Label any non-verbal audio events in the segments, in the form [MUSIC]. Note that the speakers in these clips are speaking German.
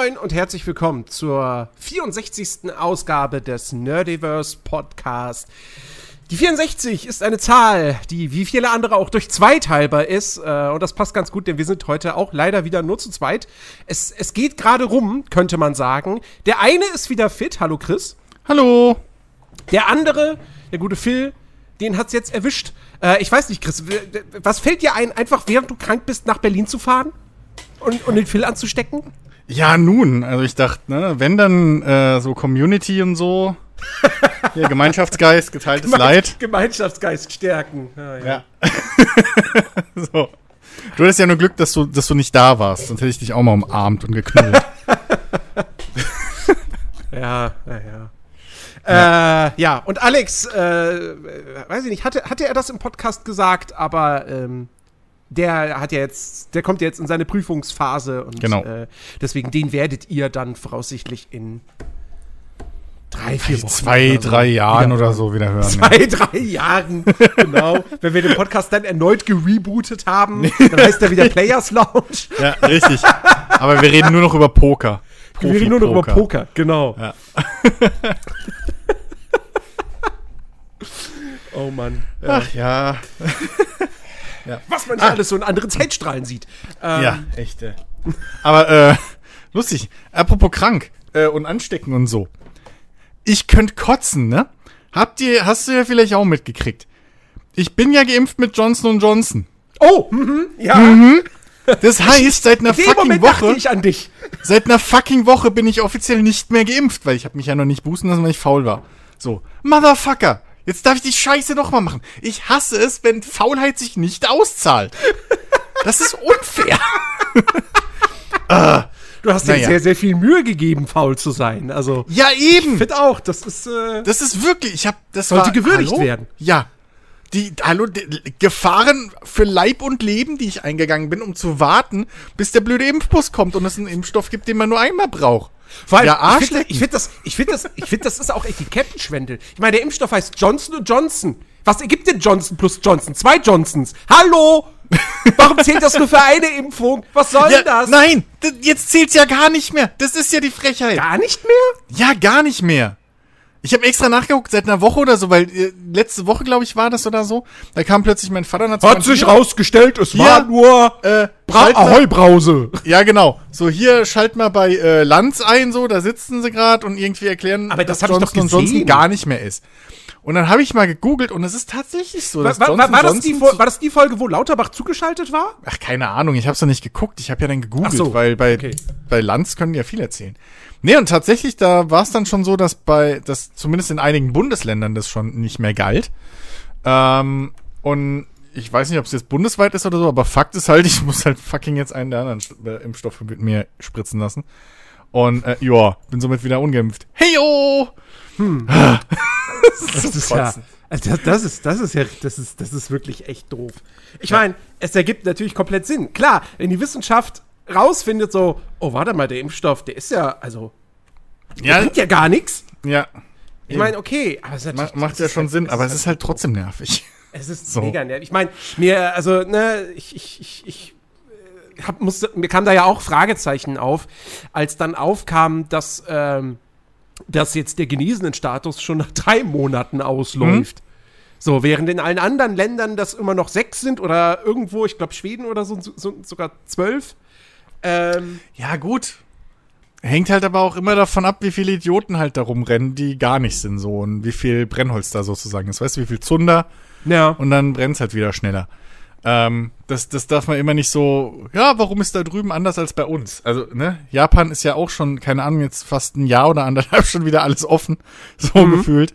Moin und herzlich willkommen zur 64. Ausgabe des Nerdiverse Podcast. Die 64 ist eine Zahl, die wie viele andere auch durch zwei teilbar ist. Äh, und das passt ganz gut, denn wir sind heute auch leider wieder nur zu zweit. Es, es geht gerade rum, könnte man sagen. Der eine ist wieder fit. Hallo Chris. Hallo. Der andere, der gute Phil, den hat's jetzt erwischt. Äh, ich weiß nicht, Chris, was fällt dir ein, einfach während du krank bist, nach Berlin zu fahren? Und, und den Phil anzustecken? Ja, nun, also ich dachte, ne, wenn dann äh, so Community und so, [LAUGHS] ja, Gemeinschaftsgeist, geteiltes Gemein Leid. Gemeinschaftsgeist stärken. Ja, ja. Ja. [LAUGHS] so. Du hattest ja nur Glück, dass du, dass du nicht da warst, sonst hätte ich dich auch mal umarmt und geknuddelt. Ja, [LAUGHS] ja, ja. Ja. Äh, ja, und Alex, äh, weiß ich nicht, hatte, hatte er das im Podcast gesagt, aber ähm, der hat ja jetzt, der kommt ja jetzt in seine Prüfungsphase und Genau. äh, deswegen den werdet ihr dann voraussichtlich in drei, vier Wochen. Zwei, so drei Jahren oder so wieder hören. [LAUGHS] Zwei, drei Jahren, genau. Wenn wir den Podcast dann erneut gerebootet haben, dann heißt er wieder Players Lounge. Ja, richtig. Aber wir reden nur noch über Poker. Wir reden nur noch über Poker, genau. Ja. [LAUGHS] Oh Mann. Ach ja. [LAUGHS] Was man hier alles so in anderen Zeitstrahlen sieht. Ähm, Ja, echt. äh. Aber äh, lustig. Apropos krank äh, und anstecken und so. Ich könnte kotzen, ne? Habt ihr, hast du ja vielleicht auch mitgekriegt. Ich bin ja geimpft mit Johnson Johnson. Oh, mhm, ja. Das heißt, seit einer fucking Moment Woche, ich an dich. seit einer fucking Woche bin ich offiziell nicht mehr geimpft, weil ich habe mich ja noch nicht boosten lassen, weil ich faul war. So, Motherfucker, jetzt darf ich die Scheiße noch mal machen. Ich hasse es, wenn Faulheit sich nicht auszahlt. Das ist unfair. [LAUGHS] Du hast dir Naja. sehr, sehr viel Mühe gegeben, faul zu sein. Also, Ja, eben. ich finde auch, das ist, äh, Das ist wirklich, ich habe das Sollte war, gewürdigt hallo? werden. Ja. Die hallo die, Gefahren für Leib und Leben, die ich eingegangen bin, um zu warten, bis der blöde Impfbus kommt und es einen Impfstoff gibt, den man nur einmal braucht. Vor allem, ja, ich finde, ich finde das, ich finde das, ich finde, das ist auch Etikettenschwendel. Ich meine, der Impfstoff heißt Johnson Johnson. Was ergibt denn Johnson plus Johnson? Zwei Johnsons. Hallo! Warum zählt das nur für eine Impfung? Was soll Ja, das? Nein, jetzt zählt's ja gar nicht mehr. Das ist ja die Frechheit. Gar nicht mehr? Ja, gar nicht mehr. Ich habe extra nachgeguckt, seit einer Woche oder so, weil äh, letzte Woche, glaube ich, war das oder so. Da kam plötzlich mein Vater und hat sich rausgestellt, es Ja. war nur äh, Bra schalt mal- Ahoi-Brause. Ja, genau. So, hier schalt mal bei äh, Lanz ein, so, da sitzen sie gerade und irgendwie erklären, Aber das dass Johnson Johnson gar nicht mehr ist. Und dann habe ich mal gegoogelt und es ist tatsächlich so, War, dass war, Johnson war, das die, war das die Folge, wo Lauterbach zugeschaltet war? Ach, keine Ahnung, ich hab's noch nicht geguckt. Ich habe ja dann gegoogelt, so, weil bei, okay. bei Lanz können die ja viel erzählen. Nee, und tatsächlich, da war es dann schon so, dass bei, dass zumindest in einigen Bundesländern das schon nicht mehr galt. Ähm, und ich weiß nicht, ob es jetzt bundesweit ist oder so, aber Fakt ist halt, [LAUGHS] ich muss halt fucking jetzt einen der anderen äh, Impfstoffe mit mir spritzen lassen. Und äh, ja, bin somit wieder ungeimpft. Heyo! [LAUGHS] Das ist ja, also das, das ist, das ist ja, das ist, das ist wirklich echt doof. Ich meine, es ergibt natürlich komplett Sinn. Klar, wenn die Wissenschaft rausfindet, so, oh, warte mal, der Impfstoff, der ist ja, also, der Ja, bringt ja gar nichts. ja. Ich meine, okay, aber es ist natürlich, macht ja schon halt- Sinn, aber es ist halt trotzdem nervig. [LAUGHS] Es ist So. mega nervig. Ich meine, mir, also, ne, ich, ich, ich, ich äh, hab, musste, mir kam da ja auch Fragezeichen auf, als dann aufkam, dass, ähm, dass jetzt der Genesenenstatus schon nach drei Monaten ausläuft. So, während in allen anderen Ländern das immer noch sechs sind oder irgendwo, ich glaube Schweden oder so, so sogar zwölf. Ähm, Ja, gut. Hängt halt aber auch immer davon ab, wie viele Idioten halt da rumrennen, die gar nicht sind so und wie viel Brennholz da sozusagen ist. Weißt du, wie viel Zunder ja. und dann brennt's halt wieder schneller. Ähm, das, das darf man immer nicht so, ja, warum ist da drüben anders als bei uns? Also, ne, Japan ist ja auch schon, keine Ahnung, jetzt fast ein Jahr oder anderthalb [LAUGHS] schon wieder alles offen, so gefühlt.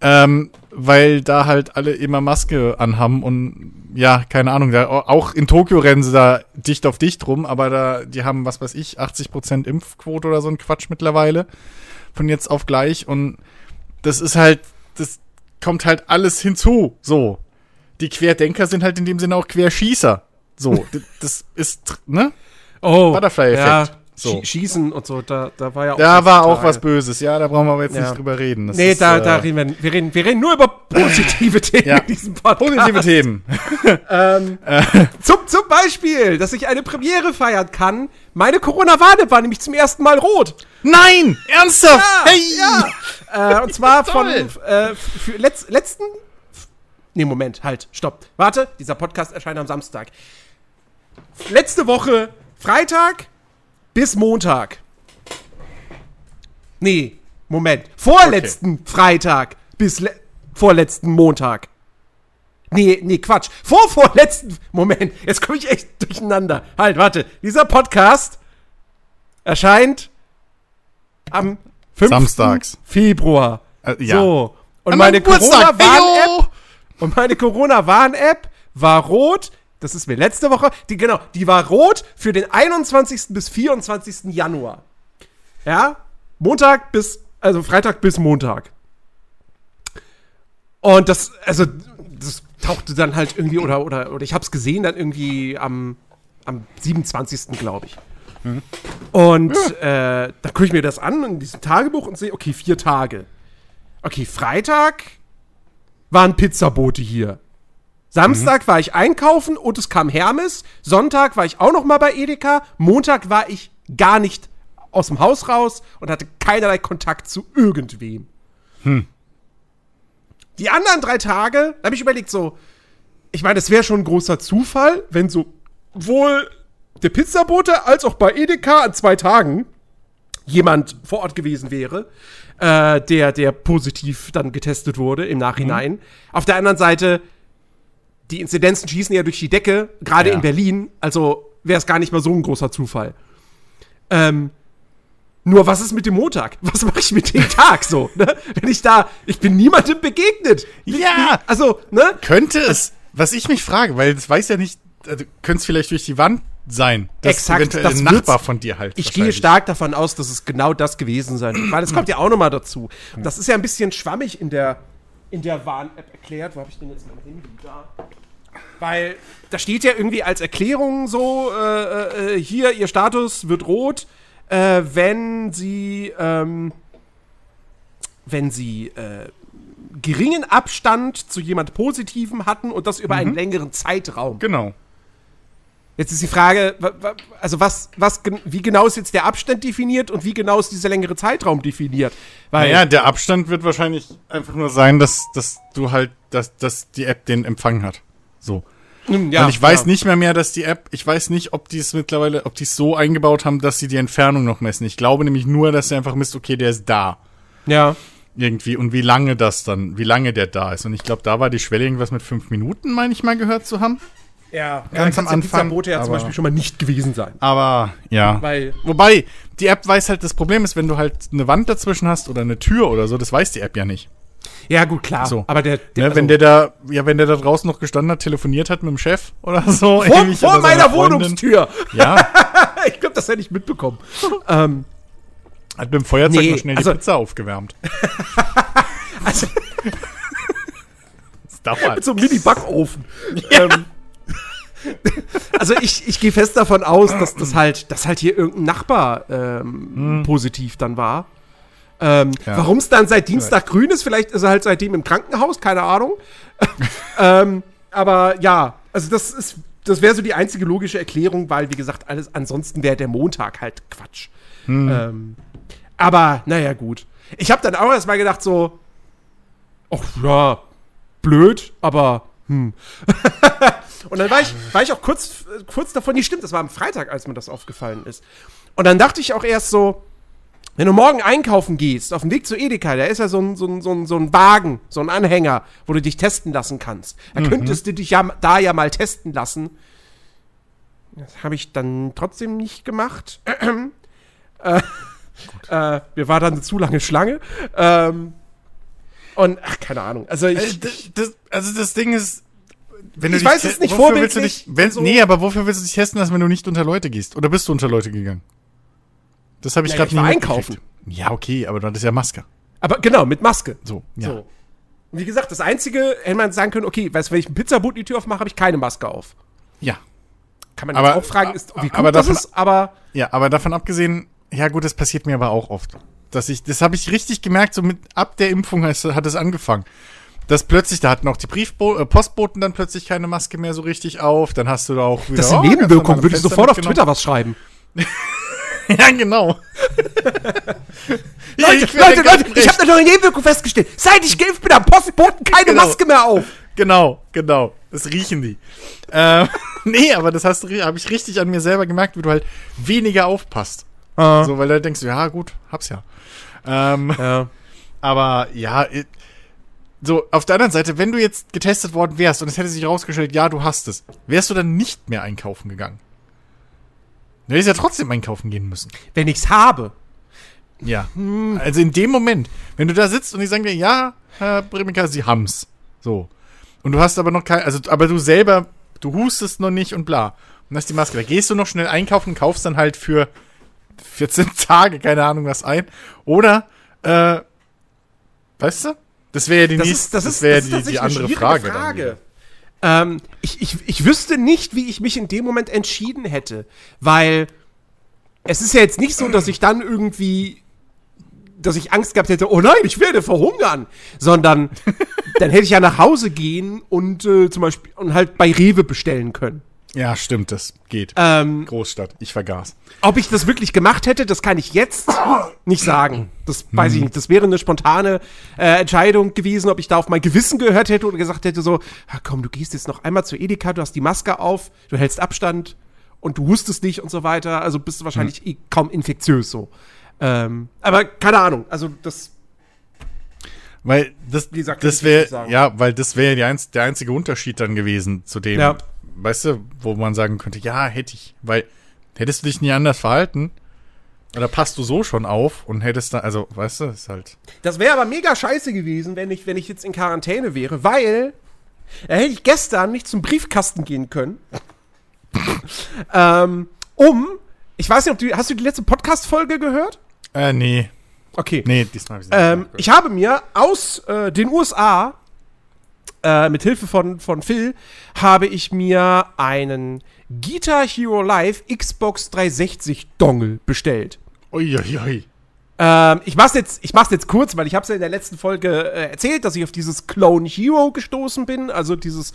Ähm, weil da halt alle immer Maske anhaben und ja, keine Ahnung, da, auch in Tokio rennen sie da dicht auf dicht rum, aber da, die haben, was weiß ich, 80% Impfquote oder so ein Quatsch mittlerweile. Von jetzt auf gleich und das ist halt, das kommt halt alles hinzu, so. Die Querdenker sind halt in dem Sinne auch Querschießer. So, [LAUGHS] das ist, ne? Oh, Butterfly-Effekt. Ja, So. Schießen und so, da, da war ja auch. Da war auch zutage. was Böses, ja, da brauchen wir aber jetzt Ja. nicht drüber reden. Das Nee, ist, da, äh, da reden wir, wir reden, wir reden nur über positive [LAUGHS] Themen Ja. in diesem Podcast. Positive Themen. [LAUGHS] Ähm, zum, zum Beispiel, dass ich eine Premiere feiern kann. Meine Corona-Warne war nämlich zum ersten Mal rot. Nein! Ernsthaft! Ja, hey! ja. Äh, und zwar [LAUGHS] von äh, für letz, letzten. Nee, Moment, halt, stopp. Warte, dieser Podcast erscheint am Samstag. Letzte Woche, Freitag bis Montag. Nee, Moment. Vorletzten Freitag bis le vorletzten Montag. Nee, nee, Quatsch. Vor vorletzten. Moment, jetzt komme ich echt durcheinander. Halt, warte. Dieser Podcast erscheint am 5. Samstags. Februar. Äh, ja. So. Und meine. Corona-Warn-App und meine Corona-Warn-App war rot. Das ist mir letzte Woche. Die, genau, die war rot für den 21. bis 24. Januar. Ja? Montag bis, also Freitag bis Montag. Und das, also, das tauchte dann halt irgendwie, oder, oder, oder ich hab's gesehen dann irgendwie am, am 27. glaube ich. Und äh, da gucke ich mir das an in diesem Tagebuch und sehe, okay, vier Tage. Okay, Freitag waren Pizzabote hier. Samstag war ich einkaufen und es kam Hermes. Sonntag war ich auch noch mal bei Edeka. Montag war ich gar nicht aus dem Haus raus und hatte keinerlei Kontakt zu irgendwem. Die anderen drei Tage, da habe ich überlegt, so, ich meine, es wäre schon ein großer Zufall, wenn sowohl der Pizzabote als auch bei Edeka an zwei Tagen jemand vor Ort gewesen wäre, äh, der, der positiv dann getestet wurde im Nachhinein. Auf der anderen Seite, die Inzidenzen schießen ja durch die Decke, gerade Ja. in Berlin, also wäre es gar nicht mal so ein großer Zufall. Ähm, nur was ist mit dem Montag? [LAUGHS] Was mache ich mit dem Tag so? Ne? Wenn ich da, ich bin niemandem begegnet. Ja. Also, ne? Könnte es, was ich mich frage, weil das weiß ja nicht, also könnte es vielleicht durch die Wand sein, dass Exakt, das ein Nachbar von dir halt. Ich gehe stark davon aus, dass es genau das gewesen sein wird. Weil es kommt ja auch noch mal dazu. Und das ist ja ein bisschen schwammig in der, in der Warn-App erklärt. Wo habe ich denn jetzt mein Handy da? Weil da steht ja irgendwie als Erklärung so, äh, äh, hier, ihr Status wird rot, äh, wenn sie, ähm, wenn sie äh, geringen Abstand zu jemand Positivem hatten und das über einen längeren Zeitraum. Genau. Jetzt ist die Frage, also was, was, wie genau ist jetzt der Abstand definiert und wie genau ist dieser längere Zeitraum definiert? Weil, Naja, der Abstand wird wahrscheinlich einfach nur sein, dass, dass du halt, dass, dass die App den Empfang hat. So. Ja, Und ich weiß ja. nicht mehr mehr, dass die App, ich weiß nicht, ob die es mittlerweile, ob die es so eingebaut haben, dass sie die Entfernung noch messen. Ich glaube nämlich nur, dass sie einfach misst, okay, der ist da. Ja. Irgendwie. Und wie lange das dann, wie lange der da ist. Und ich glaube, da war die Schwelle irgendwas mit fünf Minuten, meine ich mal gehört zu haben. Ja, Ganz am Anfang, Pizzabote ja zum aber- Beispiel schon mal nicht gewesen sein. Aber, ja. Weil, Wobei, die App weiß halt, das Problem ist, wenn du halt eine Wand dazwischen hast oder eine Tür oder so, das weiß die App ja nicht. ja gut, klar. So. Aber der, der Ne, wenn der da, ja, wenn der da draußen noch gestanden hat, telefoniert hat mit dem Chef oder [LAUGHS] so. vor, ewig vor meiner. Wohnungstür. Ja, [LAUGHS] ich glaube, das hätte ich mitbekommen. [LAUGHS] ähm, hat mit dem Feuerzeug Nee, noch schnell also- die Pizza aufgewärmt. also, Das dauert. mit so einem Mini-Backofen. Ähm, [LAUGHS] also ich, ich gehe fest davon aus, dass das halt, dass halt hier irgendein Nachbar ähm, positiv dann war. Ähm, Ja. Warum es dann seit Dienstag grün ist, vielleicht ist er halt seitdem im Krankenhaus, keine Ahnung. [LAUGHS] ähm, aber ja, also das ist, das wäre so die einzige logische Erklärung, weil, wie gesagt, alles ansonsten wäre der Montag halt Quatsch. Ähm, aber, naja, gut. Ich habe dann auch erst mal gedacht, so, ach ja, blöd, aber hm. [LAUGHS] Und dann war ich, war ich auch kurz, kurz davon, nee, stimmt, das war am Freitag, als mir das aufgefallen ist. Und dann dachte ich auch erst so, wenn du morgen einkaufen gehst, auf dem Weg zu Edeka, da ist ja so ein, so ein, so ein, so ein Wagen, so ein Anhänger, wo du dich testen lassen kannst. Da könntest du dich ja da ja mal testen lassen. Das habe ich dann trotzdem nicht gemacht. [CLEARS THROAT] äh, äh, mir war dann eine zu lange Schlange. Ähm, und, ach, keine Ahnung. Also ich, Äh, das, das, also das Ding ist, wenn Ich dich weiß es nicht wofür willst du vorbildlich dich, wenn, so. Nee, aber wofür willst du dich testen lassen, wenn du nicht unter Leute gehst? Oder bist du unter Leute gegangen? Das habe ich Naja, gerade ich nicht einkaufen. Ja, okay, aber dann ist ja Maske. aber genau, mit Maske. So, ja. So. Und wie gesagt, das Einzige, hätte man sagen können, okay, weißt du, wenn ich einen Pizzaboot in die Tür aufmache, habe ich keine Maske auf. Ja. kann man Aber- jetzt auch fragen, ist, wie aber gut das ist, aber Ja, aber davon abgesehen, ja gut, das passiert mir aber auch oft. Dass ich, das habe ich richtig gemerkt, so mit ab der Impfung hat es angefangen. Dass plötzlich, da hatten auch die Briefbo äh, Postboten dann plötzlich keine Maske mehr so richtig auf. Dann hast du da auch wieder. das eine oh, ganz Nebenwirkung, normale würde ich sofort auf. Twitter was schreiben. [LAUGHS] Ja, genau. Ja, [LAUGHS] Leute, ich Leute, Leute, ich habe eine neue Nebenwirkung festgestellt. Seit ich geimpft bin, am Postboten keine Genau. Maske mehr auf. Genau, genau. Das riechen die. Ähm, [LAUGHS] nee, aber das hast du, habe ich richtig an mir selber gemerkt, wie du halt weniger aufpasst. So, weil da denkst du, ja, gut, hab's ja. Ähm, Ja. aber ja, äh, so, auf der anderen Seite, wenn du jetzt getestet worden wärst und es hätte sich herausgestellt, ja, du hast es, wärst du dann nicht mehr einkaufen gegangen? Du hättest ja trotzdem einkaufen gehen müssen. Wenn ich's habe. Ja. Also in dem Moment, wenn du da sitzt und die sagen dir, ja, Herr Bremika, Sie haben's. So. Und du hast aber noch kein, also, aber du selber, du hustest noch nicht und bla. Und hast die Maske. Da gehst du noch schnell einkaufen kaufst dann halt für 14 [LAUGHS] Tage, keine Ahnung was ein. Oder, äh, weißt du? Das wäre ja die Das nächste, ist, das das ist die, die andere Frage. Frage. Ähm, ich, ich, ich wüsste nicht, wie ich mich in dem Moment entschieden hätte, weil es ist ja jetzt nicht so, dass ich dann irgendwie, dass ich Angst gehabt hätte, oh nein, ich werde verhungern, sondern [LAUGHS] dann hätte ich ja nach Hause gehen und äh, zum Beispiel und halt bei Rewe bestellen können. Ja, stimmt, das geht. Ähm, Großstadt, ich vergaß. ob ich das wirklich gemacht hätte, das kann ich jetzt nicht sagen. Das weiß ich nicht. Das wäre eine spontane äh, Entscheidung gewesen, ob ich da auf mein Gewissen gehört hätte oder gesagt hätte so, komm, du gehst jetzt noch einmal zu Edeka, du hast die Maske auf, du hältst Abstand und du hustest nicht und so weiter. Also bist du wahrscheinlich eh kaum infektiös so. Ähm, aber keine Ahnung. Also das Weil das, Wie gesagt, das wäre, ja, weil das wäre der einzige Unterschied dann gewesen zu dem, Ja. Weißt du, wo man sagen könnte, ja, hätte ich, weil hättest du dich nie anders verhalten, oder passt du so schon auf und hättest dann, also, weißt du, ist halt, Das wäre aber mega scheiße gewesen, wenn ich, wenn ich jetzt in Quarantäne wäre, weil da hätte ich gestern nicht zum Briefkasten gehen können. [LAUGHS] ähm, um, ich weiß nicht, ob du, hast du die letzte Podcast-Folge gehört? äh, nee, Okay. nee, diesmal hab ich nicht Ähm, ich habe mir aus äh, den USA, äh, mit Hilfe von, von Phil, habe ich mir einen Guitar Hero Live Xbox 360 Dongle bestellt. Uiuiui. Ähm, ich mach's jetzt, ich mach's jetzt kurz, weil ich habe es ja in der letzten Folge äh, erzählt, dass ich auf dieses Clone Hero gestoßen bin, also dieses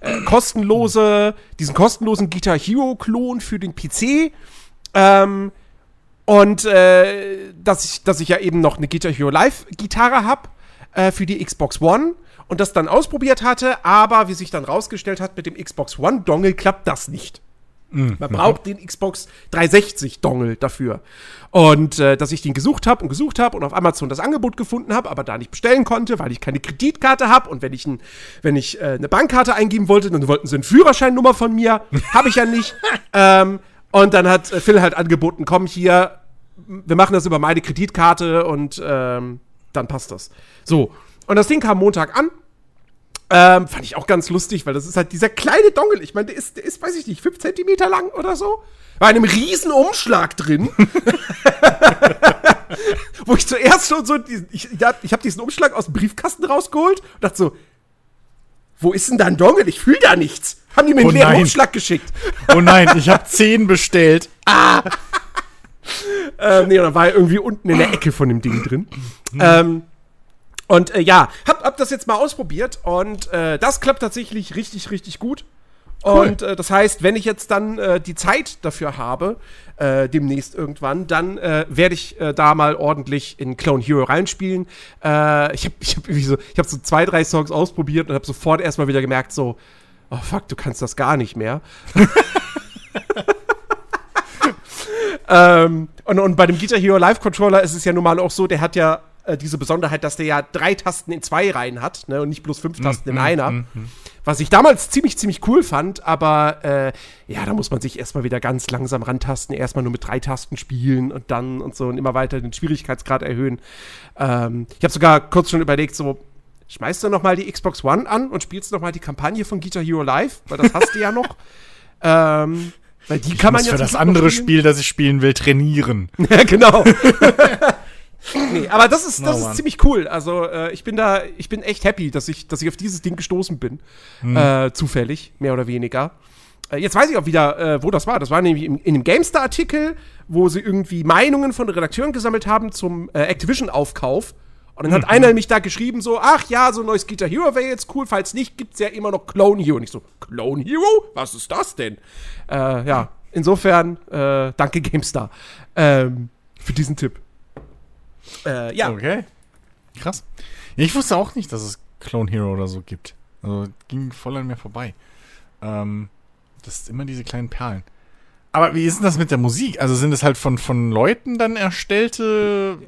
äh, kostenlose, diesen kostenlosen Guitar Hero Klon für den PC. Ähm, und äh, dass ich, dass ich ja eben noch eine Guitar Hero Live Gitarre hab äh, für die Xbox One und das dann ausprobiert hatte, aber wie sich dann rausgestellt hat, mit dem Xbox One Dongle klappt das nicht. Man braucht den Xbox 360 Dongle dafür. Und äh, dass ich den gesucht habe und gesucht habe und auf Amazon das Angebot gefunden habe, aber da nicht bestellen konnte, weil ich keine Kreditkarte habe und wenn ich, ein, wenn ich äh, eine Bankkarte eingeben wollte, dann wollten sie eine Führerscheinnummer von mir, habe ich ja nicht. [LAUGHS] ähm, und dann hat äh, Phil halt angeboten, komm hier, wir machen das über meine Kreditkarte und ähm, dann passt das. So, und das Ding kam Montag an. Ähm, fand ich auch ganz lustig, weil das ist halt dieser kleine Dongle. Ich meine, der ist, der ist, weiß ich nicht, 5 Zentimeter lang oder so. Bei einem riesen Umschlag drin. [LAUGHS] [LAUGHS] Wo ich zuerst schon so, diesen, ich, ich habe hab diesen Umschlag aus dem Briefkasten rausgeholt und dachte so, wo ist denn da ein Dongle? Ich fühle da nichts. Haben die mir einen Oh leeren nein. Umschlag geschickt. Oh nein, ich habe zehn bestellt. [LAUGHS] Ähm, nee, dann war er irgendwie unten in der Ecke von dem Ding drin. ähm, und äh, ja, hab, hab das jetzt mal ausprobiert und äh, das klappt tatsächlich richtig, richtig gut. Und äh, das heißt, wenn ich jetzt dann äh, die Zeit dafür habe, äh, demnächst irgendwann, dann äh, werde ich äh, da mal ordentlich in Clone Hero reinspielen. Äh, ich habe ich hab so, ich hab so zwei, drei Songs ausprobiert und habe sofort erstmal wieder gemerkt, so, oh fuck, du kannst das gar nicht mehr. [LAUGHS] Ähm, und, und bei dem Guitar Hero Live Controller ist es ja nun mal auch so, der hat ja äh, diese Besonderheit, dass der ja drei Tasten in zwei Reihen hat ne, und nicht bloß fünf Tasten in einer. Was ich damals ziemlich, ziemlich cool fand, aber äh, ja, da muss man sich erstmal wieder ganz langsam rantasten, erstmal nur mit drei Tasten spielen und dann und so und immer weiter den Schwierigkeitsgrad erhöhen. Ähm, ich habe sogar kurz schon überlegt, so, schmeißt du noch mal die Xbox One an und spielst noch mal die Kampagne von Guitar Hero Live, weil das hast du ja noch. [LAUGHS] Ähm, weil die kann man ja für das andere. Spiel, das ich spielen will, trainieren. [LAUGHS] Ja, genau. [LAUGHS] nee, aber das ist, das Oh, ist ziemlich cool. Also, äh, ich bin da, ich bin echt happy, dass ich, dass ich auf dieses Ding gestoßen bin. Hm. Äh, zufällig, mehr oder weniger. äh, jetzt weiß ich auch wieder, äh, wo das war. Das war nämlich in, in dem GameStar-Artikel, wo sie irgendwie Meinungen von Redakteuren gesammelt haben zum äh, Activision-Aufkauf. Und dann hat einer nämlich da geschrieben so, ach ja, so ein neues Guitar Hero wäre jetzt cool, falls nicht, gibt's ja immer noch Clone Hero. Und ich so, Clone Hero? Was ist das denn? Äh, ja, insofern, äh, danke GameStar ähm, für diesen Tipp. Äh, ja. Okay. Krass. Ich wusste auch nicht, dass es Clone Hero oder so gibt. Also ging voll an mir vorbei. Ähm, das ist immer diese kleinen Perlen. Aber wie ist denn das mit der Musik? Also sind es halt von, von Leuten dann erstellte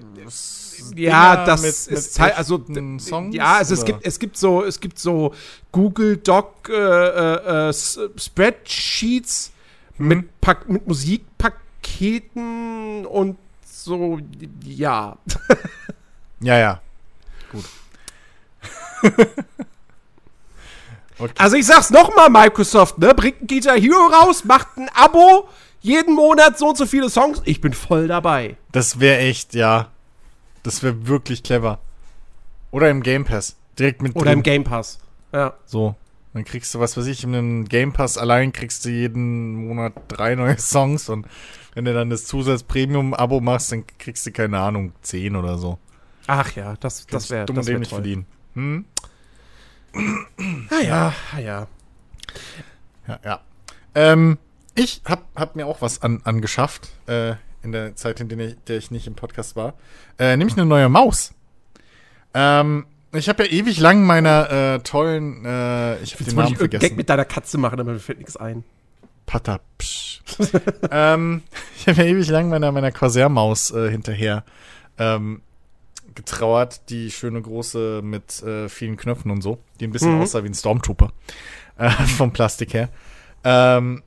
Ja, das mit- mit ist halt, also Songs, ja, also es gibt es gibt so es gibt so Google Doc äh, äh, äh, Spreadsheets Mhm. mit Pack, mit Musikpaketen und so ja. Ja, ja. Gut. [LAUGHS] okay. Also ich sag's noch mal Microsoft, ne, bringt ein Guitar Hero raus, macht ein Abo, jeden Monat so und so viele Songs, ich bin voll dabei. Das wäre echt, ja. Das wäre wirklich clever. Oder im Game Pass. Direkt mit Oder drin. im Game Pass. Ja. So. Dann kriegst du, was weiß ich, in einem Game Pass allein kriegst du jeden Monat drei neue Songs und wenn du dann das Zusatz-Premium-Abo machst, dann kriegst du, keine Ahnung, zehn oder so. Ach ja, das das wäre dumm das wär toll. verdienen. Hm? Ah ja, ah ja. Ja, ja. Ähm, ich hab, hab mir auch was an, angeschafft, äh, in der Zeit, in der ich, der ich nicht im Podcast war. Äh, nämlich eine neue Maus. Ähm, ich habe ja ewig lang meiner äh, tollen, äh, ich habe den Namen ich irgendeinen Gag vergessen. mit deiner Katze machen, aber mir fällt nichts ein. Patapsch. ähm, [LAUGHS] ich habe ja ewig lang meiner, meiner Corsair-Maus äh, hinterher ähm, getrauert. Die schöne große mit äh, vielen Knöpfen und so, die ein bisschen Mhm. aussah wie ein Stormtrooper. Äh, [LAUGHS] vom Plastik her. Ähm,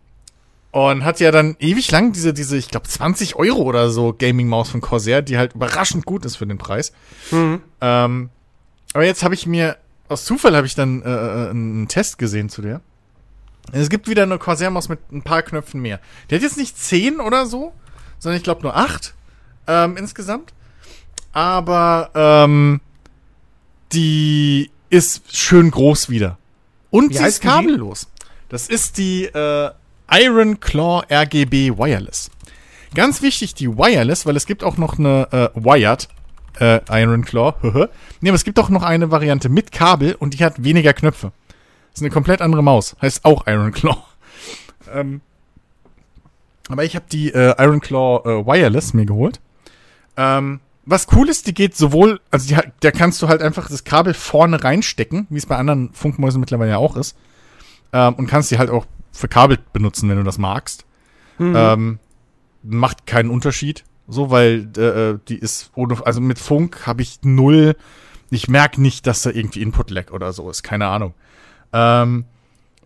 und hat ja dann ewig lang diese, diese, ich glaube, 20 Euro oder so Gaming-Maus von Corsair, die halt überraschend gut ist für den Preis. Mhm. Ähm, aber jetzt habe ich mir, aus Zufall habe ich dann äh, äh, einen Test gesehen zu der. Es gibt wieder eine Corsair-Maus mit ein paar Knöpfen mehr. Die hat jetzt nicht 10 oder so, sondern ich glaube nur 8 ähm, insgesamt. Aber ähm, die ist schön groß wieder. Und Wie sie ist kabellos. Das ist die äh, Iron Claw RGB Wireless. Ganz wichtig, die Wireless, weil es gibt auch noch eine äh, Wired äh, Iron Claw. [LAUGHS] nee, aber es gibt auch noch eine Variante mit Kabel und die hat weniger Knöpfe. Ist eine komplett andere Maus. Heißt auch Iron Claw. [LAUGHS] ähm, aber ich habe die äh, Iron Claw äh, Wireless mir geholt. Ähm, was cool ist, die geht sowohl, also die, da kannst du halt einfach das Kabel vorne reinstecken, wie es bei anderen Funkmäusen mittlerweile ja auch ist. Ähm, und kannst die halt auch verkabelt benutzen, wenn du das magst. Mhm. Ähm, macht keinen Unterschied. So, weil äh, äh, die ist ohne, also mit Funk habe ich null. Ich merke nicht, dass da irgendwie Input-Lag oder so ist. Keine Ahnung. Ähm,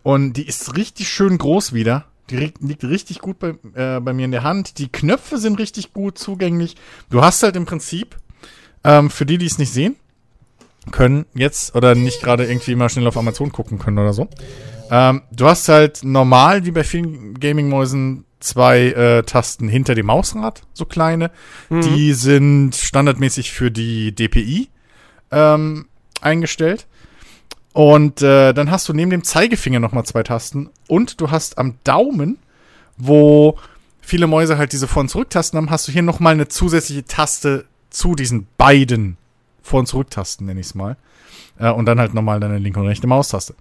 und die ist richtig schön groß wieder. Die liegt richtig gut bei, äh, bei mir in der Hand. Die Knöpfe sind richtig gut zugänglich. Du hast halt im Prinzip, ähm, für die, die es nicht sehen können, jetzt oder nicht gerade irgendwie mal schnell auf Amazon gucken können oder so. Ähm, du hast halt normal, wie bei vielen Gaming-Mäusen, zwei äh, Tasten hinter dem Mausrad, so kleine. Die sind standardmäßig für die DPI ähm, eingestellt. Und äh, dann hast du neben dem Zeigefinger nochmal zwei Tasten. Und du hast am Daumen, wo viele Mäuse halt diese Vor- und Zurücktasten haben, hast du hier nochmal eine zusätzliche Taste zu diesen beiden Vor- und Zurücktasten, nenne ich es mal. Äh, und dann halt nochmal deine linke und rechte Maustaste.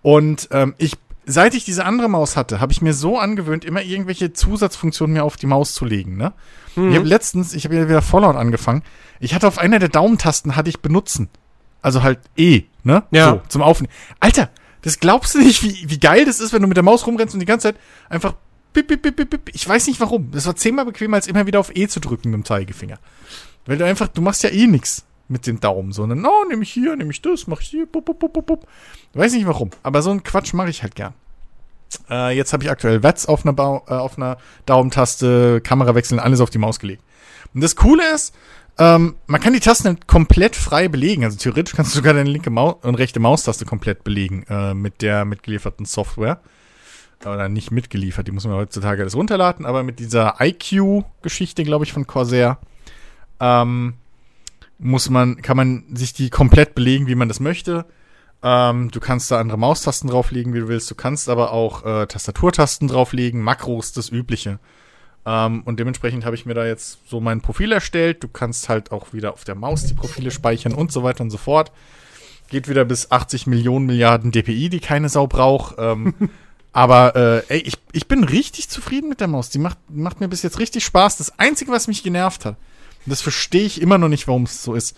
Und ähm, ich, seit ich diese andere Maus hatte, habe ich mir so angewöhnt, immer irgendwelche Zusatzfunktionen mir auf die Maus zu legen. Ne? Ich habe letztens, ich habe ja wieder Fallout angefangen. Ich hatte auf einer der Daumentasten hatte ich benutzen. Also halt E, ne? Ja. So, zum Aufnehmen. Alter, das glaubst du nicht, wie, wie geil das ist, wenn du mit der Maus rumrennst und die ganze Zeit einfach bip, bip, bip, bip, bip. Ich weiß nicht warum. Das war zehnmal bequemer, als immer wieder auf E zu drücken mit dem Zeigefinger. Weil du einfach, du machst ja eh nix mit dem Daumen, sondern, oh, nehme ich hier, nehme ich das, mach ich hier, bup, bup, bup, bup, bup. Weiß nicht warum. Aber so einen Quatsch mache ich halt gern. Äh, jetzt habe ich aktuell Watts auf einer, Bau, äh, auf einer Daumentaste, Kamera wechseln, alles auf die Maus gelegt. Und das Coole ist, ähm, man kann die Tasten komplett frei belegen. Also theoretisch kannst du sogar deine linke Maus und rechte Maustaste komplett belegen äh, mit der mitgelieferten Software. Oder nicht mitgeliefert, die muss man heutzutage alles runterladen, aber mit dieser IQ-Geschichte, glaube ich, von Corsair, ähm, muss man, kann man sich die komplett belegen, wie man das möchte. Ähm, du kannst da andere Maustasten drauflegen, wie du willst. Du kannst aber auch äh, Tastaturtasten drauflegen, Makros, das Übliche. Ähm, und dementsprechend habe ich mir da jetzt so mein Profil erstellt. Du kannst halt auch wieder auf der Maus die Profile speichern und so weiter und so fort. Geht wieder bis 80 Millionen Milliarden DPI, die keine Sau braucht. Ähm, [LAUGHS] aber äh, ey, ich, ich bin richtig zufrieden mit der Maus. Die macht, macht mir bis jetzt richtig Spaß. Das Einzige, was mich genervt hat, und das verstehe ich immer noch nicht, warum es so ist,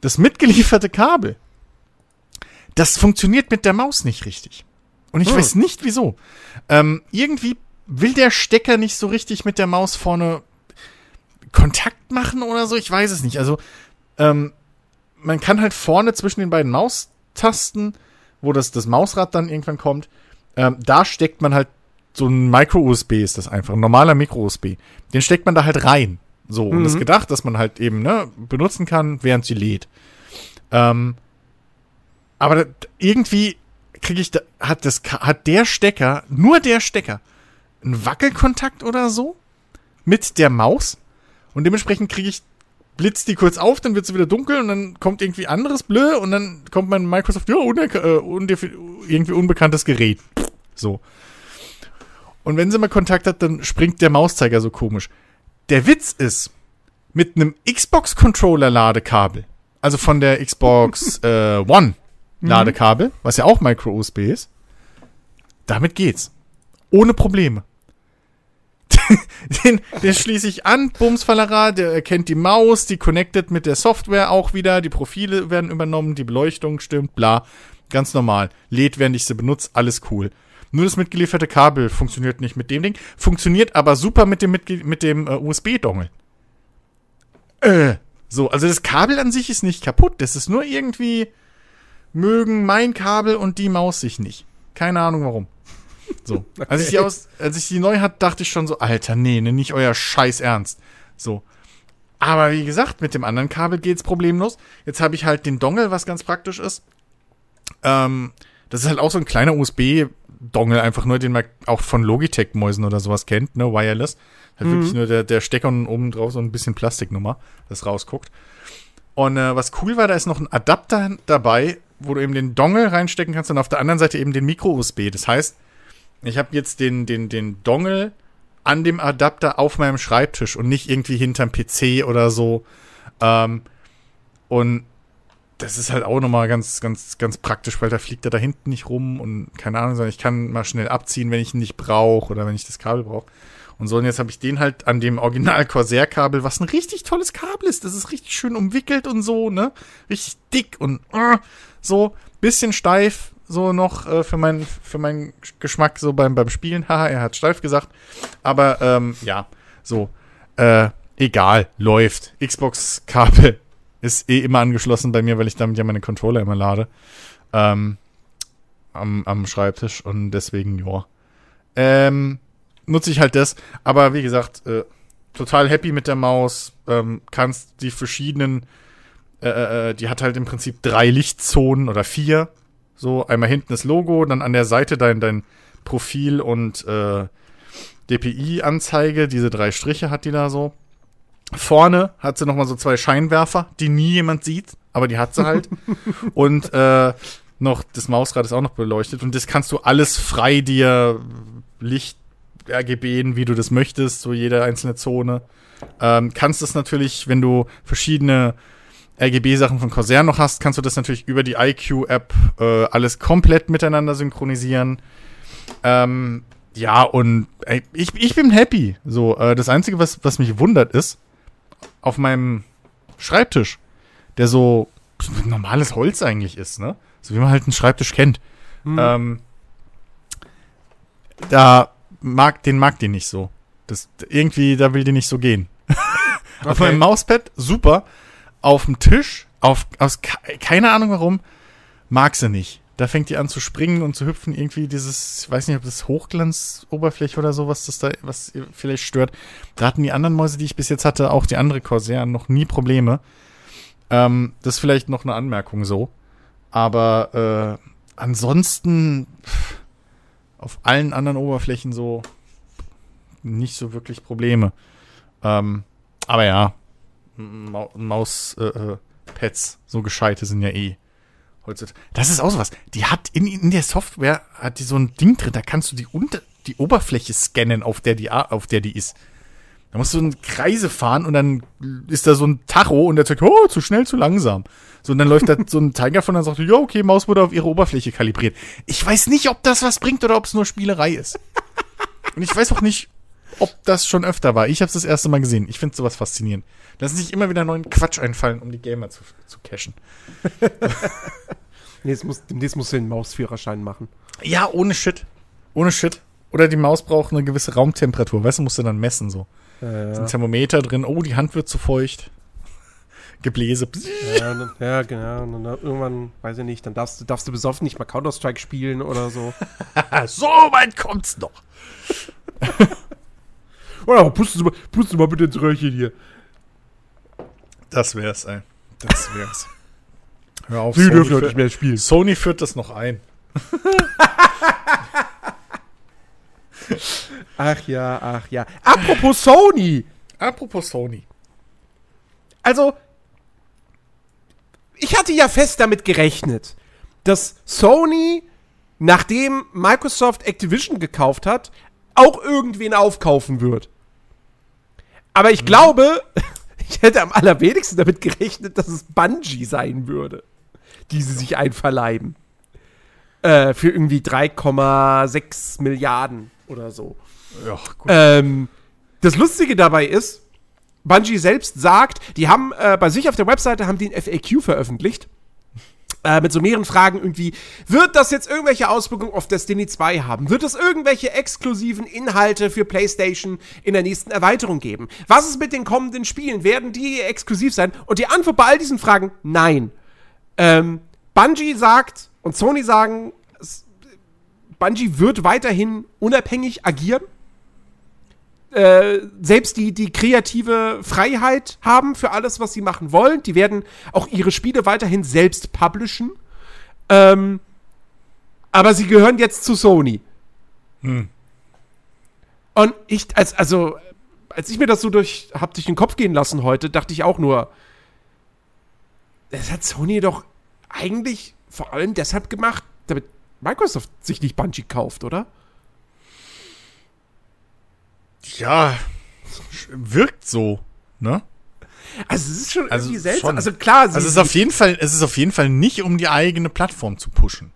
das mitgelieferte Kabel, das funktioniert mit der Maus nicht richtig. Und ich Hm. weiß nicht wieso. Ähm, irgendwie will der Stecker nicht so richtig mit der Maus vorne Kontakt machen oder so. Ich weiß es nicht. Also, ähm, man kann halt vorne zwischen den beiden Maustasten, wo das, das Mausrad dann irgendwann kommt, ähm, da steckt man halt so ein Micro-USB ist das einfach, ein normaler Micro-USB. Den steckt man da halt rein. So, und Mhm. ist gedacht, dass man halt eben, ne, benutzen kann, während sie lädt. Ähm, aber irgendwie kriege ich da, hat das, hat der Stecker, nur der Stecker, einen Wackelkontakt oder so mit der Maus und dementsprechend kriege ich, blitzt die kurz auf, dann wird sie wieder dunkel und dann kommt irgendwie anderes Blö und dann kommt mein Microsoft, ja, äh, irgendwie unbekanntes Gerät. So. Und wenn sie mal Kontakt hat, dann springt der Mauszeiger so komisch. Der Witz ist, mit einem Xbox-Controller-Ladekabel, also von der Xbox [LAUGHS] äh, One Ladekabel, was ja auch Micro-USB ist, damit geht's. Ohne Probleme. [LAUGHS] den, den schließe ich an, Bumsfallera, der erkennt die Maus, die connected mit der Software auch wieder, die Profile werden übernommen, die Beleuchtung stimmt, bla. Ganz normal. Lädt, während ich sie benutze, alles cool. Nur das mitgelieferte Kabel funktioniert nicht mit dem Ding, funktioniert aber super mit dem, mit dem äh, USB-Dongle. Äh, so, also das Kabel an sich ist nicht kaputt, das ist nur irgendwie mögen mein Kabel und die Maus sich nicht. Keine Ahnung warum. So. [LAUGHS] Als ich die aus, als ich die neu hatte, dachte ich schon so, Alter, nee, ne, nicht euer Scheiß Ernst. So. Aber wie gesagt, mit dem anderen Kabel geht's problemlos. Jetzt habe ich halt den Dongle, was ganz praktisch ist. Ähm, das ist halt auch so ein kleiner USB-Dongle, einfach nur, den man auch von Logitech-Mäusen oder sowas kennt, ne, wireless. Halt wirklich nur der, der Stecker und oben drauf so ein bisschen Plastiknummer, das rausguckt. Und äh, was cool war, da ist noch ein Adapter dabei, wo du eben den Dongle reinstecken kannst und auf der anderen Seite eben den Micro-USB. Das heißt, ich habe jetzt den, den, den Dongle an dem Adapter auf meinem Schreibtisch und nicht irgendwie hinterm PC oder so. Ähm, und das ist halt auch nochmal ganz, ganz, ganz praktisch, weil da fliegt er da hinten nicht rum und keine Ahnung, sondern ich kann mal schnell abziehen, wenn ich ihn nicht brauche oder wenn ich das Kabel brauche. Und so, und jetzt habe ich den halt an dem Original Corsair-Kabel, was ein richtig tolles Kabel ist. Das ist richtig schön umwickelt und so, ne? Richtig dick und äh, so, bisschen steif, so noch äh, für, mein, für meinen Geschmack so beim, beim Spielen. Haha, er hat steif gesagt. Aber ähm, ja, so. Äh, egal, läuft. Xbox-Kabel [LAUGHS] ist eh immer angeschlossen bei mir, weil ich damit ja meine Controller immer lade. Ähm, am, am Schreibtisch und deswegen, ja. Ähm, nutze ich halt das. Aber wie gesagt, äh, total happy mit der Maus. Ähm, kannst die verschiedenen, äh, äh, die hat halt im Prinzip drei Lichtzonen oder vier. So, einmal hinten das Logo, dann an der Seite dein, dein Profil und äh, DPI-Anzeige. Diese drei Striche hat die da so. Vorne hat sie nochmal so zwei Scheinwerfer, die nie jemand sieht, aber die hat sie halt. [LAUGHS] und äh, noch das Mausrad ist auch noch beleuchtet und das kannst du alles frei dir Licht RGBen, wie du das möchtest, so jede einzelne Zone. Ähm, kannst es natürlich, wenn du verschiedene RGB-Sachen von Corsair noch hast, kannst du das natürlich über die IQ-App äh, alles komplett miteinander synchronisieren. Ähm, ja, und ey, ich, ich bin happy. So, äh, das Einzige, was, was mich wundert, ist, auf meinem Schreibtisch, der so normales Holz eigentlich ist, ne? So wie man halt einen Schreibtisch kennt. Ähm, da mag, den mag die nicht so. Das, irgendwie, da will die nicht so gehen. [LAUGHS] Auf Okay. meinem Mauspad, super. Auf dem Tisch, auf, aus, ke- keine Ahnung warum, mag sie nicht. Da fängt die an zu springen und zu hüpfen. Irgendwie dieses, ich weiß nicht, ob das Hochglanzoberfläche oder so, was das da, was vielleicht stört. Da hatten die anderen Mäuse, die ich bis jetzt hatte, auch die andere Corsair, noch nie Probleme. Ähm, das ist vielleicht noch eine Anmerkung so. Aber äh, ansonsten pff, auf allen anderen Oberflächen so nicht so wirklich Probleme. Ähm, aber ja, Mau Maus-Pads, äh, äh, so gescheite sind ja eh. Das ist auch sowas. Die hat in, in der Software hat die so ein Ding drin, da kannst du die unter die Oberfläche scannen, auf der die auf der die ist. Da musst du in Kreise fahren und dann ist da so ein Tacho und der sagt, oh, zu schnell, zu langsam. So, und dann läuft da [LAUGHS] so ein Tiger von und sagt, ja, okay, Maus wurde auf ihre Oberfläche kalibriert. Ich weiß nicht, ob das was bringt oder ob es nur Spielerei ist. Und ich weiß auch nicht, ob das schon öfter war. Ich habe es das erste Mal gesehen. Ich finde sowas faszinierend. Lassen sich immer wieder neuen Quatsch einfallen, um die Gamer zu, zu cashen. [LAUGHS] nee, muss, demnächst musst du den Mausführerschein machen. Ja, ohne Shit. Ohne Shit. Oder die Maus braucht eine gewisse Raumtemperatur. Weißt du, musst du dann messen so. Ja, ja. Ist ein Thermometer drin. Oh, die Hand wird zu feucht. [LAUGHS] Gebläse. Ja, ja genau. Und dann irgendwann, weiß ich nicht, dann darfst du, darfst du besoffen nicht mal Counter-Strike spielen oder so. [LAUGHS] so weit kommt's noch. Oder pusten Sie, mal, pusten Sie mal bitte ins Röhrchen hier. Das wär's, ey. Das wär's. Hör auf, Sie Sony dürfen nicht mehr spielen. Sony führt das noch ein. [LAUGHS] ach ja, ach ja. Apropos Sony. Apropos Sony. Also, ich hatte ja fest damit gerechnet, dass Sony, nachdem Microsoft Activision gekauft hat, auch irgendwen aufkaufen wird. Aber ich glaube, [LAUGHS] ich hätte am allerwenigsten damit gerechnet, dass es Bungie sein würde, die sie sich einverleiben. Äh, für irgendwie 3,6 Milliarden oder so. Ja, gut. Ähm, das Lustige dabei ist, Bungie selbst sagt, die haben äh, bei sich auf der Webseite haben die ein FAQ veröffentlicht äh, mit so mehreren Fragen irgendwie, wird das jetzt irgendwelche Auswirkungen auf Destiny 2 haben? Wird es irgendwelche exklusiven Inhalte für PlayStation in der nächsten Erweiterung geben? Was ist mit den kommenden Spielen? Werden die exklusiv sein? Und die Antwort bei all diesen Fragen, nein. Ähm, Bungie sagt und Sony sagen, Bungie wird weiterhin unabhängig agieren äh, selbst die, die kreative Freiheit haben für alles, was sie machen wollen. Die werden auch ihre Spiele weiterhin selbst publishen. Ähm, aber sie gehören jetzt zu Sony. Hm. Und ich, als, also, als ich mir das so durch, hab durch den Kopf gehen lassen heute, dachte ich auch nur, das hat Sony doch eigentlich vor allem deshalb gemacht, damit Microsoft sich nicht Bungie kauft, oder? Ja, wirkt so, ne? Also es ist schon also irgendwie seltsam. Schon. Also klar, also es ist auf jeden Fall, es ist auf jeden Fall nicht um die eigene Plattform zu pushen.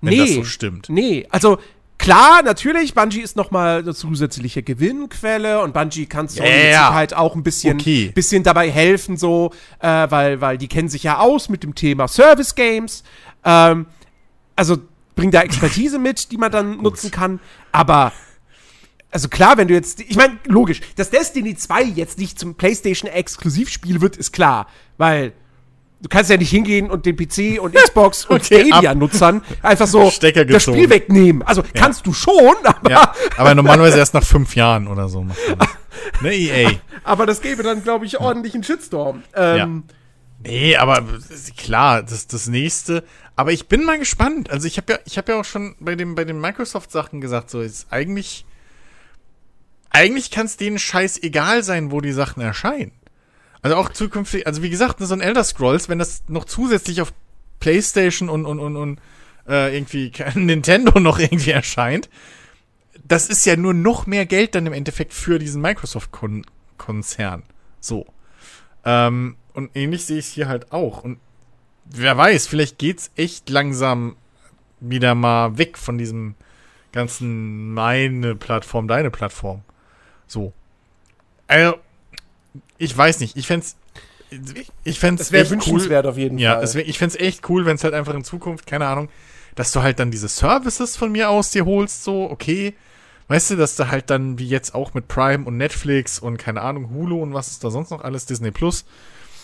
Wenn nee, das so stimmt. Nee, also klar, natürlich, Bungie ist nochmal eine zusätzliche Gewinnquelle und Bungie kann Sony yeah, Sicherheit auch ein bisschen, okay. bisschen dabei helfen, so, äh, weil, weil die kennen sich ja aus mit dem Thema Service Games. Ähm, also bringt da Expertise mit, die man dann nutzen kann. Aber also klar, wenn du jetzt, ich meine, logisch, dass Destiny 2 jetzt nicht zum PlayStation Exklusivspiel wird, ist klar, weil du kannst ja nicht hingehen und den PC und [LAUGHS] Xbox und Stadia-Nutzern einfach so Stecker das Spiel wegnehmen. Also ja. kannst du schon, aber. Ja, aber normalerweise erst nach fünf Jahren oder so. [LAUGHS] ne, EA. Aber das gäbe dann, glaube ich, ordentlichen Shitstorm. Ähm, ja. Nee, aber klar, das, das nächste. Aber ich bin mal gespannt. Also ich habe ja, ich habe ja auch schon bei dem, bei den Microsoft-Sachen gesagt, so ist eigentlich eigentlich kann es denen scheißegal sein, wo die Sachen erscheinen. Also auch zukünftig, also wie gesagt, so ein Elder Scrolls, wenn das noch zusätzlich auf PlayStation und, und, und, und äh, irgendwie [LAUGHS] Nintendo noch irgendwie erscheint, das ist ja nur noch mehr Geld dann im Endeffekt für diesen Microsoft-Konzern. So. Ähm, und ähnlich sehe ich es hier halt auch. Und wer weiß, vielleicht geht's echt langsam wieder mal weg von diesem ganzen meine Plattform, deine Plattform. So. Also, ich weiß nicht. Ich fände ich fände es wünschenswert cool. auf jeden ja, Fall. Ja, ich fände es echt cool, wenn es halt einfach in Zukunft, keine Ahnung, dass du halt dann diese Services von mir aus dir holst, so, okay. Weißt du, dass du halt dann, wie jetzt auch mit Prime und Netflix und keine Ahnung, Hulu und was ist da sonst noch alles, Disney Plus,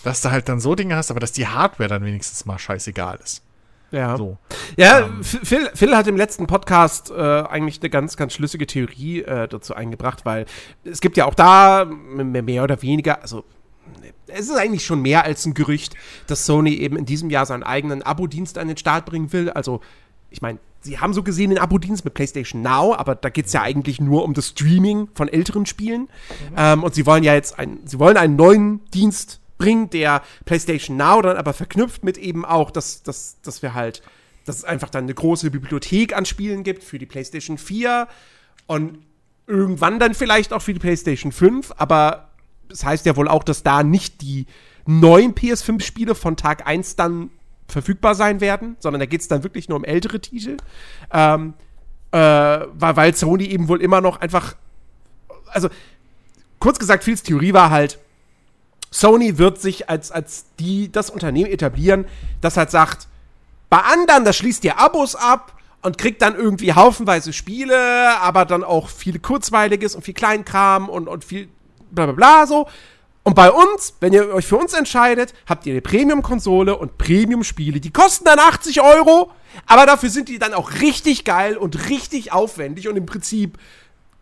dass du halt dann so Dinge hast, aber dass die Hardware dann wenigstens mal scheißegal ist. Ja. So. Ja, ähm. Phil, Phil hat im letzten Podcast äh, eigentlich eine ganz, ganz schlüssige Theorie äh, dazu eingebracht, weil es gibt ja auch da mehr oder weniger, also es ist eigentlich schon mehr als ein Gerücht, dass Sony eben in diesem Jahr seinen eigenen Abo-Dienst an den Start bringen will. Also, ich meine, sie haben so gesehen den Abo-Dienst mit PlayStation Now, aber da geht es ja eigentlich nur um das Streaming von älteren Spielen. Mhm. Ähm, und sie wollen ja jetzt ein, sie wollen einen neuen Dienst bringt, der PlayStation Now dann aber verknüpft mit eben auch, dass, dass, dass wir halt, dass es einfach dann eine große Bibliothek an Spielen gibt für die PlayStation 4 und irgendwann dann vielleicht auch für die PlayStation 5, aber das heißt ja wohl auch, dass da nicht die neuen PS5-Spiele von Tag 1 dann verfügbar sein werden, sondern da geht es dann wirklich nur um ältere Titel. Ähm, äh, weil, weil Sony eben wohl immer noch einfach. Also, kurz gesagt, Phils Theorie war halt, Sony wird sich als, als die, das Unternehmen etablieren, das halt sagt, bei anderen, da schließt ihr Abos ab und kriegt dann irgendwie haufenweise Spiele, aber dann auch viel Kurzweiliges und viel Kleinkram und, und viel bla bla bla so. Und bei uns, wenn ihr euch für uns entscheidet, habt ihr eine Premium-Konsole und Premium-Spiele. Die kosten dann 80 Euro, aber dafür sind die dann auch richtig geil und richtig aufwendig und im Prinzip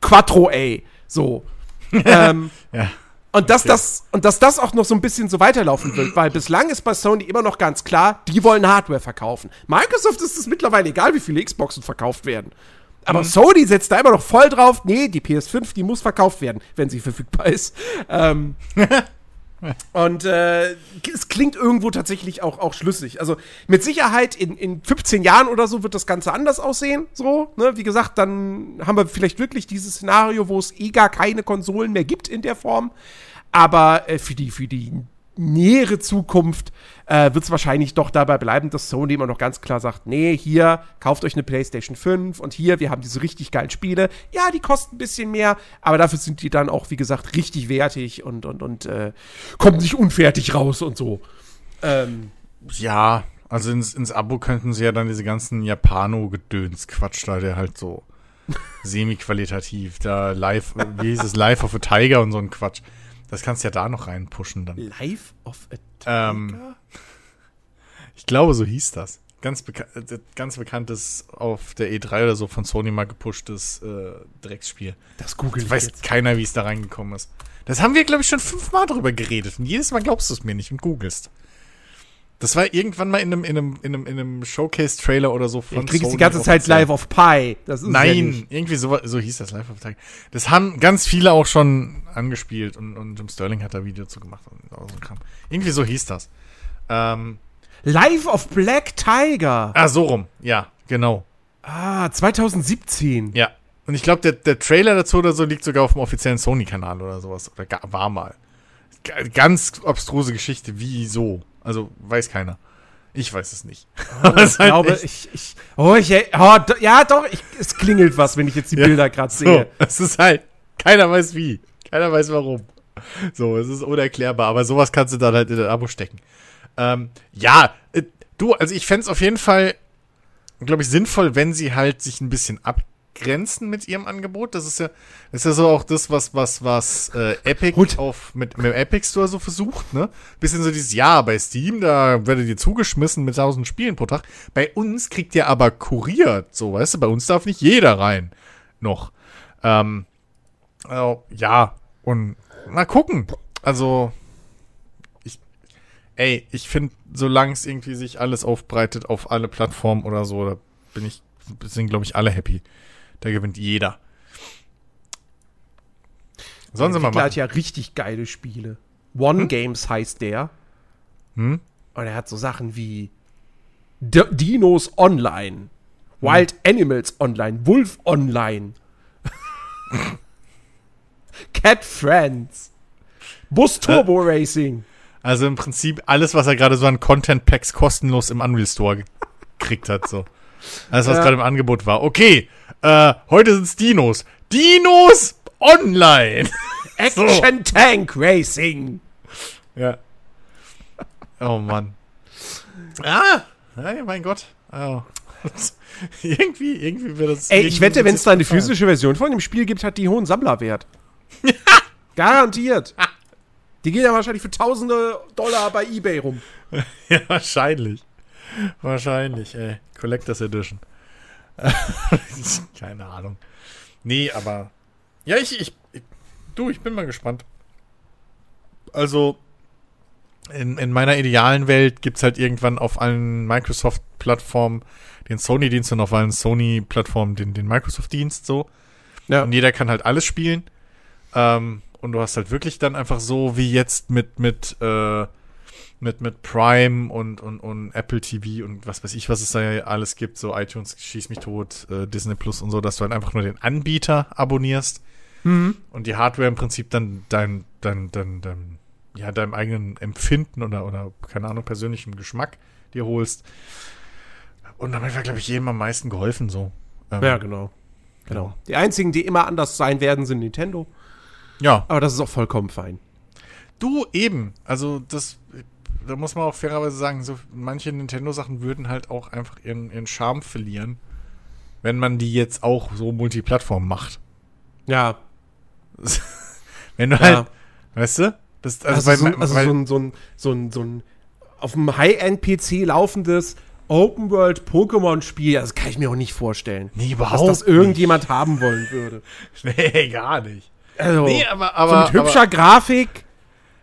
Quattro A. So. [LAUGHS] ähm, Ja. Und dass, das, und dass das auch noch so ein bisschen so weiterlaufen wird, weil bislang ist bei Sony immer noch ganz klar, die wollen Hardware verkaufen. Microsoft ist es mittlerweile egal, wie viele Xboxen verkauft werden. Aber Sony setzt da immer noch voll drauf, nee, die PS5, die muss verkauft werden, wenn sie verfügbar ist. Ähm, [LAUGHS] und äh, es klingt irgendwo tatsächlich auch, auch schlüssig. Also mit Sicherheit in, in 15 Jahren oder so wird das Ganze anders aussehen. So, ne? Wie gesagt, dann haben wir vielleicht wirklich dieses Szenario, wo es eh gar keine Konsolen mehr gibt in der Form. Aber äh, für, die, für die nähere Zukunft äh, wird es wahrscheinlich doch dabei bleiben, dass Sony immer noch ganz klar sagt, nee, hier, kauft euch eine PlayStation 5 und hier, wir haben diese richtig geilen Spiele. Ja, die kosten ein bisschen mehr, aber dafür sind die dann auch, wie gesagt, richtig wertig und, und, und äh, kommen nicht unfertig raus und so. Ähm, Ja, also ins, ins Abo könnten sie ja dann diese ganzen Japano-Gedöns-Quatsch da, der halt so [LAUGHS] semi-qualitativ, da live, wie hieß es, Live of a Tiger und so ein Quatsch. Das kannst du ja da noch reinpushen dann. Life of a Ähm, Tiger? Ich glaube, so hieß das. Ganz, beka äh, ganz bekanntes auf der E3 oder so von Sony mal gepushtes äh, Drecksspiel. das google ich Weiß jetzt. keiner, wie es da reingekommen ist. Das haben wir, glaube ich, schon fünfmal drüber geredet. Und jedes Mal glaubst du es mir nicht und googelst. Das war irgendwann mal in einem, in einem, in einem, in einem Showcase-Trailer oder so von Ich krieg's die Sony ganze Zeit. Live of Pi. Das ist ja Nein, nicht. irgendwie so, so hieß das Live of Tag. Das haben ganz viele auch schon angespielt und, und Jim Sterling hat da Video zu gemacht und so Kram. Irgendwie so hieß das. Ähm, Life of Black Tiger. ah, so rum. Ja, genau. Ah, 2017. Ja. Und ich glaube, der, der Trailer dazu oder so liegt sogar auf dem offiziellen Sony-Kanal oder sowas. Oder war mal. Ga- Ganz abstruse Geschichte. Wieso? Also, weiß keiner. Ich weiß es nicht. Aber es Ich [LAUGHS] halt glaube, ich, ich, oh, ich, oh, do, ja, doch, ich, es klingelt was, wenn ich jetzt die [LAUGHS] Ja. Bilder gerade so. sehe. Es ist halt, keiner weiß wie. Keiner weiß warum. So, es ist unerklärbar. Aber sowas kannst du dann halt in ein Abo stecken. Ähm, ja, äh, du, also ich fände es auf jeden Fall, glaube ich, sinnvoll, wenn sie halt sich ein bisschen abgrenzen mit ihrem Angebot. Das ist ja, das ist ja so auch das, was, was, was äh, Epic Gut. auf mit, mit dem Epic Store so versucht, ne? Bisschen so dieses, ja, bei Steam, da werdet ihr zugeschmissen mit 1000 Spielen pro Tag. Bei uns kriegt ihr aber kuriert, so, weißt du, bei uns darf nicht jeder rein. Noch. Ähm, also, ja, und mal gucken. Also, ich, ey, ich finde, solange es irgendwie sich alles aufbreitet auf alle Plattformen oder so, da bin ich, sind, glaube ich, alle happy. Da gewinnt jeder. Sollen sie mal Entwickler hat machen. ja richtig geile Spiele. One Games heißt der. Hm? Und er hat so Sachen wie D Dinos Online, Wild Animals Online, Wolf Online, [LAUGHS] Cat Friends, Bus Turbo Racing. Also im Prinzip alles, was er gerade so an Content-Packs kostenlos im Unreal Store gekriegt hat, so. Alles, was Ja. gerade im Angebot war. Okay, äh, heute sind's Dinos. Dinos online! [LAUGHS] Action Tank Racing. Ja. Oh Mann. Ah, ja, mein Gott. Oh. [LAUGHS] irgendwie, irgendwie wird das. Ey, ich wette, wenn es da eine physische Version von dem Spiel gibt, hat die hohen Sammlerwert. [LAUGHS] Garantiert. Die gehen ja wahrscheinlich für tausende Dollar bei Ebay rum. Ja, wahrscheinlich. Wahrscheinlich, ey. Collectors Edition. [LAUGHS] Keine Ahnung. Nee, aber. Ja, ich, ich, ich. Du, ich bin mal gespannt. Also. In, in meiner idealen Welt gibt's halt irgendwann auf allen Microsoft-Plattformen den Sony-Dienst und auf allen Sony-Plattformen den, den Microsoft-Dienst so. Ja. Und jeder kann halt alles spielen. Ähm, und du hast halt wirklich dann einfach so wie jetzt mit, mit, äh, mit, mit Prime und, und, und Apple TV und was weiß ich, was es da ja alles gibt, so iTunes, Schieß mich tot, äh, Disney Plus und so, dass du halt einfach nur den Anbieter abonnierst Mhm. und die Hardware im Prinzip dann dein, dein, dein, dein, ja, deinem eigenen Empfinden oder, oder, keine Ahnung, persönlichem Geschmack dir holst. Und damit wäre, glaube ich, jedem am meisten geholfen, so. Ähm, Ja, genau. Genau. Die einzigen, die immer anders sein werden, sind Nintendo. Ja, Aber das ist auch vollkommen fein. du eben. Also, das, da muss man auch fairerweise sagen, so manche Nintendo-Sachen würden halt auch einfach ihren, ihren Charme verlieren, wenn man die jetzt auch so Multiplattform macht. Ja. [LAUGHS] Wenn du Ja. halt, weißt du? Das, Also, also, so, weil, also weil, so, ein, so, ein, so, ein, so ein auf dem High-End-PC laufendes Open-World-Pokémon-Spiel, das kann ich mir auch nicht vorstellen. nee, Dass überhaupt das irgendjemand haben wollen würde. nicht. [LAUGHS] Nee, gar nicht. Also, Nee, aber, so aber, mit hübscher Grafik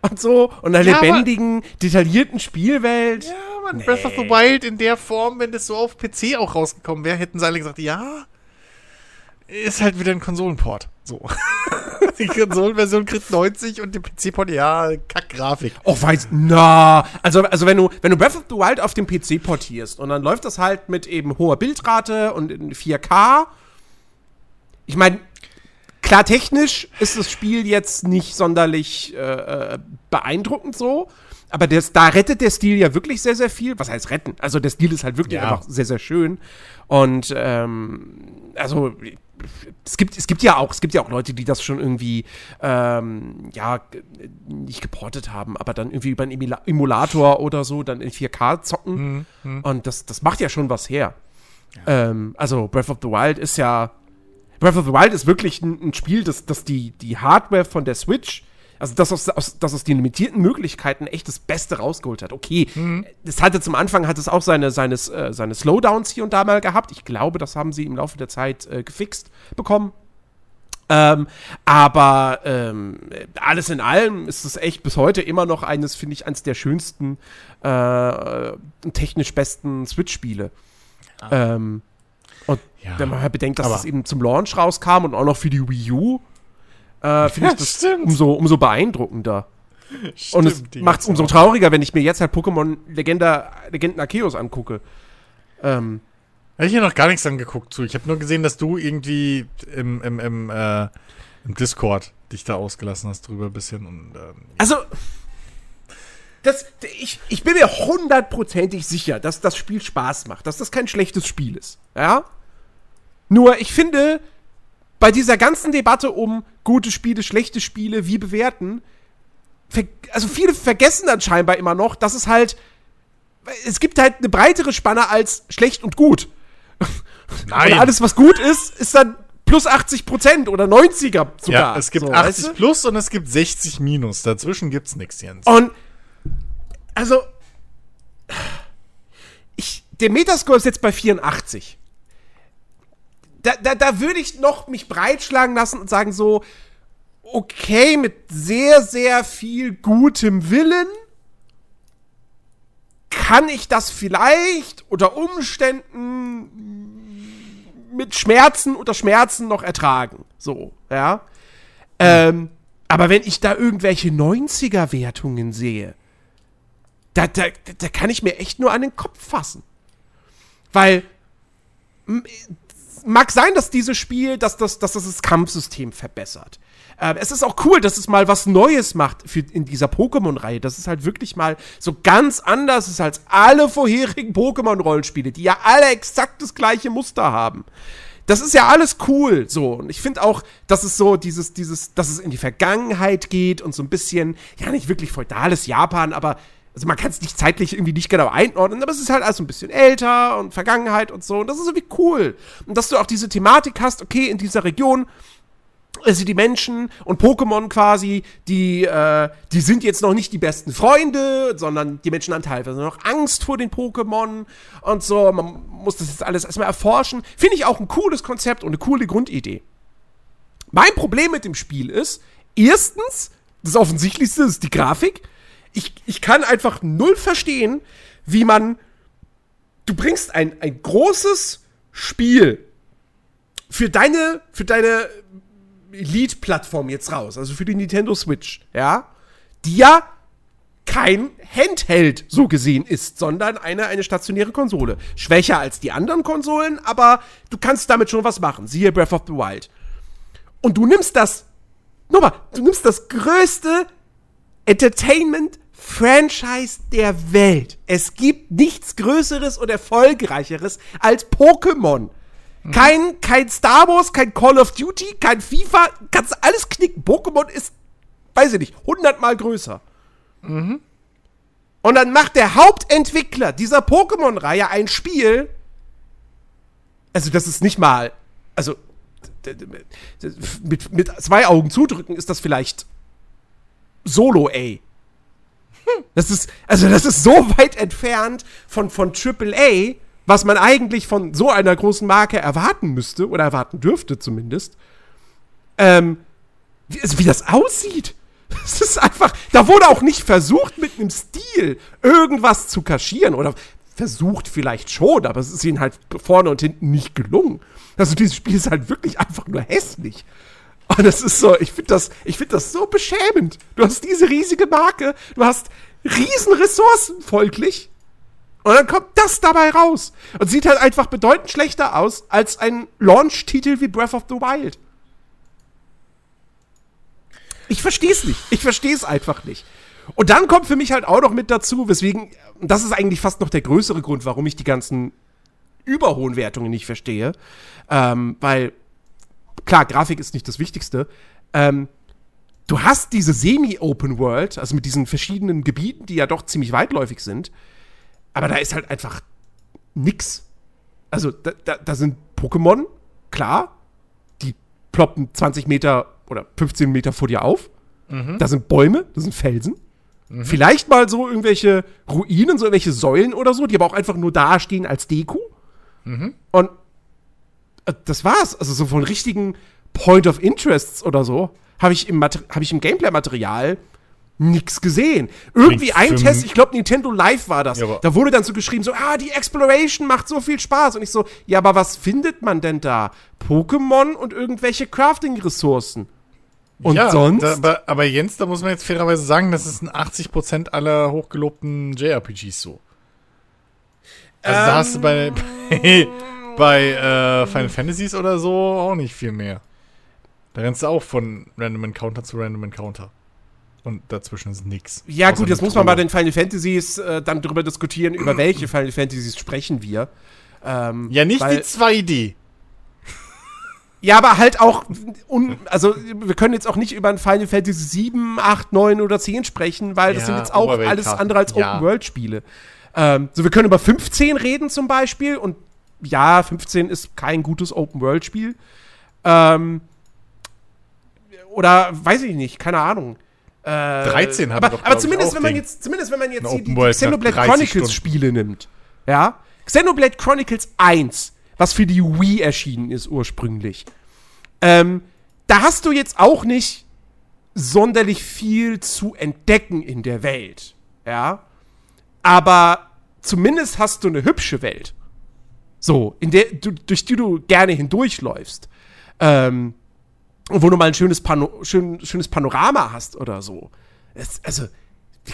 [LAUGHS] und so und einer Ja, lebendigen, detaillierten Spielwelt. Ja, man, Breath of the Wild in der Form, wenn das so auf PC auch rausgekommen wäre, hätten sie alle gesagt, ja, ist halt wieder ein Konsolenport. So. [LAUGHS] die Konsolenversion kriegt 90 und die PC-Port, ja, Kack-Grafik. Och, weiß, na, also, also wenn du, wenn du Breath of the Wild auf dem PC portierst und dann läuft das halt mit eben hoher Bildrate und in 4K. Ich meine, klar, technisch ist das Spiel jetzt nicht sonderlich äh, äh, beeindruckend so, aber das, da rettet der Stil ja wirklich sehr, sehr viel. Was heißt retten? Also der Stil ist halt wirklich Ja. einfach sehr, sehr schön. Und ähm, also es gibt, es gibt ja auch, es gibt ja auch Leute, die das schon irgendwie ähm, ja nicht geportet haben, aber dann irgendwie über einen Emula Emulator oder so dann in 4K zocken. Und das, das macht ja schon was her. Ähm, also Breath of the Wild ist ja Breath of the Wild ist wirklich ein, ein Spiel, das, das die, die Hardware von der Switch, also das aus, aus, das aus den limitierten Möglichkeiten echt das Beste rausgeholt hat. Okay, es hatte zum Anfang hat es auch seine, seines, äh, seine Slowdowns hier und da mal gehabt. Ich glaube, das haben sie im Laufe der Zeit äh, gefixt bekommen. Ähm, aber ähm, alles in allem ist es echt bis heute immer noch eines, finde ich, eines der schönsten äh, und technisch besten Switch-Spiele. Ähm, und Ja. wenn man halt bedenkt, dass Aber- es eben zum Launch rauskam und auch noch für die Wii U, äh, finde Ja, ich das stimmt. umso, umso beeindruckender. und es Stimmt, macht es umso trauriger, wenn ich mir jetzt halt Pokémon Legenda, Legenden Arceus angucke. Ähm, Habe ich hier noch gar nichts angeguckt zu. Ich habe nur gesehen, dass du irgendwie im, im, im, äh, im Discord dich da ausgelassen hast drüber ein bisschen. Und, ähm, Also, das, ich, ich bin mir hundertprozentig sicher, dass das Spiel Spaß macht, dass das kein schlechtes Spiel ist. Ja? Nur, ich finde, bei dieser ganzen Debatte um gute Spiele, schlechte Spiele, wie bewerten, also viele vergessen dann scheinbar immer noch, dass es halt, es gibt halt eine breitere Spanne als schlecht und gut. [LAUGHS] Nein. Und alles, was gut ist, ist dann plus 80 Prozent oder 90er sogar. ja, es gibt so, 80 weißt du? plus und es gibt 60 minus. Dazwischen gibt's nichts, Jens. Und also ich, der Metascore ist jetzt bei 84. Da, da, da würde ich noch mich breitschlagen lassen und sagen so, okay, mit sehr, sehr viel gutem Willen kann ich das vielleicht unter Umständen mit Schmerzen unter Schmerzen noch ertragen. So, ja. Ähm, aber wenn ich da irgendwelche 90er-Wertungen sehe, da, da, da kann ich mir echt nur an den Kopf fassen. Weil mag sein, dass dieses Spiel, dass das, dass das, das Kampfsystem verbessert. Ähm, es ist auch cool, dass es mal was Neues macht für, in dieser Pokémon-Reihe. Das ist halt wirklich mal so ganz anders ist als alle vorherigen Pokémon-Rollenspiele, die ja alle exakt das gleiche Muster haben. Das ist ja alles cool, so. Und ich finde auch, dass es so dieses, dieses, dass es in die Vergangenheit geht und so ein bisschen, ja, nicht wirklich feudales Japan, aber also man kann es nicht zeitlich irgendwie nicht genau einordnen, aber es ist halt alles ein bisschen älter und Vergangenheit und so. Und das ist irgendwie cool. Und dass du auch diese Thematik hast, okay, in dieser Region also die Menschen und Pokémon quasi, die, äh, die sind jetzt noch nicht die besten Freunde, sondern die Menschen haben teilweise noch Angst vor den Pokémon und so. Man muss das jetzt alles erstmal erforschen. Finde ich auch ein cooles Konzept und eine coole Grundidee. Mein Problem mit dem Spiel ist, erstens, das Offensichtlichste ist die Grafik. Ich, ich kann einfach null verstehen, wie man. Du bringst ein, ein großes Spiel für deine, für deine Elite-Plattform jetzt raus, also für die Nintendo Switch, ja, die ja kein Handheld so gesehen ist, sondern eine, eine stationäre Konsole. Schwächer als die anderen Konsolen, aber du kannst damit schon was machen. Siehe Breath of the Wild. Und du nimmst das, nochmal, du nimmst das größte Entertainment-Franchise der Welt. Es gibt nichts Größeres und Erfolgreicheres als Pokémon. Mhm. Kein, kein Star Wars, kein Call of Duty, kein FIFA, kannst alles knicken. Pokémon ist, weiß ich nicht, hundertmal größer. Mhm. Und dann macht der Hauptentwickler dieser Pokémon-Reihe ein Spiel. Also, das ist nicht mal. Also, mit, mit zwei Augen zudrücken ist das vielleicht Solo, ey. Das ist, also, das ist so weit entfernt von, von AAA, was man eigentlich von so einer großen Marke erwarten müsste, oder erwarten dürfte zumindest. Ähm, wie, also wie das aussieht. Es ist einfach, da wurde auch nicht versucht, mit einem Stil irgendwas zu kaschieren oder versucht vielleicht schon, aber es ist ihnen halt vorne und hinten nicht gelungen. Also dieses Spiel ist halt wirklich einfach nur hässlich. Und das ist so, ich finde das, ich das so beschämend. Du hast diese riesige Marke, du hast riesen Ressourcen folglich. Und dann kommt das dabei raus. Und sieht halt einfach bedeutend schlechter aus als ein Launch-Titel wie Breath of the Wild. Ich verstehe es nicht. Ich verstehe es einfach nicht. Und dann kommt für mich halt auch noch mit dazu, weswegen, das ist eigentlich fast noch der größere Grund, warum ich die ganzen überhohen Wertungen nicht verstehe. Ähm, weil, klar, Grafik ist nicht das Wichtigste. Ähm, du hast diese Semi-Open World, also mit diesen verschiedenen Gebieten, die ja doch ziemlich weitläufig sind. Aber da ist halt einfach nix. Also, da, da, da sind Pokémon, klar, die ploppen 20 Meter oder 15 Meter vor dir auf. Mhm. Da sind Bäume, das sind Felsen. Mhm. Vielleicht mal so irgendwelche Ruinen, so irgendwelche Säulen oder so, die aber auch einfach nur dastehen als Deko. Mhm. Und das war's. Also so von richtigen Point of Interests oder so habe ich im, hab ich im Gameplay-Material nix gesehen. Irgendwie ein Test, ich glaube Nintendo Live war das. Ja, da wurde dann so geschrieben, so, ah, die Exploration macht so viel Spaß. Und ich so, ja, aber was findet man denn da? Pokémon und irgendwelche Crafting-Ressourcen. Und ja, sonst? Da, aber, aber, Jens, da muss man jetzt fairerweise sagen, das ist in 80% aller hochgelobten JRPGs so. Also ähm, da hast du bei, [LAUGHS] bei, bei äh, Final Fantasies oder so auch nicht viel mehr. Da rennst du auch von Random Encounter zu Random Encounter. Und dazwischen ist nichts. Ja, gut, jetzt muss man bei den Final Fantasies äh, dann darüber diskutieren, über welche Final Fantasies sprechen wir. Ähm, ja, nicht die 2D. Ja, aber halt auch, un, also wir können jetzt auch nicht über ein Final Fantasy 7, 8, 9 oder 10 sprechen, weil das ja, sind jetzt auch alles andere als ja. Open-World-Spiele. Ähm, so, wir können über 15 reden zum Beispiel und ja, 15 ist kein gutes Open-World-Spiel. Ähm, oder weiß ich nicht, keine Ahnung. Äh, 13 haben aber, doch, aber zumindest wenn man jetzt, zumindest wenn man jetzt die, die Xenoblade Chronicles Spiele nimmt, ja, Xenoblade Chronicles 1 was für die Wii erschienen ist ursprünglich. Ähm, da hast du jetzt auch nicht sonderlich viel zu entdecken in der Welt. Ja. Aber zumindest hast du eine hübsche Welt. So, in der, du, durch die du gerne hindurchläufst. Ähm, wo du mal ein schönes, Pano schön, schönes Panorama hast oder so. Es, also,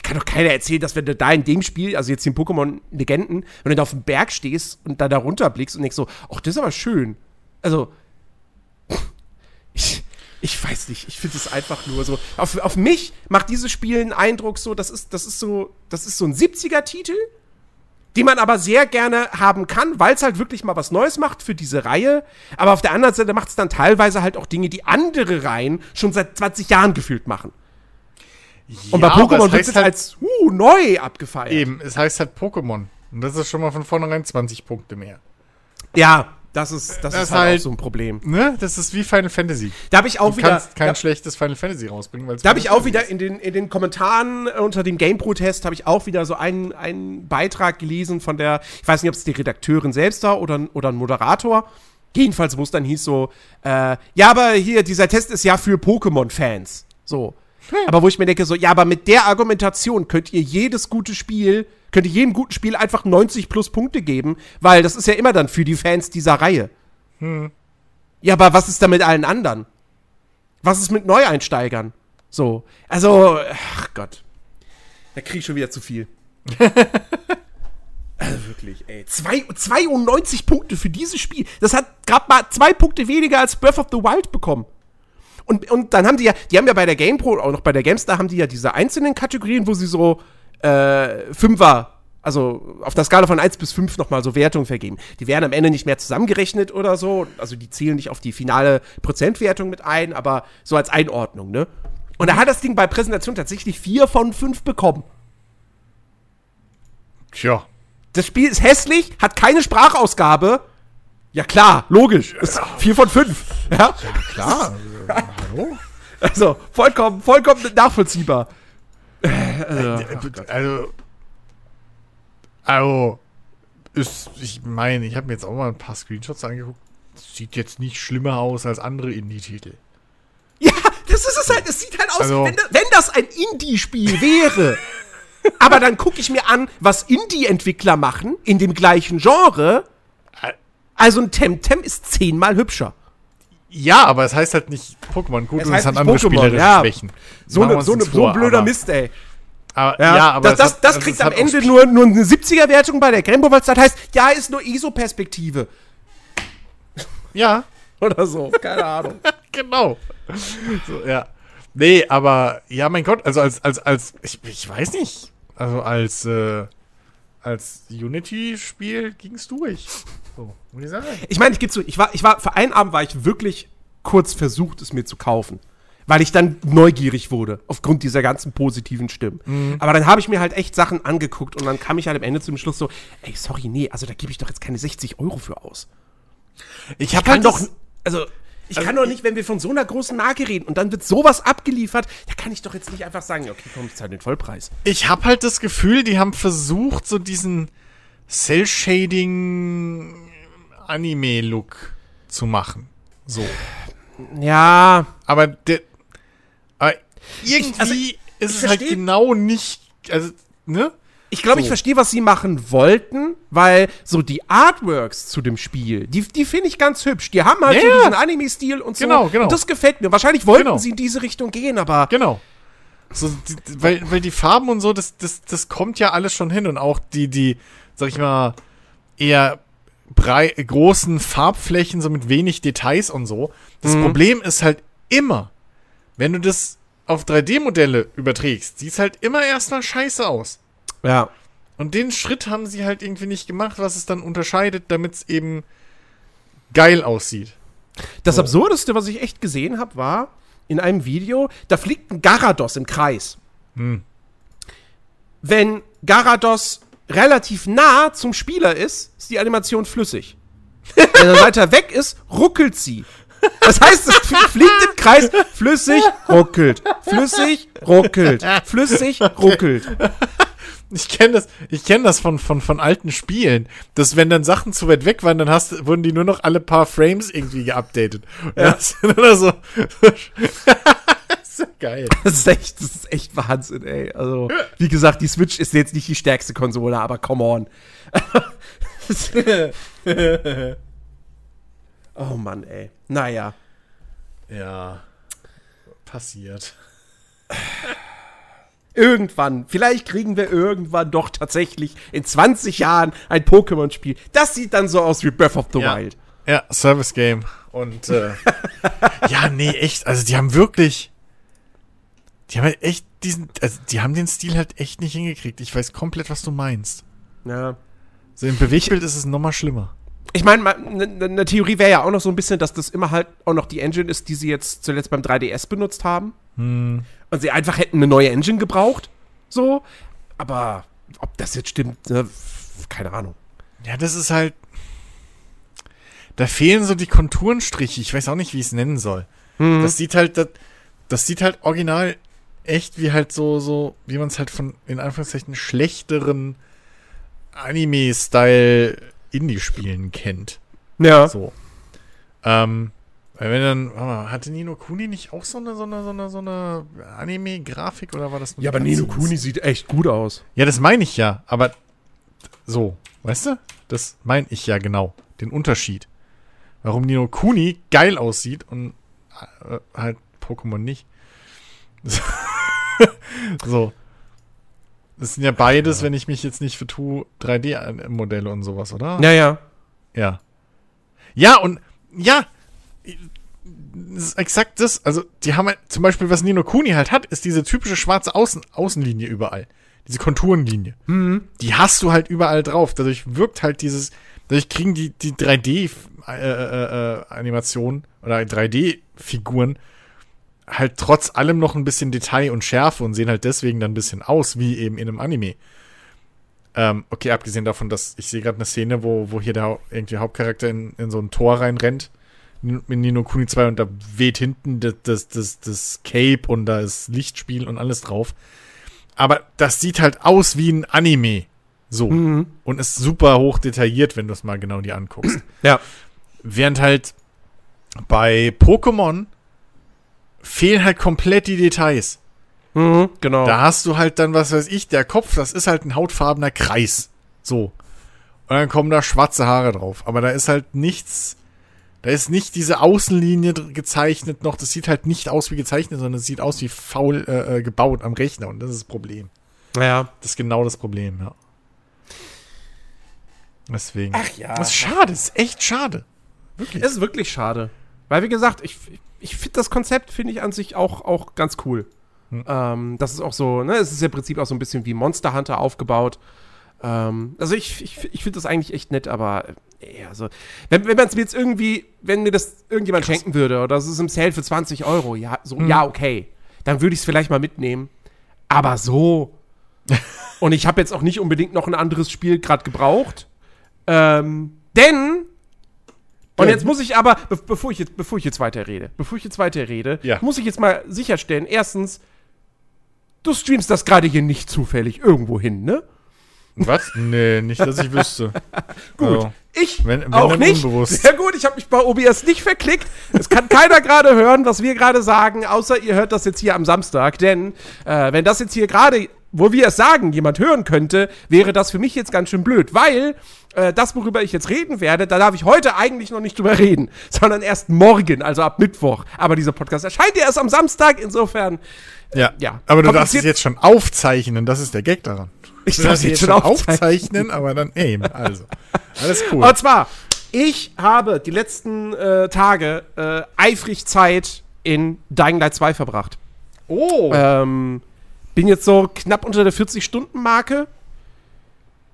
kann doch keiner erzählen, dass wenn du da in dem Spiel, also jetzt in Pokémon Legenden, wenn du da auf dem Berg stehst und da da runterblickst und denkst so, ach, das ist aber schön. Also, ich, ich weiß nicht, ich finde es einfach nur so. Auf, auf mich macht dieses Spiel einen Eindruck so, das ist, das ist so, das ist so ein 70er-Titel, den man aber sehr gerne haben kann, weil es halt wirklich mal was Neues macht für diese Reihe. Aber auf der anderen Seite macht es dann teilweise halt auch Dinge, die andere Reihen schon seit 20 Jahren gefühlt machen. Ja, und bei Pokémon wird es halt als uh, neu abgefeiert. Eben, es heißt halt Pokémon. Und das ist schon mal von vornherein 20 Punkte mehr. Ja, das ist, das, das ist halt, halt, auch so ein Problem. Ne? Das ist wie Final Fantasy. Da habe ich auch du wieder. kannst kein da, schlechtes Final Fantasy rausbringen. Da habe ich auch wieder in den, in den Kommentaren unter dem GamePro-Test habe ich auch wieder so einen, einen Beitrag gelesen von der, ich weiß nicht, ob es die Redakteurin selbst war oder, oder ein Moderator. Jedenfalls, wo es dann hieß so, äh, ja, aber hier, dieser Test ist ja für Pokémon-Fans. So. Hm. Aber wo ich mir denke, so, ja, aber mit der Argumentation könnt ihr jedes gute Spiel, könnt ihr jedem guten Spiel einfach 90 plus Punkte geben, weil das ist ja immer dann für die Fans dieser Reihe. Hm. Ja, aber was ist da mit allen anderen? Was ist mit Neueinsteigern? So. Also, ach Gott. Da krieg ich schon wieder zu viel. [LAUGHS] also wirklich, ey. Zwei, 92 Punkte für dieses Spiel. Das hat gerade mal zwei Punkte weniger als Breath of the Wild bekommen. Und, und dann haben die ja, die haben ja bei der GamePro, auch noch bei der GameStar, haben die ja diese einzelnen Kategorien, wo sie so äh, Fünfer, also auf der Skala von 1 bis 5 nochmal so Wertungen vergeben. Die werden am Ende nicht mehr zusammengerechnet oder so. Also die zählen nicht auf die finale Prozentwertung mit ein, aber so als Einordnung, ne? Und da hat das Ding bei Präsentation tatsächlich 4 von 5 bekommen. Tja. Das Spiel ist hässlich, hat keine Sprachausgabe. Ja klar, logisch. Ist 4 von 5. Ja, Klar. Hallo? [LAUGHS] also vollkommen, vollkommen nachvollziehbar. Also, also, ist, ich meine, ich habe mir jetzt auch mal ein paar Screenshots angeguckt. Sieht jetzt nicht schlimmer aus als andere Indie-Titel. Ja, das ist es halt. Es sieht halt aus, Also- wenn, wenn das ein Indie-Spiel wäre. [LAUGHS] aber dann gucke ich mir an, was Indie-Entwickler machen in dem gleichen Genre. Also ein Temtem ist zehnmal hübscher. Ja, aber es heißt halt nicht Pokémon gut Es und es hat andere Pokémon, spielerische ja. Schwächen. So, ne, uns so, ne, nichts so vor, ein blöder aber, Mist, ey. Aber, Ja, ja, aber das, das, hat- das also kriegt am Ende nur, nur eine 70er-Wertung bei der Grembo, weil es dann heißt, ja, ist nur ISO-Perspektive. Ja, [LAUGHS] Oder so, keine Ahnung. [LAUGHS] genau. So, ja. Nee, aber ja, mein Gott, also als, als, als, ich, ich weiß nicht. Also als, äh, als Unity-Spiel ging's durch. So, muss ich sagen. Ich meine, ich gebe zu, ich war, ich war, für einen Abend war ich wirklich kurz versucht, es mir zu kaufen. Weil ich dann neugierig wurde, aufgrund dieser ganzen positiven Stimmen. Mhm. Aber dann habe ich mir halt echt Sachen angeguckt und dann kam ich halt am Ende zum Schluss so, ey, sorry, nee, also da gebe ich doch jetzt keine 60 Euro für aus. Ich Ich hab kann halt doch, also, ich Also kann doch ich- nicht, wenn wir von so einer großen Marke reden und dann wird sowas abgeliefert, da kann ich doch jetzt nicht einfach sagen, okay, komm, ich zahle den Vollpreis. Ich habe halt das Gefühl, die haben versucht, so diesen Cell-Shading Anime-Look zu machen. So. Ja, Aber der. Aber irgendwie also, ist ich es halt genau nicht. Also, ne? Ich glaube, ich So. verstehe, was sie machen wollten, weil so die Artworks zu dem Spiel, die, die finde ich ganz hübsch. Die haben halt Ja, so diesen Anime-Stil und so. Genau, genau. Und das gefällt mir. Wahrscheinlich wollten Genau. sie in diese Richtung gehen, aber Genau. So, die- weil, weil die Farben und so, das, das, das kommt ja alles schon hin. Und auch die, die, sag ich mal, eher brei großen Farbflächen, so mit wenig Details und so. Das Mhm. Problem ist halt immer, wenn du das auf 3D-Modelle überträgst, sieht's halt immer erstmal scheiße aus. ja. Und den Schritt haben sie halt irgendwie nicht gemacht, was es dann unterscheidet, damit es eben geil aussieht. Das So. Absurdeste, was ich echt gesehen habe, war in einem Video, da fliegt ein Garados im Kreis. Hm. Wenn Garados relativ nah zum Spieler ist, ist die Animation flüssig. [LAUGHS] Wenn er weiter weg ist, ruckelt sie. Das heißt, es fl- fliegt im Kreis, flüssig, ruckelt, flüssig, ruckelt, flüssig, ruckelt. Ich kenne das, ich kenne das von, von, von alten Spielen, dass wenn dann Sachen zu weit weg waren, dann hast, wurden die nur noch alle paar Frames irgendwie geupdatet. Ja. [LAUGHS] das oder so. Das ist ja geil. Das ist echt, das ist echt Wahnsinn, ey. Also, wie gesagt, die Switch ist jetzt nicht die stärkste Konsole, aber come on. [LAUGHS] oh Mann, ey. Naja. Ja. Passiert. Irgendwann, vielleicht kriegen wir irgendwann doch tatsächlich in 20 Jahren ein Pokémon-Spiel. Das sieht dann so aus wie Breath of the Ja. Wild. Ja, Service Game. Und äh, [LAUGHS] ja, nee, echt. Also die haben wirklich. Die haben halt echt diesen. Also die haben den Stil halt echt nicht hingekriegt. Ich weiß komplett, was du meinst. Ja. So im Bewegtbild ist es nochmal schlimmer. Ich meine, eine ne Theorie wäre ja auch noch so ein bisschen, dass das immer halt auch noch die Engine ist, die sie jetzt zuletzt beim 3DS benutzt haben. Hm. Und sie einfach hätten eine neue Engine gebraucht. So. Aber ob das jetzt stimmt, ne, keine Ahnung. Ja, das ist halt. Da fehlen so die Konturenstriche. Ich weiß auch nicht, wie ich es nennen soll. Mhm. Das sieht halt, das, das sieht halt original echt wie halt so, so, wie man es halt von, in Anführungszeichen, schlechteren Anime-Style Indie-Spielen kennt. Ja. So. Ähm, weil wenn dann, warte mal, hatte Nino Kuni nicht auch so eine, so eine, so eine, so eine Anime-Grafik oder war das nur Ja, aber Nino? Kuni sieht echt gut aus. Ja, das meine ich ja, aber so, weißt du? Das meine ich ja genau, den Unterschied. Warum Nino Kuni geil aussieht und äh, halt Pokémon nicht. [LAUGHS] [LAUGHS] so. Das sind ja beides, wenn ich mich jetzt nicht vertue, 3D-Modelle und sowas, oder? Ja, ja. Ja. Ja, und ja, das ist exakt das. Also, die haben halt, zum Beispiel, was Nino Kuni halt hat, ist diese typische schwarze Außen Außenlinie überall. Diese Konturenlinie. Mhm. Die hast du halt überall drauf. Dadurch wirkt halt dieses, dadurch kriegen die, die 3D-Animationen äh, äh, oder 3D-Figuren halt trotz allem noch ein bisschen Detail und Schärfe und sehen halt deswegen dann ein bisschen aus, wie eben in einem Anime. Ähm, okay, abgesehen davon, dass ich sehe gerade eine Szene, wo, wo hier der irgendwie Hauptcharakter in, in so ein Tor reinrennt mit Nino Kuni 2 und da weht hinten das, das, das, das Cape und da ist Lichtspiel und alles drauf. Aber das sieht halt aus wie ein Anime. So. Mhm. Und ist super hoch detailliert, wenn du es mal genau dir anguckst. Ja. Während halt bei Pokémon fehlen halt komplett die Details. Mhm, genau. Da hast du halt dann, was weiß ich, der Kopf, das ist halt ein hautfarbener Kreis. So. Und dann kommen da schwarze Haare drauf. Aber da ist halt nichts, da ist nicht diese Außenlinie gezeichnet noch. Das sieht halt nicht aus wie gezeichnet, sondern es sieht aus wie faul äh, äh, gebaut am Rechner. Und das ist das Problem. ja. Das ist genau das Problem, ja. Deswegen. Ach ja. Das ist schade, das ist echt schade. Wirklich. Es ist wirklich schade. Weil, wie gesagt, ich, ich finde das Konzept, finde ich an sich auch, auch ganz cool. Hm. Ähm, das ist auch so, ne, es ist ja im Prinzip auch so ein bisschen wie Monster Hunter aufgebaut. Ähm, also ich, ich, ich finde das eigentlich echt nett, aber äh, ja, also, wenn, wenn man es mir jetzt irgendwie, wenn mir das irgendjemand schenken würde oder es ist im Sale für 20 Euro, ja, so, Hm. ja, okay, dann würde ich es vielleicht mal mitnehmen. Aber so. [LAUGHS] Und ich habe jetzt auch nicht unbedingt noch ein anderes Spiel gerade gebraucht. Ähm, denn und jetzt muss ich aber, be bevor, ich jetzt, bevor ich jetzt weiter rede, bevor ich jetzt weiter rede, Ja. muss ich jetzt mal sicherstellen, erstens, du streamst das gerade hier nicht zufällig irgendwo hin, ne? Was? Nee, nicht, dass ich wüsste. [LAUGHS] Gut. Also, Ich Wenn- wenn auch nicht. unbewusst. Sehr gut, ich habe mich bei OBS nicht verklickt. Es kann keiner gerade hören, was wir gerade sagen, außer ihr hört das jetzt hier am Samstag. Denn äh, wenn das jetzt hier gerade, wo wir es sagen, jemand hören könnte, wäre das für mich jetzt ganz schön blöd, weil äh, das, worüber ich jetzt reden werde, da darf ich heute eigentlich noch nicht drüber reden, [LAUGHS] sondern erst morgen, also ab Mittwoch. Aber dieser Podcast erscheint ja erst am Samstag, insofern. ja. ja. Aber du darfst es jetzt schon aufzeichnen, das ist der Gag daran. Ich darf jetzt schon aufzeichnen. aber dann eben, also. Alles cool. Und zwar, ich habe die letzten äh, Tage äh, eifrig Zeit in Dying Light 2 verbracht. Oh. Ähm, bin jetzt so knapp unter der 40-Stunden-Marke.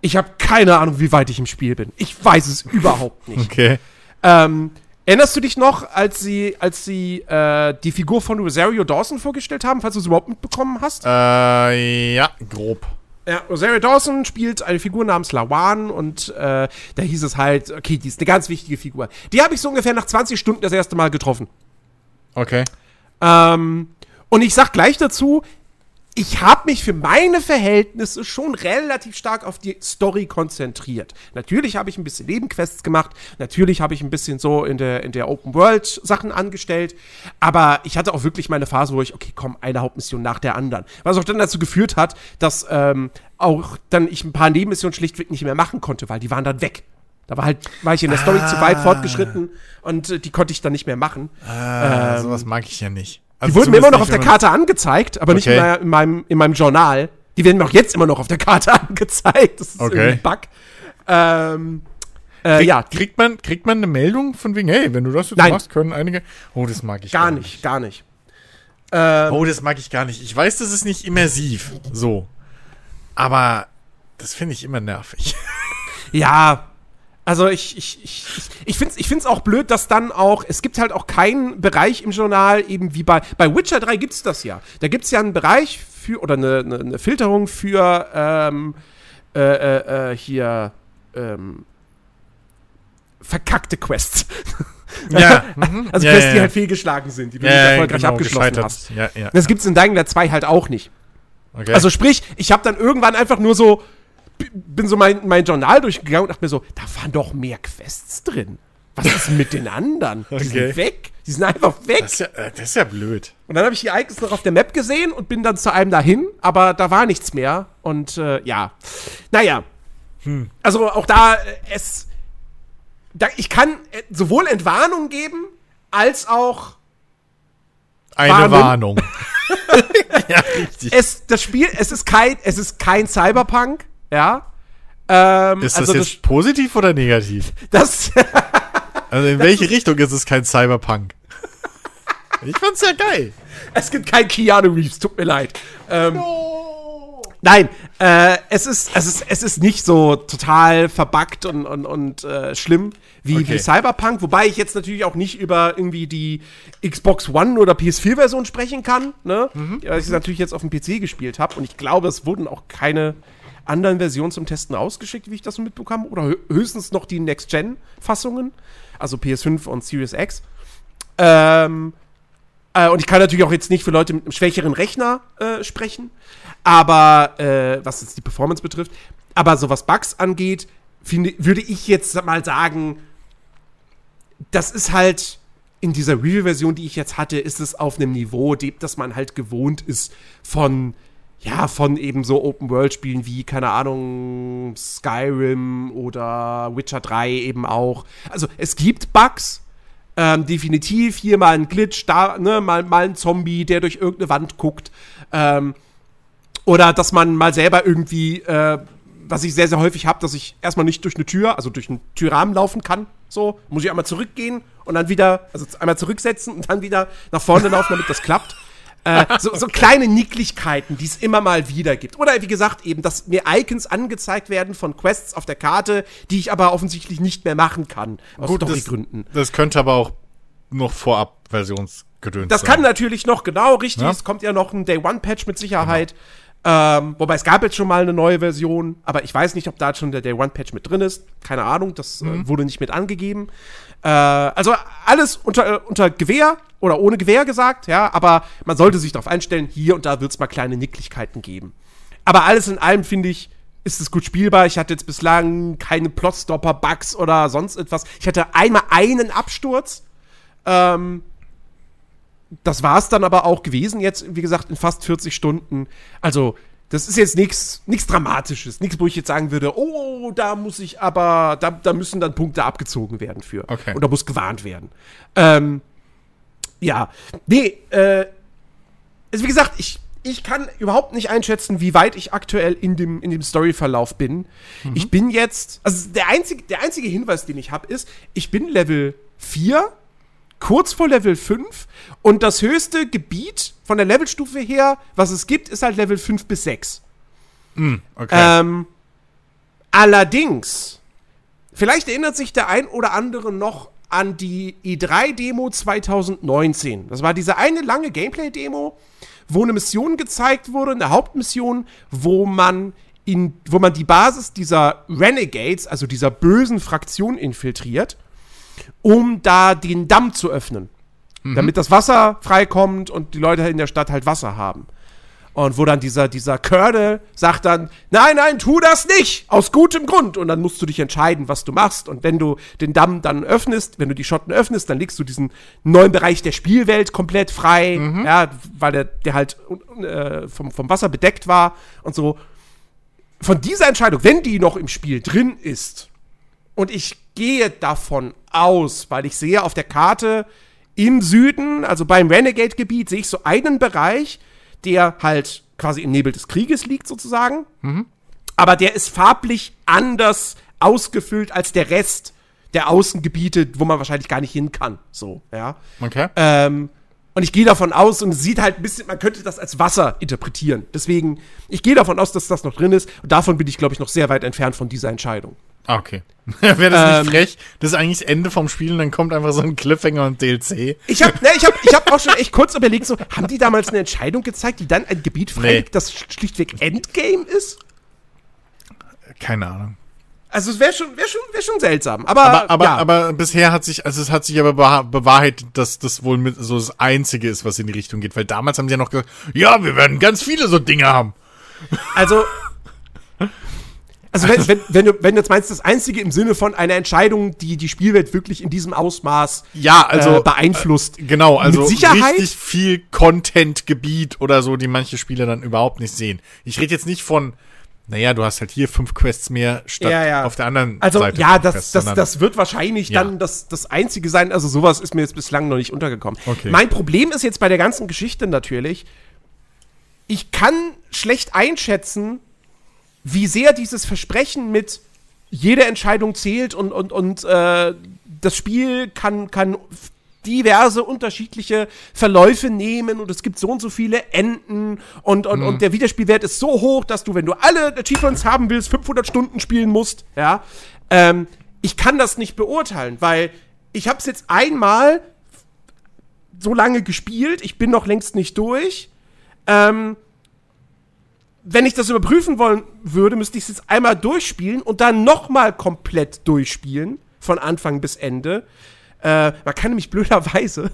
Ich habe keine Ahnung, wie weit ich im Spiel bin. Ich weiß es [LAUGHS] überhaupt nicht. Okay. Ähm, erinnerst du dich noch, als sie, als sie äh, die Figur von Rosario Dawson vorgestellt haben, falls du es überhaupt mitbekommen hast? Äh, ja, grob. Ja, Rosario Dawson spielt eine Figur namens Lawan und äh, da hieß es halt, okay, die ist eine ganz wichtige Figur. Die habe ich so ungefähr nach 20 Stunden das erste Mal getroffen. Okay. Ähm, und ich sag gleich dazu, ich habe mich für meine Verhältnisse schon relativ stark auf die Story konzentriert. Natürlich habe ich ein bisschen Nebenquests gemacht, natürlich habe ich ein bisschen so in der, in der Open World Sachen angestellt, aber ich hatte auch wirklich meine Phase, wo ich, okay, komm, eine Hauptmission nach der anderen. Was auch dann dazu geführt hat, dass ähm, auch dann ich ein paar Nebenmissionen schlichtweg nicht mehr machen konnte, weil die waren dann weg. Da war halt, war ich in der Story zu weit fortgeschritten und äh, die konnte ich dann nicht mehr machen. Äh, Ähm, sowas mag ich ja nicht. Die Also wurden mir immer noch auf der nicht, Karte angezeigt, aber nicht in, Okay. in, meinem, in meinem Journal. Die werden mir auch jetzt immer noch auf der Karte [LAUGHS] angezeigt. Das ist Okay. ein Bug. Ähm, äh, man, ja, kriegt, man, kriegt man eine Meldung von wegen, hey, wenn du das jetzt Nein. machst, können einige. Oh, das mag ich gar nicht, gar nicht. Ähm, Oh, das mag ich gar nicht. Ich weiß, das ist nicht immersiv. So. Aber das finde ich immer nervig. [LAUGHS] Ja, also ich, ich, ich, ich, finde es ich find's auch blöd, dass dann auch, es gibt halt auch keinen Bereich im Journal, eben wie bei, bei Witcher 3 gibt es das ja. Da gibt es ja einen Bereich für, oder eine, eine, eine Filterung für, ähm, äh, äh, äh, hier, ähm, verkackte Quests. Ja. [LAUGHS] mhm. Also ja, Quests, ja, die halt fehlgeschlagen sind, die du ja, nicht erfolgreich genau, abgeschlossen hast. Ja, ja. Das gibt es in Dying Light 2 halt auch nicht. Okay. Also sprich, ich habe dann irgendwann einfach nur so, bin so mein, mein Journal durchgegangen und dachte mir so, da waren doch mehr Quests drin. Was ist mit den anderen? Die Okay. sind weg. Die sind einfach weg. das, ist ja, äh, das ist ja blöd. Und dann habe ich die Icons noch auf der Map gesehen und bin dann zu einem dahin, aber da war nichts mehr. Und äh, ja, naja. Also auch da, äh, es, da, ich kann äh, sowohl Entwarnung geben, als auch Eine warnen. Warnung. [LAUGHS] ja, richtig. Es, das Spiel, es ist kein, es ist kein Cyberpunk, ja. Ähm, Ist das also jetzt positiv oder negativ? das, [LAUGHS] Also in welche Richtung ist es kein Cyberpunk? Ich fand's ja geil. es gibt kein Keanu Reeves, tut mir leid. Ähm, Nein, äh, es, ist, es, ist, es ist nicht so total verbuggt und, und, und äh, schlimm wie, Okay. wie Cyberpunk, wobei ich jetzt natürlich auch nicht über irgendwie die Xbox One oder PS4-Version sprechen kann, ne? Weil ich es natürlich jetzt auf dem PC gespielt habe und ich glaube, es wurden auch keine anderen Versionen zum Testen ausgeschickt, wie ich das so mitbekomme, oder hö- höchstens noch die Next-Gen-Fassungen, also PS5 und Series X. Ähm, äh, und ich kann natürlich auch jetzt nicht für Leute mit einem schwächeren Rechner äh, sprechen, aber äh, was jetzt die Performance betrifft, aber so was Bugs angeht, finde, würde ich jetzt mal sagen, das ist halt in dieser Review-Version, die ich jetzt hatte, ist es auf einem Niveau, dass man halt gewohnt ist von, ja, von eben so Open-World-Spielen wie, keine Ahnung, Skyrim oder Witcher 3 eben auch. Also es gibt Bugs, ähm, definitiv hier mal ein Glitch, da, ne, mal, mal ein Zombie, der durch irgendeine Wand guckt. Ähm, oder dass man mal selber irgendwie, äh, was ich sehr, sehr häufig habe, dass ich erstmal nicht durch eine Tür, also durch einen Türrahmen laufen kann. So, muss ich einmal zurückgehen und dann wieder, also einmal zurücksetzen und dann wieder nach vorne laufen, damit das klappt. Äh, so, so kleine Nicklichkeiten, die es immer mal wieder gibt. Oder wie gesagt, eben, dass mir Icons angezeigt werden von Quests auf der Karte, die ich aber offensichtlich nicht mehr machen kann. Aus Gut, das, Storygründen. das könnte aber auch noch vorab Versionsgedöns Das sein. kann natürlich noch, genau, richtig. Ja. Es kommt ja noch ein Day-One-Patch mit Sicherheit. Ähm, wobei es gab jetzt schon mal eine neue Version, aber ich weiß nicht, ob da schon der Day-One-Patch mit drin ist. Keine Ahnung, das äh, wurde nicht mit angegeben. Äh, also alles unter, unter Gewehr oder ohne Gewehr gesagt, ja, aber man sollte sich darauf einstellen, hier und da wird es mal kleine Nicklichkeiten geben. Aber alles in allem finde ich, ist es gut spielbar. Ich hatte jetzt bislang keine Plotstopper, Bugs oder sonst etwas. Ich hatte einmal einen Absturz. Ähm, das war es dann aber auch gewesen, jetzt, wie gesagt, in fast 40 Stunden. Also, das ist jetzt nichts nichts Dramatisches, nichts, wo ich jetzt sagen würde, oh, da muss ich aber, da, da müssen dann Punkte abgezogen werden für. Okay. Und da muss gewarnt werden. Ähm, ja, nee, äh, also wie gesagt, ich, ich kann überhaupt nicht einschätzen, wie weit ich aktuell in dem, in dem Storyverlauf bin. Ich bin jetzt, also der einzige, der einzige Hinweis, den ich habe, ist, ich bin Level 4, kurz vor Level 5 und das höchste Gebiet von der Levelstufe her, was es gibt, ist halt Level 5 bis 6. Okay. Ähm, allerdings, vielleicht erinnert sich der ein oder andere noch an die E3-Demo 2019. Das war diese eine lange Gameplay-Demo, wo eine Mission gezeigt wurde, eine Hauptmission, wo man in, wo man die Basis dieser Renegades, also dieser bösen Fraktion infiltriert, um da den Damm zu öffnen. Damit das Wasser freikommt und die Leute in der Stadt halt Wasser haben. Und wo dann dieser, dieser Colonel sagt dann, nein, nein, tu das nicht, aus gutem Grund. Und dann musst du dich entscheiden, was du machst. Und wenn du den Damm dann öffnest, wenn du die Schotten öffnest, dann legst du diesen neuen Bereich der Spielwelt komplett frei, ja, weil der, der halt äh, vom, vom Wasser bedeckt war und so. Von dieser Entscheidung, wenn die noch im Spiel drin ist, und ich gehe davon aus, weil ich sehe auf der Karte im Süden, also beim Renegade-Gebiet, sehe ich so einen Bereich, der halt quasi im Nebel des Krieges liegt, sozusagen. Aber der ist farblich anders ausgefüllt als der Rest der Außengebiete, wo man wahrscheinlich gar nicht hin kann. So, ja. okay. Ähm, und ich gehe davon aus, und es sieht halt ein bisschen, man könnte das als Wasser interpretieren. Deswegen, ich gehe davon aus, dass das noch drin ist. Und davon bin ich, glaube ich, noch sehr weit entfernt von dieser Entscheidung. Ah, okay. [LAUGHS] Wäre das Ähm, nicht frech? Das ist eigentlich das Ende vom Spiel und dann kommt einfach so ein Cliffhanger und DLC. Ich habe ne, ich hab, ich hab auch schon echt kurz überlegt, so, haben die damals eine Entscheidung gezeigt, die dann ein Gebiet freilegt, Nee. das schlichtweg Endgame ist? Keine Ahnung. Also es wäre schon, wär schon, wär schon seltsam. Aber, Aber, aber, ja. aber bisher hat sich, also es hat sich aber bewahr- bewahrheitet, dass das wohl mit so das Einzige ist, was in die Richtung geht. Weil damals haben sie ja noch gesagt, ja, wir werden ganz viele so Dinge haben. Also. Also, wenn, wenn, wenn, du, wenn du jetzt meinst, das Einzige im Sinne von einer Entscheidung, die die Spielwelt wirklich in diesem Ausmaß Ja, also äh, beeinflusst. Genau, also Mit Sicherheit? richtig viel Content-Gebiet oder so, die manche Spieler dann überhaupt nicht sehen. Ich rede jetzt nicht von Naja, du hast halt hier fünf Quests mehr statt Ja, ja. auf der anderen Also Seite. ja, fünf das, das, das wird wahrscheinlich Ja. dann das, das Einzige sein. Also sowas ist mir jetzt bislang noch nicht untergekommen. Okay. Mein Problem ist jetzt bei der ganzen Geschichte natürlich, ich kann schlecht einschätzen, wie sehr dieses Versprechen mit jede Entscheidung zählt und, und, und äh, das Spiel kann, kann diverse unterschiedliche Verläufe nehmen und es gibt so und so viele Enden und, und, und der Wiederspielwert ist so hoch, dass du, wenn du alle Achievements haben willst, 500 Stunden spielen musst, ja. Ähm, ich kann das nicht beurteilen, weil ich habe es jetzt einmal so lange gespielt, ich bin noch längst nicht durch. Ähm, wenn ich das überprüfen wollen würde, müsste ich es jetzt einmal durchspielen und dann noch mal komplett durchspielen, von Anfang bis Ende. Äh, man kann nämlich blöderweise,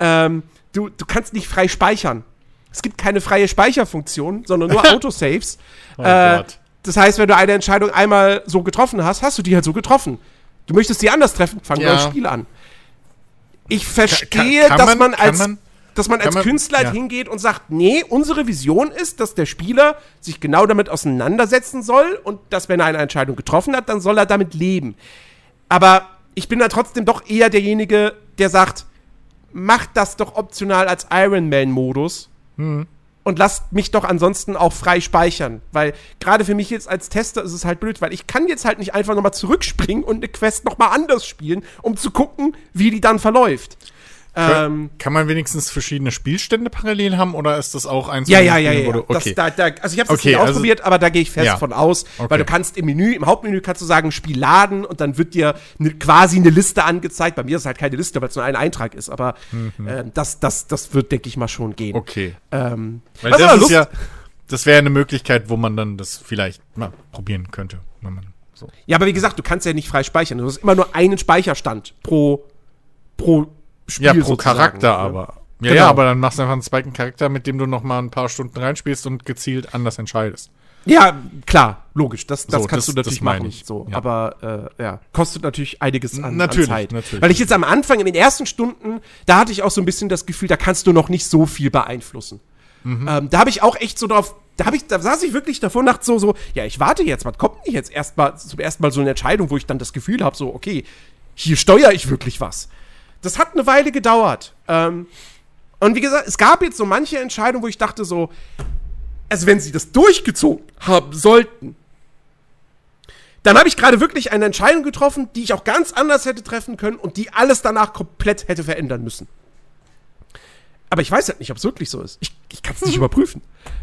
ähm, du, du kannst nicht frei speichern. Es gibt keine freie Speicherfunktion, sondern nur [LAUGHS] Autosaves. Oh äh, Gott. das heißt, wenn du eine Entscheidung einmal so getroffen hast, hast du die halt so getroffen. Du möchtest sie anders treffen, fang Ja. neues Spiel an. Ich verstehe, kann dass man- man, kann als, man- dass man als man- Künstler ja. hingeht und sagt, nee, unsere Vision ist, dass der Spieler sich genau damit auseinandersetzen soll und dass, wenn er eine Entscheidung getroffen hat, dann soll er damit leben. Aber ich bin dann trotzdem doch eher derjenige, der sagt, macht das doch optional als Iron Man-Modus Hm. und lasst mich doch ansonsten auch frei speichern. Weil gerade für mich jetzt als Tester ist es halt blöd, weil ich kann jetzt halt nicht einfach nochmal zurückspringen und eine Quest nochmal anders spielen, um zu gucken, wie die dann verläuft. Ähm, Kann man wenigstens verschiedene Spielstände parallel haben oder ist das auch eins? ja, ja, ja, ja. du- Das, Okay. da, da, also ich habe es Okay, nicht also- ausprobiert, aber da gehe ich fest Ja. von aus, Okay. weil du kannst im Menü, im Hauptmenü kannst du sagen, Spiel laden und dann wird dir ne, quasi eine Liste angezeigt. Bei mir ist es halt keine Liste, weil es nur ein Eintrag ist, aber ähm, das, das, das wird, denke ich mal, schon gehen. Mhm. okay. Ähm, Weil das ist Lust- ja, das wäre eine Möglichkeit, wo man dann das vielleicht mal probieren könnte. Wenn man so. Ja, aber wie gesagt, du kannst ja nicht frei speichern. Du hast immer nur einen Speicherstand pro, pro Spiel. Ja, pro sozusagen, Charakter aber. Ja, Genau. ja, aber dann machst du einfach einen zweiten Charakter, mit dem du noch mal ein paar Stunden reinspielst und gezielt anders entscheidest. Ja, klar, logisch. Das, das So, kannst das- du natürlich machen. ich, So, ja. Aber äh, ja, kostet natürlich einiges an, Natürlich, an Zeit. natürlich. Weil ich jetzt am Anfang, in den ersten Stunden, da hatte ich auch so ein bisschen das Gefühl, da kannst du noch nicht so viel beeinflussen. Mhm. Ähm, da habe ich auch echt so drauf, da habe ich, da saß ich wirklich davor nachts so, so, ja, ich warte jetzt, was kommt denn jetzt erstmal zum ersten Mal so eine Entscheidung, wo ich dann das Gefühl habe, so, okay, hier steuere ich wirklich was. Das hat eine Weile gedauert. Ähm, und wie gesagt, es gab jetzt so manche Entscheidungen, wo ich dachte so, also wenn sie das durchgezogen haben sollten, dann habe ich gerade wirklich eine Entscheidung getroffen, die ich auch ganz anders hätte treffen können und die alles danach komplett hätte verändern müssen. Aber ich weiß halt nicht, ob es wirklich so ist. Ich, ich kann es nicht [LAUGHS] überprüfen.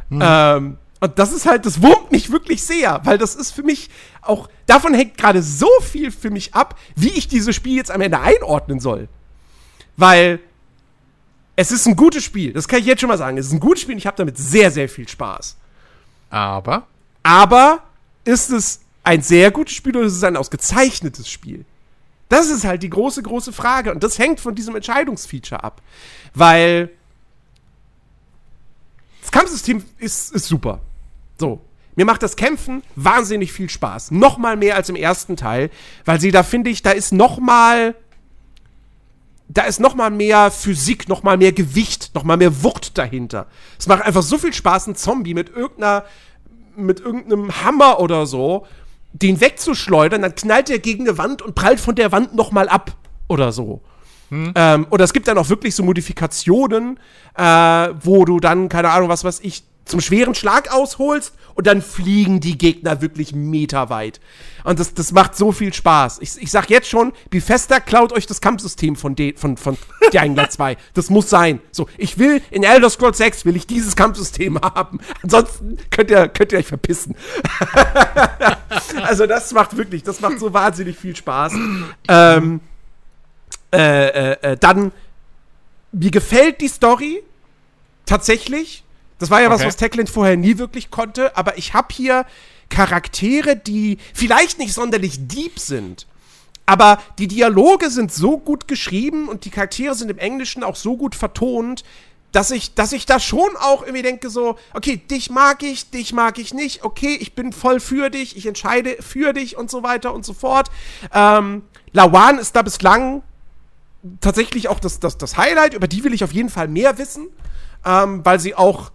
Ähm, und das ist halt, das wurmt mich wirklich sehr, weil das ist für mich auch, davon hängt gerade so viel für mich ab, wie ich dieses Spiel jetzt am Ende einordnen soll. Weil es ist ein gutes Spiel, das kann ich jetzt schon mal sagen. Es ist ein gutes Spiel und ich habe damit sehr, sehr viel Spaß. Aber Aber ist es ein sehr gutes Spiel oder ist es ein ausgezeichnetes Spiel? Das ist halt die große, große Frage. Und das hängt von diesem Entscheidungsfeature ab. Weil das Kampfsystem ist, ist super. So. Mir macht das Kämpfen wahnsinnig viel Spaß. Noch mal mehr als im ersten Teil. Weil sie da, finde ich, da ist noch mal da ist noch mal mehr Physik, noch mal mehr Gewicht, noch mal mehr Wucht dahinter. Es macht einfach so viel Spaß, einen Zombie mit irgendeiner mit irgendeinem Hammer oder so den wegzuschleudern, dann knallt er gegen eine Wand und prallt von der Wand noch mal ab oder so. Ähm, oder es gibt dann auch wirklich so Modifikationen, äh, wo du dann, keine Ahnung, was weiß ich, zum schweren Schlag ausholst und dann fliegen die Gegner wirklich meterweit. Und das, das macht so viel Spaß. Ich, ich sag jetzt schon, Bethesda klaut euch das Kampfsystem von, de, von, von Dying Light 2. Das muss sein. So, ich will, in Elder Scrolls 6 will ich dieses Kampfsystem [LAUGHS] haben. Ansonsten könnt ihr, könnt ihr euch verpissen. [LAUGHS] also das macht wirklich, das macht so wahnsinnig viel Spaß. ähm, äh, äh, äh, dann, mir gefällt die Story tatsächlich. Das war ja was, Okay. was Techland vorher nie wirklich konnte, aber ich habe hier Charaktere, die vielleicht nicht sonderlich deep sind, aber die Dialoge sind so gut geschrieben und die Charaktere sind im Englischen auch so gut vertont, dass ich, dass ich da schon auch irgendwie denke so, okay, dich mag ich, dich mag ich nicht, okay, ich bin voll für dich, ich entscheide für dich und so weiter und so fort. Ähm, Lawan ist da bislang tatsächlich auch das, das, das Highlight, über die will ich auf jeden Fall mehr wissen, ähm, weil sie auch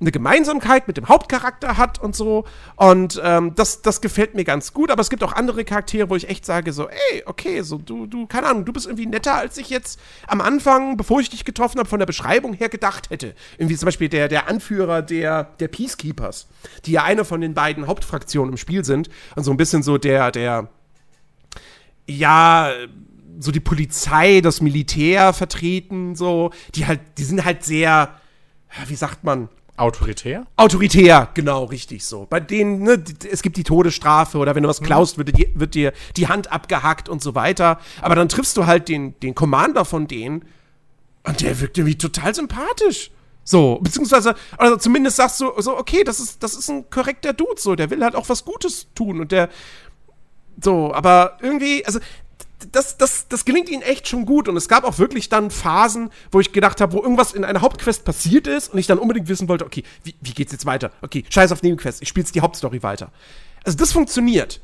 eine Gemeinsamkeit mit dem Hauptcharakter hat und so. Und ähm, das, das gefällt mir ganz gut. Aber es gibt auch andere Charaktere, wo ich echt sage, so, ey, okay, so du, du, keine Ahnung, du bist irgendwie netter, als ich jetzt am Anfang, bevor ich dich getroffen habe, von der Beschreibung her gedacht hätte. Irgendwie zum Beispiel der, der Anführer der, der Peacekeepers, die ja eine von den beiden Hauptfraktionen im Spiel sind. Und so ein bisschen so der, der, ja, so die Polizei, das Militär vertreten, so, die halt, die sind halt sehr, wie sagt man, Autoritär? Autoritär, genau, richtig so. Bei denen, ne, es gibt die Todesstrafe oder wenn du was klaust, wird, dir, wird dir die Hand abgehackt und so weiter. Aber dann triffst du halt den, den Commander von denen und der wirkt irgendwie total sympathisch. So, beziehungsweise, also zumindest sagst du so, okay, das ist, das ist ein korrekter Dude, so, der will halt auch was Gutes tun und der, so, aber irgendwie, also das, das, das gelingt ihnen echt schon gut. Und es gab auch wirklich dann Phasen, wo ich gedacht habe, wo irgendwas in einer Hauptquest passiert ist und ich dann unbedingt wissen wollte, okay, wie, wie geht's jetzt weiter? Okay, scheiß auf Nebenquest, ich spiele jetzt die Hauptstory weiter. Also das funktioniert.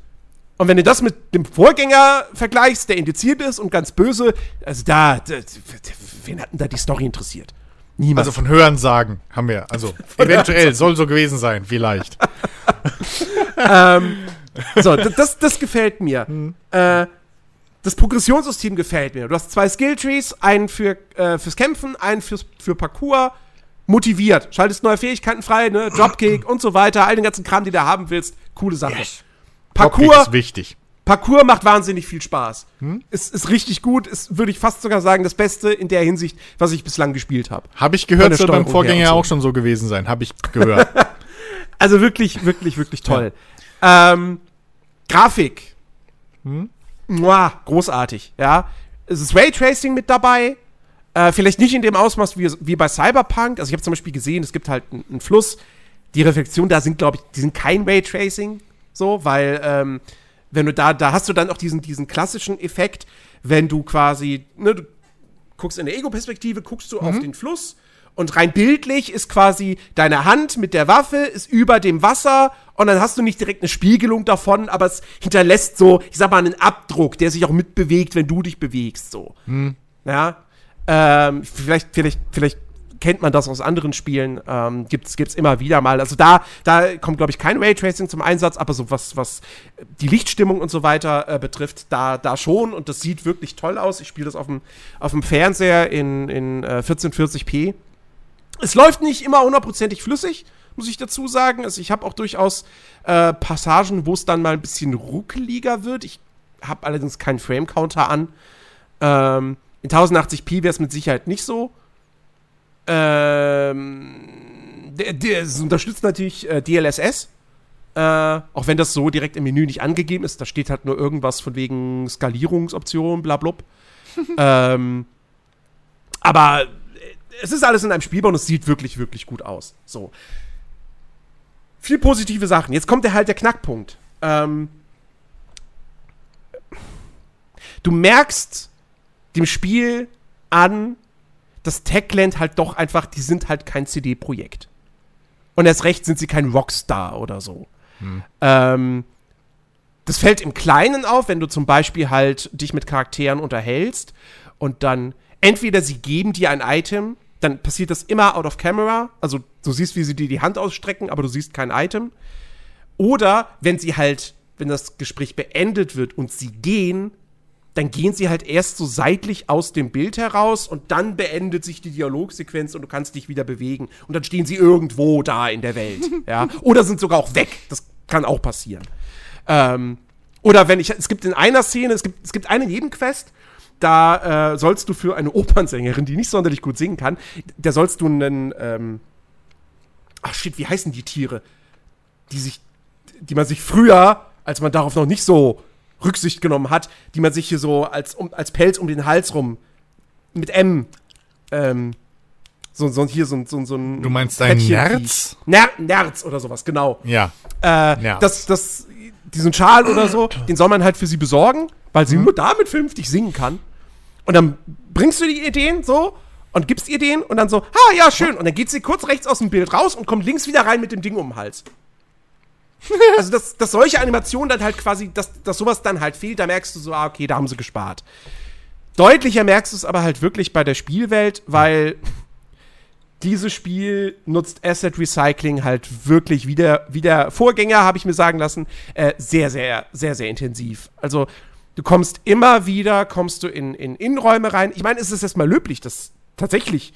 Und wenn du das mit dem Vorgänger vergleichst, der indiziert ist und ganz böse, also da, da wen hat denn da die Story interessiert? Niemand. Also von Hören sagen haben wir. Also [LAUGHS] eventuell soll so gewesen sein, vielleicht. [LAUGHS] ähm, so, das, das gefällt mir. Hm. Äh, das Progressionssystem gefällt mir. Du hast zwei Skilltrees, einen für, äh, fürs Kämpfen, einen fürs, für Parkour. Motiviert. Schaltest neue Fähigkeiten frei, ne? Dropkick [CLEARS THROAT] und so weiter. All den ganzen Kram, die du haben willst. Coole Sache. Yes. Parkour ist wichtig. Parkour macht wahnsinnig viel Spaß. Hm? Ist, ist richtig gut. Ist, würde ich fast sogar sagen, das Beste in der Hinsicht, was ich bislang gespielt habe. Habe ich gehört, soll beim Vorgänger so. auch schon so gewesen sein. Habe ich gehört. [LAUGHS] also wirklich, wirklich, wirklich toll. Ja. Ähm, Grafik. Hm? Mua, großartig, ja. Es ist Raytracing mit dabei. Äh, vielleicht nicht in dem Ausmaß wie, wie bei Cyberpunk. Also ich habe zum Beispiel gesehen, es gibt halt einen Fluss. Die Reflexionen da sind, glaube ich, die sind kein Raytracing, so, weil ähm, wenn du da, da hast du dann auch diesen, diesen klassischen Effekt, wenn du quasi, ne, du guckst in der Ego-Perspektive, guckst du mhm. auf den Fluss und rein bildlich ist quasi deine Hand mit der Waffe ist über dem Wasser und dann hast du nicht direkt eine Spiegelung davon, aber es hinterlässt so, ich sag mal, einen Abdruck, der sich auch mitbewegt, wenn du dich bewegst, so. Hm. Ja. Ähm, vielleicht, vielleicht, vielleicht kennt man das aus anderen Spielen, ähm, gibt's, gibt's immer wieder mal. Also da, da kommt, glaube ich, kein Raytracing zum Einsatz, aber so was, was die Lichtstimmung und so weiter äh, betrifft, da, da schon und das sieht wirklich toll aus. Ich spiele das auf dem, auf dem Fernseher in, in äh, 1440p es läuft nicht immer hundertprozentig flüssig, muss ich dazu sagen. Also ich habe auch durchaus äh, Passagen, wo es dann mal ein bisschen ruckeliger wird. Ich habe allerdings keinen Frame-Counter an. Ähm, in 1080p wäre es mit Sicherheit nicht so. Ähm, es unterstützt natürlich äh, DLSS. Äh, auch wenn das so direkt im Menü nicht angegeben ist. Da steht halt nur irgendwas von wegen Skalierungsoption, bla, bla. [LAUGHS] ähm, aber es ist alles in einem Spielbau und es sieht wirklich, wirklich gut aus. So. Viel positive Sachen. Jetzt kommt der halt der Knackpunkt. Ähm, du merkst dem Spiel an, dass Techland halt doch einfach, die sind halt kein CD-Projekt. Und erst recht sind sie kein Rockstar oder so. Hm. Ähm, das fällt im Kleinen auf, wenn du zum Beispiel halt dich mit Charakteren unterhältst und dann entweder sie geben dir ein Item dann passiert das immer out of camera. Also du siehst, wie sie dir die Hand ausstrecken, aber du siehst kein Item. Oder wenn sie halt, wenn das Gespräch beendet wird und sie gehen, dann gehen sie halt erst so seitlich aus dem Bild heraus und dann beendet sich die Dialogsequenz und du kannst dich wieder bewegen. Und dann stehen sie irgendwo da in der Welt. [LAUGHS] ja. Oder sind sogar auch weg. Das kann auch passieren. Ähm, oder wenn ich, es gibt in einer Szene, es gibt, es gibt eine Nebenquest, da äh, sollst du für eine Opernsängerin, die nicht sonderlich gut singen kann, da sollst du einen, ähm, ach shit, wie heißen die Tiere? Die sich, die man sich früher, als man darauf noch nicht so Rücksicht genommen hat, die man sich hier so als, um, als Pelz um den Hals rum mit M, ähm, so, so hier so, so, so ein. Du meinst dein Nerz? Ner Nerz oder sowas, genau. Ja. Äh, Nerz. Das, das, diesen Schal oder so, den soll man halt für sie besorgen, weil sie mhm. nur damit vernünftig singen kann. Und dann bringst du die Ideen so und gibst ihr den und dann so, ha, ja, schön. Und dann geht sie kurz rechts aus dem Bild raus und kommt links wieder rein mit dem Ding um den Hals. [LAUGHS] also, dass, dass solche Animationen dann halt quasi, dass, dass sowas dann halt fehlt, da merkst du so, ah, okay, da haben sie gespart. Deutlicher merkst du es aber halt wirklich bei der Spielwelt, weil dieses Spiel nutzt Asset Recycling halt wirklich wie der, wie der Vorgänger, habe ich mir sagen lassen, äh, sehr, sehr, sehr, sehr intensiv. Also du kommst immer wieder, kommst du in, in Innenräume rein. Ich meine, es ist erstmal löblich, dass tatsächlich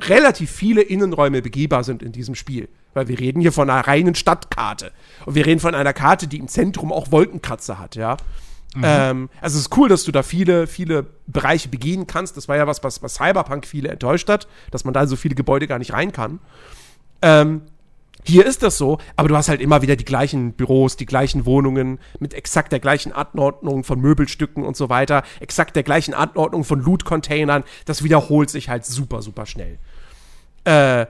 relativ viele Innenräume begehbar sind in diesem Spiel. Weil wir reden hier von einer reinen Stadtkarte. Und wir reden von einer Karte, die im Zentrum auch Wolkenkratzer hat, ja. Mhm. Ähm, also es ist cool, dass du da viele, viele Bereiche begehen kannst. Das war ja was, was, was Cyberpunk viele enttäuscht hat, dass man da so viele Gebäude gar nicht rein kann. Ähm, hier ist das so, aber du hast halt immer wieder die gleichen Büros, die gleichen Wohnungen mit exakt der gleichen Anordnung von Möbelstücken und so weiter, exakt der gleichen Anordnung von Loot-Containern. Das wiederholt sich halt super, super schnell. Äh,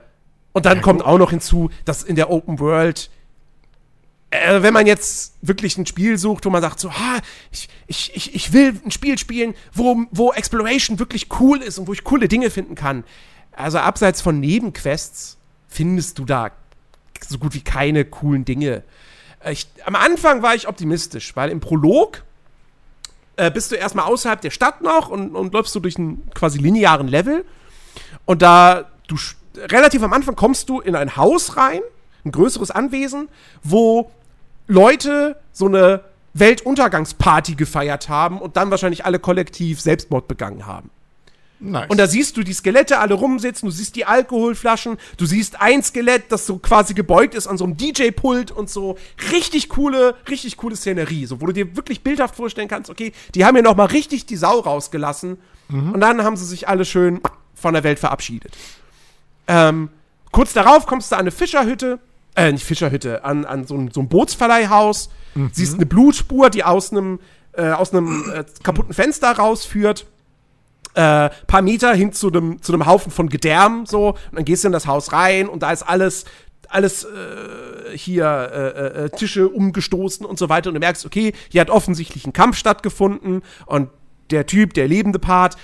und dann ja, kommt auch noch hinzu, dass in der Open World äh, wenn man jetzt wirklich ein Spiel sucht, wo man sagt so, ha, ich, ich, ich, ich will ein Spiel spielen, wo, wo Exploration wirklich cool ist und wo ich coole Dinge finden kann. Also abseits von Nebenquests findest du da so gut wie keine coolen Dinge. Äh, ich, am Anfang war ich optimistisch, weil im Prolog äh, bist du erstmal außerhalb der Stadt noch und, und läufst du durch einen quasi linearen Level. Und da du relativ am Anfang kommst du in ein Haus rein, ein größeres Anwesen, wo Leute so eine Weltuntergangsparty gefeiert haben und dann wahrscheinlich alle kollektiv Selbstmord begangen haben. Nice. Und da siehst du die Skelette alle rumsitzen, du siehst die Alkoholflaschen, du siehst ein Skelett, das so quasi gebeugt ist an so einem DJ-Pult und so. Richtig coole, richtig coole Szenerie, so wo du dir wirklich bildhaft vorstellen kannst, okay, die haben hier noch mal richtig die Sau rausgelassen mhm. und dann haben sie sich alle schön von der Welt verabschiedet. Ähm, kurz darauf kommst du an eine Fischerhütte, äh, nicht Fischerhütte, an, an so ein, so ein Bootsverleihhaus, mhm. siehst eine Blutspur, die aus einem äh, aus einem äh, kaputten Fenster rausführt. Äh, paar Meter hin zu einem zu einem Haufen von Gedärm so. Und dann gehst du in das Haus rein und da ist alles alles äh, hier äh, äh, Tische umgestoßen und so weiter. Und du merkst okay hier hat offensichtlich ein Kampf stattgefunden und der Typ der lebende Part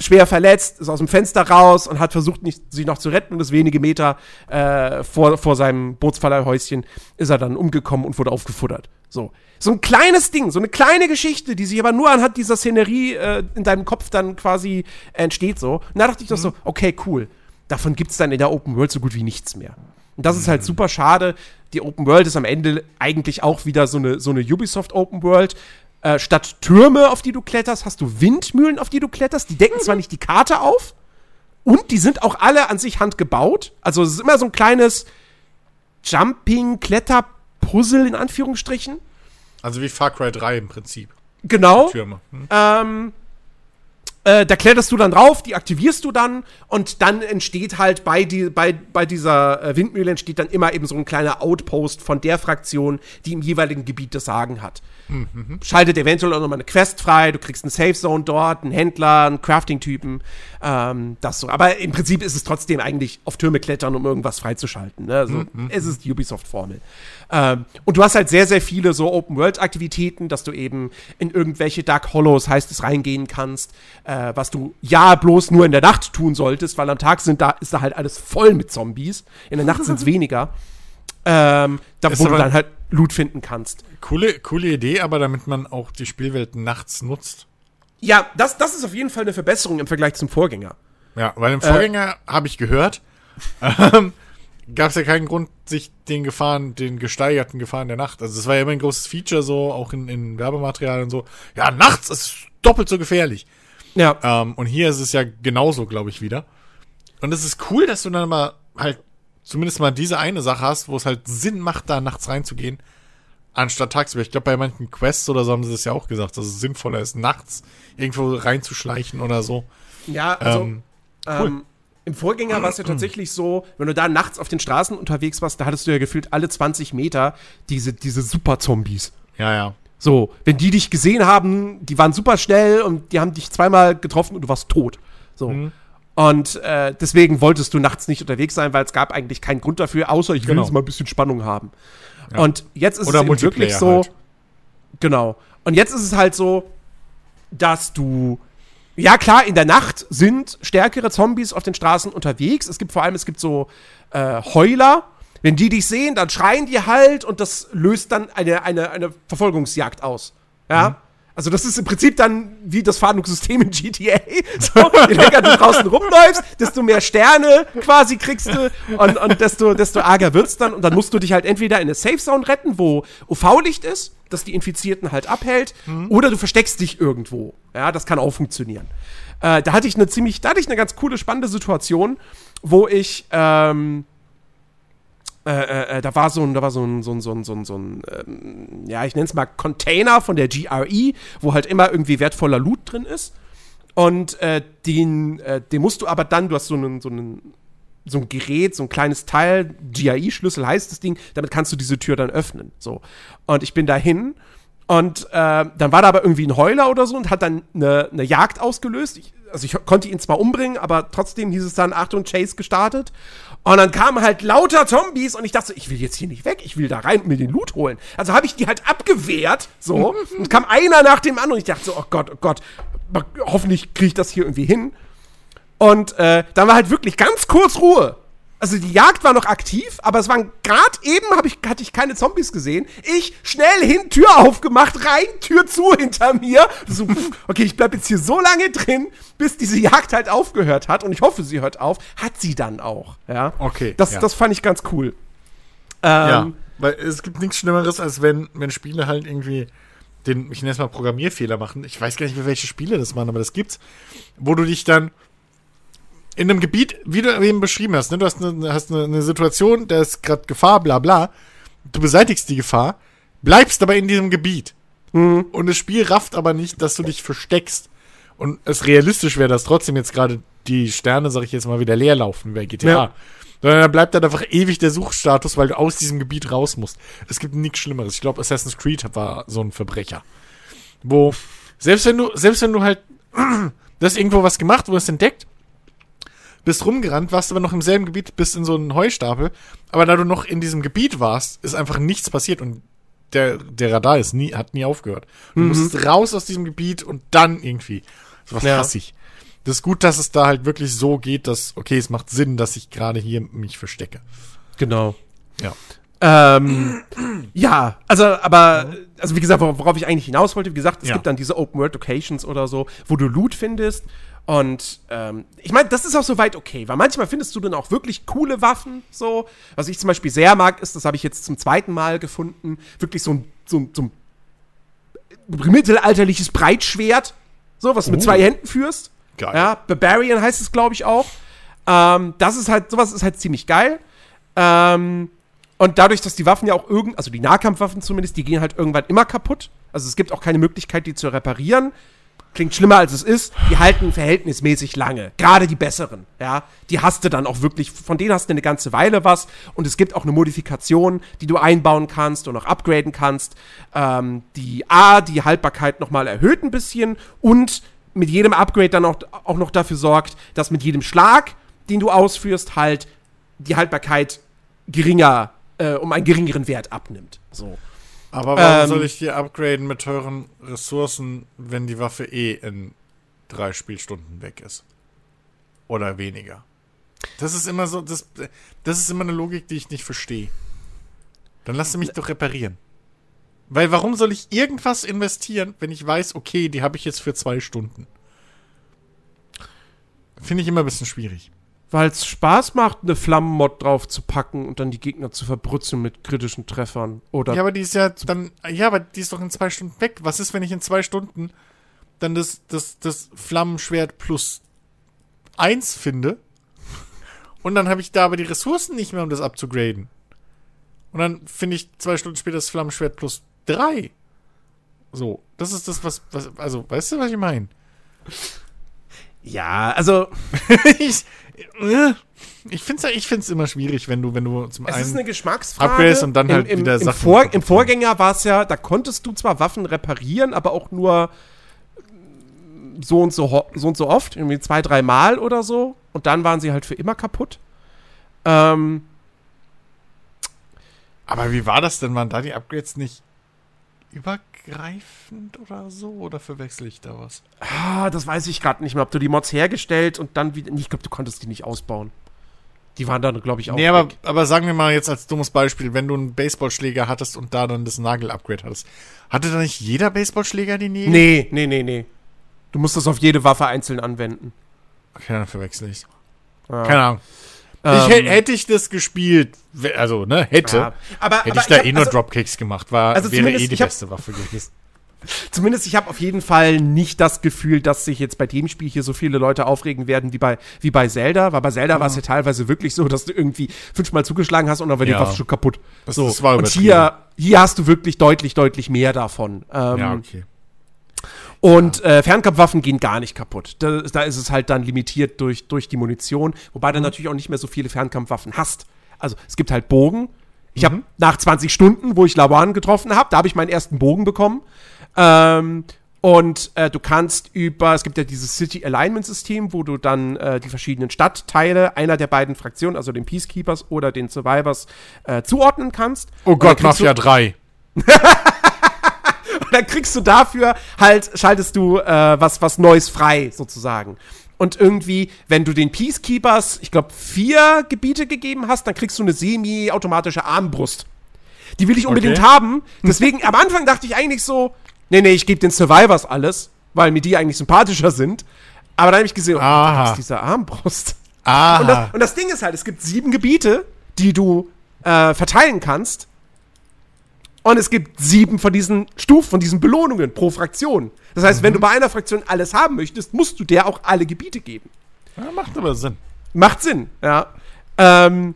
schwer verletzt, ist aus dem Fenster raus und hat versucht, nicht, sich noch zu retten. Und ist wenige Meter äh, vor, vor seinem Bootsverleihhäuschen ist er dann umgekommen und wurde aufgefuttert. So. So ein kleines Ding, so eine kleine Geschichte, die sich aber nur anhand dieser Szenerie äh, in deinem Kopf dann quasi entsteht so. Und da dachte ich doch so, mhm. okay, cool. Davon gibt's dann in der Open World so gut wie nichts mehr. Und das ist halt mhm. super schade. Die Open World ist am Ende eigentlich auch wieder so eine, so eine Ubisoft Open World, äh, statt Türme, auf die du kletterst, hast du Windmühlen, auf die du kletterst. Die decken mhm. zwar nicht die Karte auf, und die sind auch alle an sich handgebaut. Also es ist immer so ein kleines Jumping-Kletter-Puzzle in Anführungsstrichen. Also wie Far Cry 3 im Prinzip. Genau. Türme. Hm. Ähm, äh, da kletterst du dann drauf, die aktivierst du dann und dann entsteht halt bei, die, bei, bei dieser äh, Windmühle entsteht dann immer eben so ein kleiner Outpost von der Fraktion, die im jeweiligen Gebiet das Sagen hat. Mhm. Schaltet eventuell auch nochmal eine Quest frei, du kriegst eine Safe Zone dort, einen Händler, einen Crafting-Typen, ähm, das so. Aber im Prinzip ist es trotzdem eigentlich auf Türme klettern, um irgendwas freizuschalten. Ne? Also mhm. es ist die Ubisoft-Formel. Ähm, und du hast halt sehr, sehr viele so Open-World-Aktivitäten, dass du eben in irgendwelche Dark Hollows, heißt es, reingehen kannst, äh, was du ja bloß nur in der Nacht tun solltest, weil am Tag sind da, ist da halt alles voll mit Zombies. In der Nacht sind es [LAUGHS] weniger. Ähm, da, wo du dann halt Loot finden kannst. Coole, coole Idee, aber damit man auch die Spielwelt nachts nutzt. Ja, das, das ist auf jeden Fall eine Verbesserung im Vergleich zum Vorgänger. Ja, weil im Vorgänger äh, habe ich gehört, [LAUGHS] ähm, gab es ja keinen Grund, sich den Gefahren, den gesteigerten Gefahren der Nacht. Also das war ja immer ein großes Feature, so auch in, in Werbematerial und so. Ja, nachts ist doppelt so gefährlich. Ja. Ähm, und hier ist es ja genauso, glaube ich, wieder. Und es ist cool, dass du dann mal halt zumindest mal diese eine Sache hast, wo es halt Sinn macht, da nachts reinzugehen, anstatt tagsüber. Ich glaube, bei manchen Quests oder so haben sie das ja auch gesagt, dass es sinnvoller ist, nachts irgendwo reinzuschleichen oder so. Ja, also ähm, cool. ähm, im Vorgänger war es ja tatsächlich so, wenn du da nachts auf den Straßen unterwegs warst, da hattest du ja gefühlt alle 20 Meter diese, diese Super-Zombies. Ja, ja. So, wenn die dich gesehen haben, die waren super schnell und die haben dich zweimal getroffen und du warst tot. So. Mhm. Und äh, deswegen wolltest du nachts nicht unterwegs sein, weil es gab eigentlich keinen Grund dafür, außer ich will genau. jetzt mal ein bisschen Spannung haben. Ja. Und jetzt ist Oder es wirklich so. Halt. Genau. Und jetzt ist es halt so, dass du ja klar, in der Nacht sind stärkere Zombies auf den Straßen unterwegs. Es gibt vor allem, es gibt so äh, Heuler. Wenn die dich sehen, dann schreien die halt und das löst dann eine, eine, eine Verfolgungsjagd aus. Ja. Mhm. Also das ist im Prinzip dann wie das Fahndungssystem in GTA. [LAUGHS] So, je länger du draußen rumläufst, desto mehr Sterne quasi kriegst du und, und desto, desto arger wird's dann. Und dann musst du dich halt entweder in eine Safe Zone retten, wo UV-Licht ist, das die Infizierten halt abhält, mhm. oder du versteckst dich irgendwo. Ja, das kann auch funktionieren. Äh, da hatte ich eine ziemlich, da hatte ich eine ganz coole, spannende Situation, wo ich ähm, äh, äh, äh, da war so ein, da war so ein, so ein, so ein, so ein, so ein ähm, ja, ich nenne es mal Container von der GRE, wo halt immer irgendwie wertvoller Loot drin ist. Und äh, den, äh, den musst du aber dann, du hast so einen, so einen, so ein Gerät, so ein kleines Teil, GRE-Schlüssel heißt das Ding, damit kannst du diese Tür dann öffnen. So. Und ich bin dahin und äh, dann war da aber irgendwie ein Heuler oder so und hat dann eine, eine Jagd ausgelöst. Ich, also ich konnte ihn zwar umbringen, aber trotzdem hieß es dann Achtung, Chase gestartet. Und dann kamen halt lauter Zombies und ich dachte, ich will jetzt hier nicht weg, ich will da rein und mir den Loot holen. Also habe ich die halt abgewehrt, so, [LAUGHS] und kam einer nach dem anderen und ich dachte so, oh Gott, oh Gott, hoffentlich kriege ich das hier irgendwie hin. Und äh, dann war halt wirklich ganz kurz Ruhe also die Jagd war noch aktiv, aber es waren gerade eben ich, hatte ich keine Zombies gesehen. Ich schnell hin, Tür aufgemacht, rein, Tür zu hinter mir. So, okay, ich bleib jetzt hier so lange drin, bis diese Jagd halt aufgehört hat. Und ich hoffe, sie hört auf. Hat sie dann auch. Ja. Okay. Das, ja. das fand ich ganz cool. Ähm, ja, weil es gibt nichts Schlimmeres, als wenn, wenn Spiele halt irgendwie den, ich nenne es mal Programmierfehler machen. Ich weiß gar nicht mehr, welche Spiele das machen, aber das gibt's, wo du dich dann in einem Gebiet, wie du eben beschrieben hast, ne? du hast eine, hast eine, eine Situation, da ist gerade Gefahr, bla bla. Du beseitigst die Gefahr, bleibst aber in diesem Gebiet. Mhm. Und das Spiel rafft aber nicht, dass du dich versteckst. Und es realistisch wäre, dass trotzdem jetzt gerade die Sterne, sag ich jetzt mal, wieder leer laufen bei GTA. Ja. Sondern da bleibt dann einfach ewig der Suchstatus, weil du aus diesem Gebiet raus musst. Es gibt nichts Schlimmeres. Ich glaube, Assassin's Creed war so ein Verbrecher. Wo, selbst wenn du, selbst wenn du halt, [CLEARS THROAT] du hast irgendwo was gemacht, du hast entdeckt, bist rumgerannt, warst aber noch im selben Gebiet, bist in so einem Heustapel. Aber da du noch in diesem Gebiet warst, ist einfach nichts passiert und der, der Radar ist nie, hat nie aufgehört. Du mhm. musst raus aus diesem Gebiet und dann irgendwie. Sowas ja. hasse ich. Das ist gut, dass es da halt wirklich so geht, dass, okay, es macht Sinn, dass ich gerade hier mich verstecke. Genau. Ja. Ähm, ja, also, aber, also wie gesagt, worauf ich eigentlich hinaus wollte, wie gesagt, es ja. gibt dann diese Open World Locations oder so, wo du Loot findest und ähm, ich meine, das ist auch soweit okay, weil manchmal findest du dann auch wirklich coole Waffen. So, was ich zum Beispiel sehr mag, ist, das habe ich jetzt zum zweiten Mal gefunden, wirklich so ein, so ein, so ein mittelalterliches Breitschwert, so was du mit oh. zwei Händen führst. Geil. Ja, Barbarian heißt es, glaube ich, auch. Ähm, das ist halt, sowas ist halt ziemlich geil. Ähm, und dadurch, dass die Waffen ja auch irgend, also die Nahkampfwaffen zumindest, die gehen halt irgendwann immer kaputt. Also es gibt auch keine Möglichkeit, die zu reparieren klingt schlimmer als es ist, die halten verhältnismäßig lange. Gerade die besseren, ja. Die hast du dann auch wirklich, von denen hast du eine ganze Weile was. Und es gibt auch eine Modifikation, die du einbauen kannst und auch upgraden kannst, ähm, die A, die Haltbarkeit nochmal erhöht ein bisschen und mit jedem Upgrade dann auch, auch noch dafür sorgt, dass mit jedem Schlag, den du ausführst, halt die Haltbarkeit geringer, äh, um einen geringeren Wert abnimmt. So. Aber warum ähm, soll ich die upgraden mit teuren Ressourcen, wenn die Waffe eh in drei Spielstunden weg ist? Oder weniger? Das ist immer so, das, das ist immer eine Logik, die ich nicht verstehe. Dann lass mich doch reparieren. Weil warum soll ich irgendwas investieren, wenn ich weiß, okay, die habe ich jetzt für zwei Stunden? Finde ich immer ein bisschen schwierig weil es Spaß macht, eine Flammenmod drauf zu packen und dann die Gegner zu verbrutzeln mit kritischen Treffern. Oder ja, aber die ist ja dann, ja, aber die ist doch in zwei Stunden weg. Was ist, wenn ich in zwei Stunden dann das, das, das Flammenschwert plus eins finde? Und dann habe ich da aber die Ressourcen nicht mehr, um das abzugraden. Und dann finde ich zwei Stunden später das Flammenschwert plus drei. So, das ist das, was, was also, weißt du, was ich meine? Ja, also [LAUGHS] ich, äh, ich finde es ich find's immer schwierig, wenn du, wenn du zum es einen. Es ist eine Geschmacksfrage. und dann halt Im, im, wieder im, Sachen Vor, Im Vorgänger war es ja, da konntest du zwar Waffen reparieren, aber auch nur so und so, so und so oft, irgendwie zwei, drei Mal oder so. Und dann waren sie halt für immer kaputt. Ähm, aber wie war das denn? Waren da die Upgrades nicht übergreifend oder so? Oder verwechsel ich da was? Ah, das weiß ich gerade nicht mehr. Ob du die Mods hergestellt und dann wieder. Ich glaube, du konntest die nicht ausbauen. Die waren dann, glaube ich, auch. Nee, aber, aber sagen wir mal jetzt als dummes Beispiel, wenn du einen Baseballschläger hattest und da dann das Nagel-Upgrade hattest, hatte da nicht jeder Baseballschläger die Nägel? Nee, nee, nee, nee. Du musst das auf jede Waffe einzeln anwenden. Okay, dann verwechsel ich. Ja. Keine Ahnung. Ähm, ich, hätte- hätte ich das gespielt, also, ne, hätte, Ja. Aber, hätte aber ich da hab- eh nur also, Dropkicks gemacht, war, also wäre eh die ich hab- beste Waffe gewesen. Zumindest ich habe auf jeden Fall nicht das Gefühl, dass sich jetzt bei dem Spiel hier so viele Leute aufregen werden wie bei, wie bei Zelda. Weil bei Zelda war es ja teilweise wirklich so, dass du irgendwie fünfmal zugeschlagen hast und dann war die Ja. Waffe schon kaputt. Das- so. das war und hier, hier hast du wirklich deutlich, deutlich mehr davon. Ähm, Ja, okay. Und äh, Fernkampfwaffen gehen gar nicht kaputt. Da, da ist es halt dann limitiert durch, durch die Munition, wobei Mhm. du natürlich auch nicht mehr so viele Fernkampfwaffen hast. Also es gibt halt Bogen. Ich Mhm. habe nach 20 Stunden, wo ich Lawan getroffen habe, da habe ich meinen ersten Bogen bekommen. Ähm, und äh, du kannst über, es gibt ja dieses City Alignment System, wo du dann äh, die verschiedenen Stadtteile einer der beiden Fraktionen, also den Peacekeepers oder den Survivors, äh, zuordnen kannst. Oh Gott, Mafia 3. [LAUGHS] [LAUGHS] dann kriegst du dafür halt, schaltest du äh, was, was Neues frei, sozusagen. Und irgendwie, wenn du den Peacekeepers, ich glaube, vier Gebiete gegeben hast, dann kriegst du eine semi-automatische Armbrust. Die will ich unbedingt Okay. haben. Deswegen, am Anfang dachte ich eigentlich so, nee, nee, ich gebe den Survivors alles, weil mir die eigentlich sympathischer sind. Aber dann habe ich gesehen, oh, was ist diese Armbrust? Und das, und das Ding ist halt, es gibt sieben Gebiete, die du äh, verteilen kannst. Und es gibt sieben von diesen Stufen, von diesen Belohnungen pro Fraktion. Das heißt, wenn du bei einer Fraktion alles haben möchtest, musst du der auch alle Gebiete geben. ja, macht aber Sinn. Macht Sinn, ja. Ähm,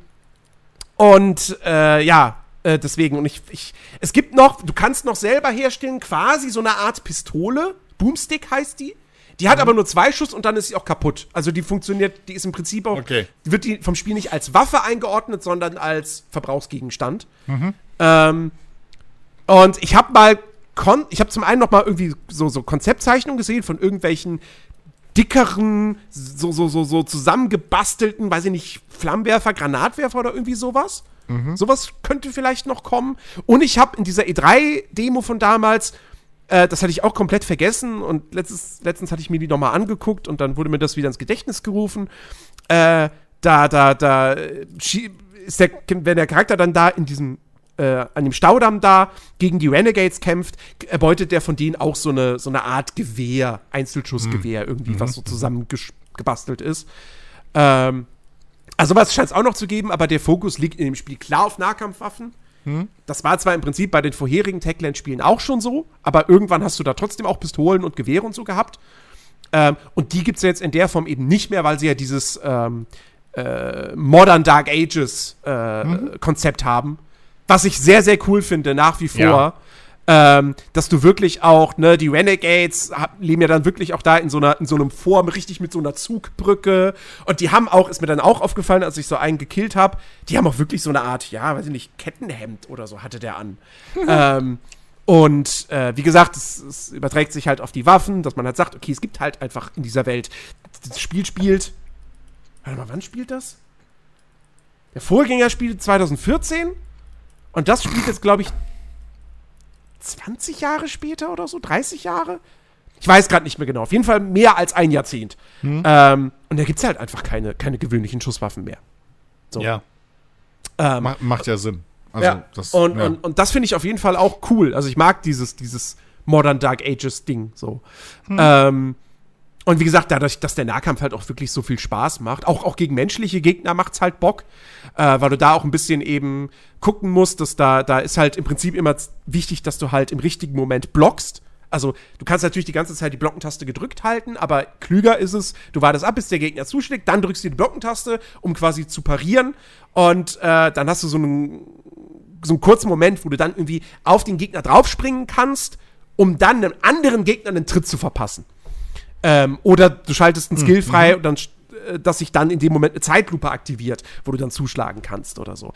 und äh, ja, äh, deswegen, und ich, ich, es gibt noch, du kannst noch selber herstellen, quasi so eine Art Pistole. Boomstick heißt die. Die hat aber nur zwei Schuss und dann ist sie auch kaputt. Also die funktioniert, die ist im Prinzip auch, Okay. wird die vom Spiel nicht als Waffe eingeordnet, sondern als Verbrauchsgegenstand. Ähm, und ich habe mal, kon ich habe zum einen noch mal irgendwie so, so Konzeptzeichnungen gesehen von irgendwelchen dickeren, so, so, so, so zusammengebastelten, weiß ich nicht, Flammenwerfer, Granatwerfer oder irgendwie sowas. Sowas könnte vielleicht noch kommen. Und ich habe in dieser E3-Demo von damals, äh, das hatte ich auch komplett vergessen und letztes, letztens hatte ich mir die nochmal angeguckt und dann wurde mir das wieder ins Gedächtnis gerufen. Äh, da, da, da äh, ist der, wenn der Charakter dann da in diesem äh, an dem Staudamm da gegen die Renegades kämpft, erbeutet der von denen auch so eine, so eine Art Gewehr, Einzelschussgewehr irgendwie, was so zusammengebastelt ist. Ähm, also was scheint es auch noch zu geben, aber der Fokus liegt in dem Spiel klar auf Nahkampfwaffen. Das war zwar im Prinzip bei den vorherigen Techland-Spielen auch schon so, aber irgendwann hast du da trotzdem auch Pistolen und Gewehre und so gehabt. Ähm, und die gibt es jetzt in der Form eben nicht mehr, weil sie ja dieses ähm, äh, Modern Dark Ages äh, Konzept haben. Was ich sehr, sehr cool finde, nach wie vor. Ja. Ähm, dass du wirklich auch, ne, die Renegades leben ja dann wirklich auch da in so einer, in so einem Form, richtig mit so einer Zugbrücke. Und die haben auch, ist mir dann auch aufgefallen, als ich so einen gekillt habe, die haben auch wirklich so eine Art, ja, weiß ich nicht, Kettenhemd oder so hatte der an. [LAUGHS] ähm, und äh, wie gesagt, es, es überträgt sich halt auf die Waffen, dass man halt sagt, okay, es gibt halt einfach in dieser Welt, das Spiel spielt. Warte mal, wann spielt das? Der Vorgänger spielte 2014 und das spielt jetzt, glaube ich, 20 Jahre später oder so, 30 Jahre? Ich weiß gerade nicht mehr genau. Auf jeden Fall mehr als ein Jahrzehnt. Ähm, und da gibt es halt einfach keine, keine gewöhnlichen Schusswaffen mehr. So. Ja, Ähm, ma macht ja Sinn. Also, ja. das, und, ja. und, und das finde ich auf jeden Fall auch cool. Also ich mag dieses, dieses Modern Dark Ages Ding so. Hm. Ähm, und wie gesagt, dadurch, dass der Nahkampf halt auch wirklich so viel Spaß macht, auch, auch gegen menschliche Gegner macht's halt Bock, äh, weil du da auch ein bisschen eben gucken musst, dass da, da ist halt im Prinzip immer wichtig, dass du halt im richtigen Moment blockst. Also, du kannst natürlich die ganze Zeit die Blockentaste gedrückt halten, aber klüger ist es, du wartest ab, bis der Gegner zuschlägt, dann drückst du die Blockentaste, um quasi zu parieren. Und äh, dann hast du so einen, so einen kurzen Moment, wo du dann irgendwie auf den Gegner draufspringen kannst, um dann einem anderen Gegner einen Tritt zu verpassen. Ähm, oder du schaltest einen Skill frei und dann, äh, dass sich dann in dem Moment eine Zeitlupe aktiviert, wo du dann zuschlagen kannst oder so.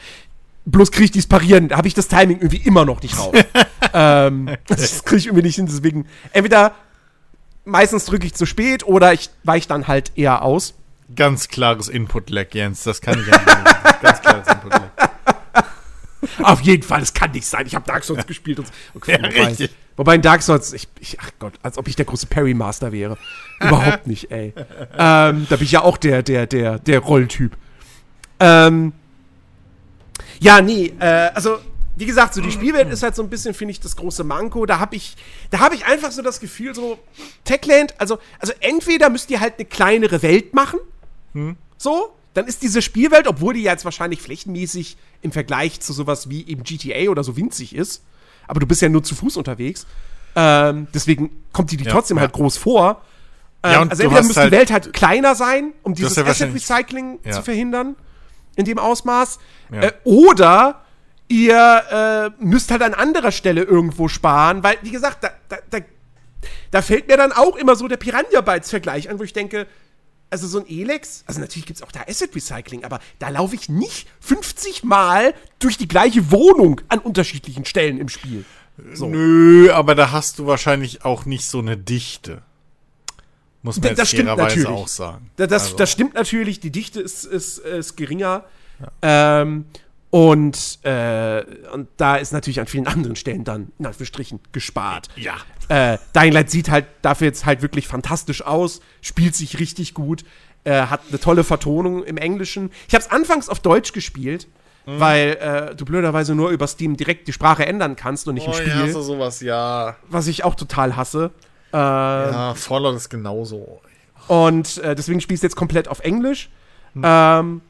Bloß kriege ich dieses Parieren, da habe ich das Timing irgendwie immer noch nicht raus. [LAUGHS] ähm, [LAUGHS] das kriege ich irgendwie nicht hin, deswegen entweder meistens drücke ich zu spät oder ich weiche dann halt eher aus. Ganz klares Input-Lag, Jens. Das kann ich ja nicht. Ganz klares [LAUGHS] Input-Lag. Auf jeden Fall, es kann nicht sein. Ich habe Dark Souls gespielt. Und, [LAUGHS] okay, Ja, wobei, richtig. wobei in Dark Souls, ich, ich, ach Gott, als ob ich der große Parry-Master wäre. Überhaupt nicht, ey. ähm, da bin ich ja auch der, der, der, der Rolltyp. Ähm, ja, nee, äh, also wie gesagt, so die Spielwelt ist halt so ein bisschen, finde ich, das große Manko. Da habe ich, da habe ich einfach so das Gefühl, so Techland, also, also entweder müsst ihr halt eine kleinere Welt machen, hm. so, dann ist diese Spielwelt, obwohl die jetzt wahrscheinlich flächenmäßig im Vergleich zu sowas wie eben GTA oder so winzig ist, aber du bist ja nur zu Fuß unterwegs, ähm, deswegen kommt die, die ja, trotzdem ja. halt groß vor. Ähm, ja, also entweder muss halt, die Welt halt kleiner sein, um dieses Asset Recycling zu verhindern, in dem Ausmaß, äh, oder ihr äh, müsst halt an anderer Stelle irgendwo sparen, weil, wie gesagt, da, da, da, da fällt mir dann auch immer so der Piranha-Bytes-Vergleich an, wo ich denke, also so ein Elex, also natürlich gibt es auch da Asset Recycling, aber da laufe ich nicht 50 Mal durch die gleiche Wohnung an unterschiedlichen Stellen im Spiel. So. Nö, aber da hast du wahrscheinlich auch nicht so eine Dichte. Muss man das jetzt fairerweise auch sagen. Das, das, also. das, stimmt natürlich, die Dichte ist, ist, ist geringer. Ja. Ähm, und, äh, und da ist natürlich an vielen anderen Stellen dann, in Anführungsstrichen, gespart. Ja. Äh, Dying Light sieht halt dafür jetzt halt wirklich fantastisch aus, spielt sich richtig gut, äh, hat eine tolle Vertonung im Englischen. Ich habe es anfangs auf Deutsch gespielt, mhm. weil äh, du blöderweise nur über Steam direkt die Sprache ändern kannst und nicht oh, im Spiel. Ja, so sowas, ja. Was ich auch total hasse. Äh, ja, Fallout ist genauso. Und äh, deswegen spielst du jetzt komplett auf Englisch. Mhm. Ähm,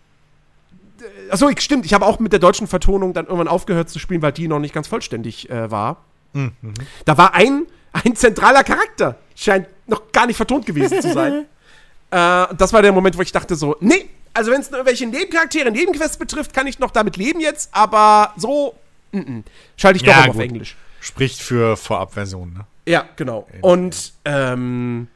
Achso, stimmt, ich habe auch mit der deutschen Vertonung dann irgendwann aufgehört zu spielen, weil die noch nicht ganz vollständig äh, war. Mhm. Da war ein, ein zentraler Charakter, scheint noch gar nicht vertont gewesen zu sein. [LAUGHS] äh, das war der Moment, wo ich dachte so, nee, also wenn es nur irgendwelche Nebencharaktere, Nebenquests betrifft, kann ich noch damit leben jetzt, aber so n -n, schalte ich doch ja, auf Englisch. Spricht für Vorabversionen, ne? Ja, genau. Und ähm,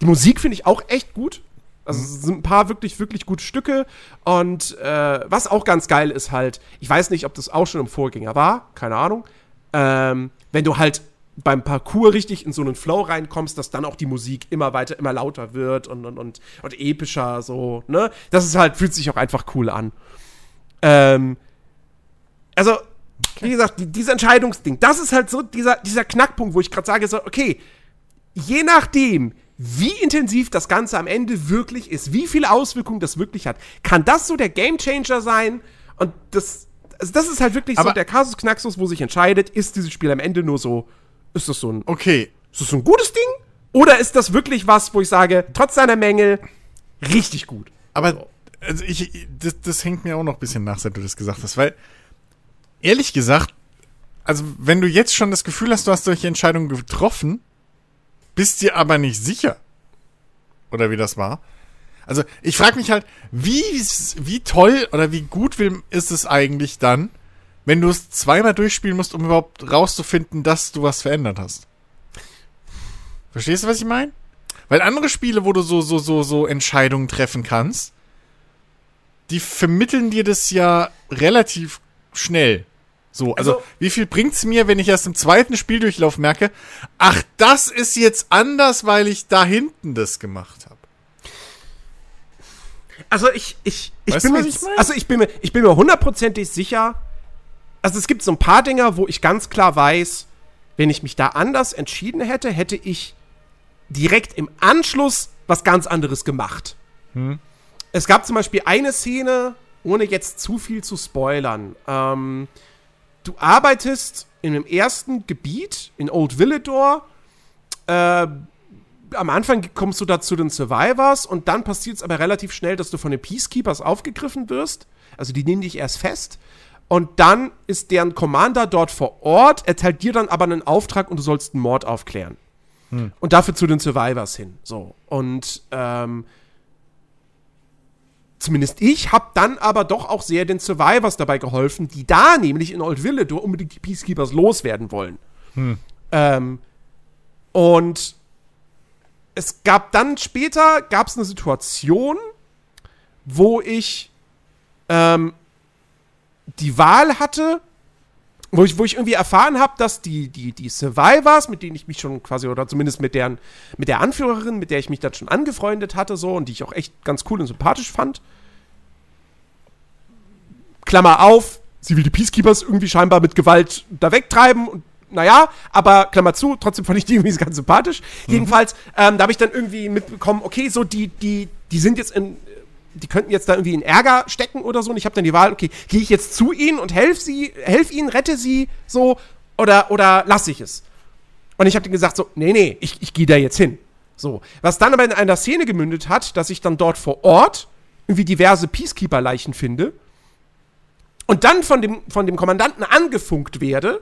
die Musik finde ich auch echt gut. Also es sind ein paar wirklich, wirklich gute Stücke. Und äh, was auch ganz geil ist halt, ich weiß nicht, ob das auch schon im Vorgänger war, keine Ahnung. Ähm, wenn du halt beim Parcours richtig in so einen Flow reinkommst, dass dann auch die Musik immer weiter, immer lauter wird und, und, und, und epischer, so, ne? Das ist halt, fühlt sich auch einfach cool an. Ähm, also, wie gesagt, die, dieses Entscheidungsding, das ist halt so dieser, dieser Knackpunkt, wo ich gerade sage, so, okay, je nachdem, wie intensiv das Ganze am Ende wirklich ist, wie viele Auswirkungen das wirklich hat. Kann das so der Gamechanger sein? Und das, also das ist halt wirklich Aber so der Kasus Knaxus, wo sich entscheidet, ist dieses Spiel am Ende nur so, ist das so ein, okay. ist das so ein gutes Ding? Oder ist das wirklich was, wo ich sage, trotz seiner Mängel, richtig gut? Aber, also ich, das, das hängt mir auch noch ein bisschen nach, seit du das gesagt hast, weil, ehrlich gesagt, also wenn du jetzt schon das Gefühl hast, du hast solche Entscheidungen getroffen, bist dir aber nicht sicher. Oder wie das war. Also, ich frage mich halt, wie, wie toll oder wie gut ist es eigentlich dann, wenn du es zweimal durchspielen musst, um überhaupt rauszufinden, dass du was verändert hast. Verstehst du, was ich meine? Weil andere Spiele, wo du so, so, so, so Entscheidungen treffen kannst, die vermitteln dir das ja relativ schnell. So, also, also wie viel bringt's mir, wenn ich erst im zweiten Spieldurchlauf merke, ach, das ist jetzt anders, weil ich da hinten das gemacht habe. Also ich, ich, ich weißt bin du, mir, ich also ich bin mir, ich bin mir hundertprozentig sicher. Also es gibt so ein paar Dinger, wo ich ganz klar weiß, wenn ich mich da anders entschieden hätte, hätte ich direkt im Anschluss was ganz anderes gemacht. Hm. Es gab zum Beispiel eine Szene, ohne jetzt zu viel zu spoilern. Ähm, du arbeitest in dem ersten Gebiet in Old Villador. Äh, am Anfang kommst du da zu den Survivors und dann passiert es aber relativ schnell, dass du von den Peacekeepers aufgegriffen wirst. Also die nehmen dich erst fest. Und dann ist deren Commander dort vor Ort, erteilt dir dann aber einen Auftrag und du sollst einen Mord aufklären. Hm. Und dafür zu den Survivors hin. So. Und ähm, zumindest ich, habe dann aber doch auch sehr den Survivors dabei geholfen, die da nämlich in Old Villador unbedingt die Peacekeepers loswerden wollen. Hm. Ähm, und es gab dann später gab es eine Situation, wo ich ähm, die Wahl hatte, wo ich, wo ich irgendwie erfahren habe, dass die, die, die Survivors, mit denen ich mich schon quasi, oder zumindest mit deren, mit der Anführerin, mit der ich mich dann schon angefreundet hatte, so, und die ich auch echt ganz cool und sympathisch fand. Klammer auf, sie will die Peacekeepers irgendwie scheinbar mit Gewalt da wegtreiben und naja, aber Klammer zu, trotzdem fand ich die irgendwie [LAUGHS] ganz sympathisch. Mhm. Jedenfalls, ähm, da habe ich dann irgendwie mitbekommen, okay, so die, die, die sind jetzt in, die könnten jetzt da irgendwie in Ärger stecken oder so. Und ich habe dann die Wahl, okay, gehe ich jetzt zu ihnen und helfe sie, helf ihnen, rette sie so oder, oder lasse ich es? Und ich habe denen gesagt, so, nee, nee, ich, ich gehe da jetzt hin. So. Was dann aber in einer Szene gemündet hat, dass ich dann dort vor Ort irgendwie diverse Peacekeeper-Leichen finde und dann von dem, von dem Kommandanten angefunkt werde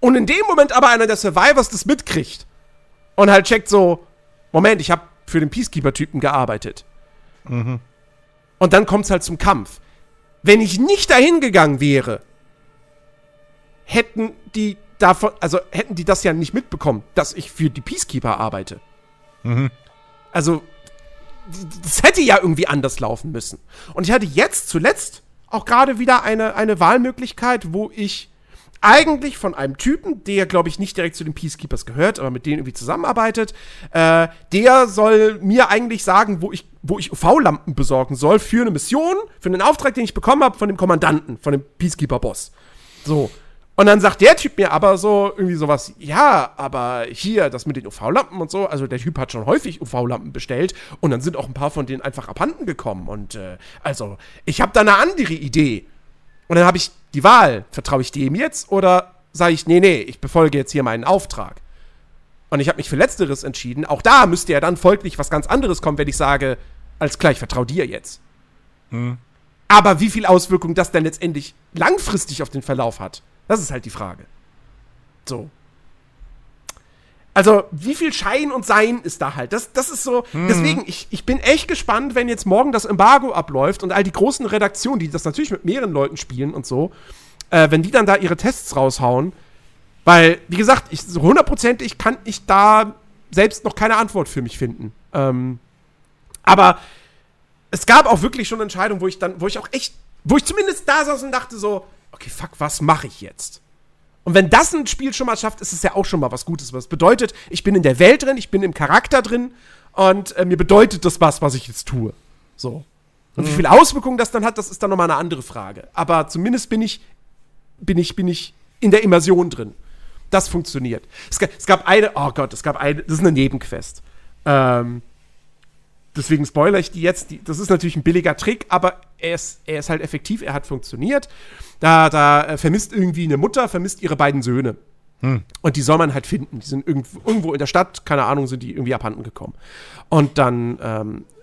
und in dem Moment aber einer der Survivors das mitkriegt und halt checkt so, Moment, ich habe für den Peacekeeper-Typen gearbeitet. Mhm. Und dann kommt es halt zum Kampf. Wenn ich nicht dahin gegangen wäre, hätten die davon, also hätten die das ja nicht mitbekommen, dass ich für die Peacekeeper arbeite. Mhm. Also, das hätte ja irgendwie anders laufen müssen. Und ich hatte jetzt zuletzt auch gerade wieder eine, eine Wahlmöglichkeit, wo ich eigentlich von einem Typen, der, glaube ich, nicht direkt zu den Peacekeepers gehört, aber mit denen irgendwie zusammenarbeitet, äh, der soll mir eigentlich sagen, wo ich, wo ich UV-Lampen besorgen soll für eine Mission, für einen Auftrag, den ich bekommen habe von dem Kommandanten, von dem Peacekeeper-Boss. So. Und dann sagt der Typ mir aber so irgendwie sowas, ja, aber hier, das mit den UV-Lampen und so, also der Typ hat schon häufig UV-Lampen bestellt und dann sind auch ein paar von denen einfach abhanden gekommen. Und äh, also, ich habe da eine andere Idee. Und dann habe ich die Wahl, vertraue ich dem jetzt oder sage ich, nee, nee, ich befolge jetzt hier meinen Auftrag. Und ich habe mich für Letzteres entschieden. Auch da müsste ja dann folglich was ganz anderes kommen, wenn ich sage, als klar, ich vertraue dir jetzt. Hm. Aber wie viel Auswirkung das denn letztendlich langfristig auf den Verlauf hat, das ist halt die Frage. So. Also, wie viel Schein und Sein ist da halt? Das, das ist so. Hm. Deswegen, ich, ich bin echt gespannt, wenn jetzt morgen das Embargo abläuft und all die großen Redaktionen, die das natürlich mit mehreren Leuten spielen und so, äh, wenn die dann da ihre Tests raushauen. Weil, wie gesagt, ich, so hundertprozentig kann ich da selbst noch keine Antwort für mich finden. Ähm, aber es gab auch wirklich schon Entscheidungen, wo ich dann, wo ich auch echt, wo ich zumindest da saß und dachte so, okay, fuck, was mache ich jetzt? Und wenn das ein Spiel schon mal schafft, ist es ja auch schon mal was Gutes. Was bedeutet, ich bin in der Welt drin, ich bin im Charakter drin und äh, mir bedeutet das was, was ich jetzt tue. So. Und mhm. wie viele Auswirkungen das dann hat, das ist dann nochmal eine andere Frage. Aber zumindest bin ich, bin ich, bin ich in der Immersion drin. Das funktioniert. Es, es gab eine, oh Gott, es gab eine, das ist eine Nebenquest. Ähm, deswegen spoilere ich die jetzt. Die, das ist natürlich ein billiger Trick, aber er ist, er ist halt effektiv, er hat funktioniert. Da, da äh, vermisst irgendwie eine Mutter, vermisst ihre beiden Söhne. Hm. Und die soll man halt finden. Die sind irgendwo, irgendwo in der Stadt, keine Ahnung, sind die irgendwie abhanden gekommen. Und dann ähm, äh,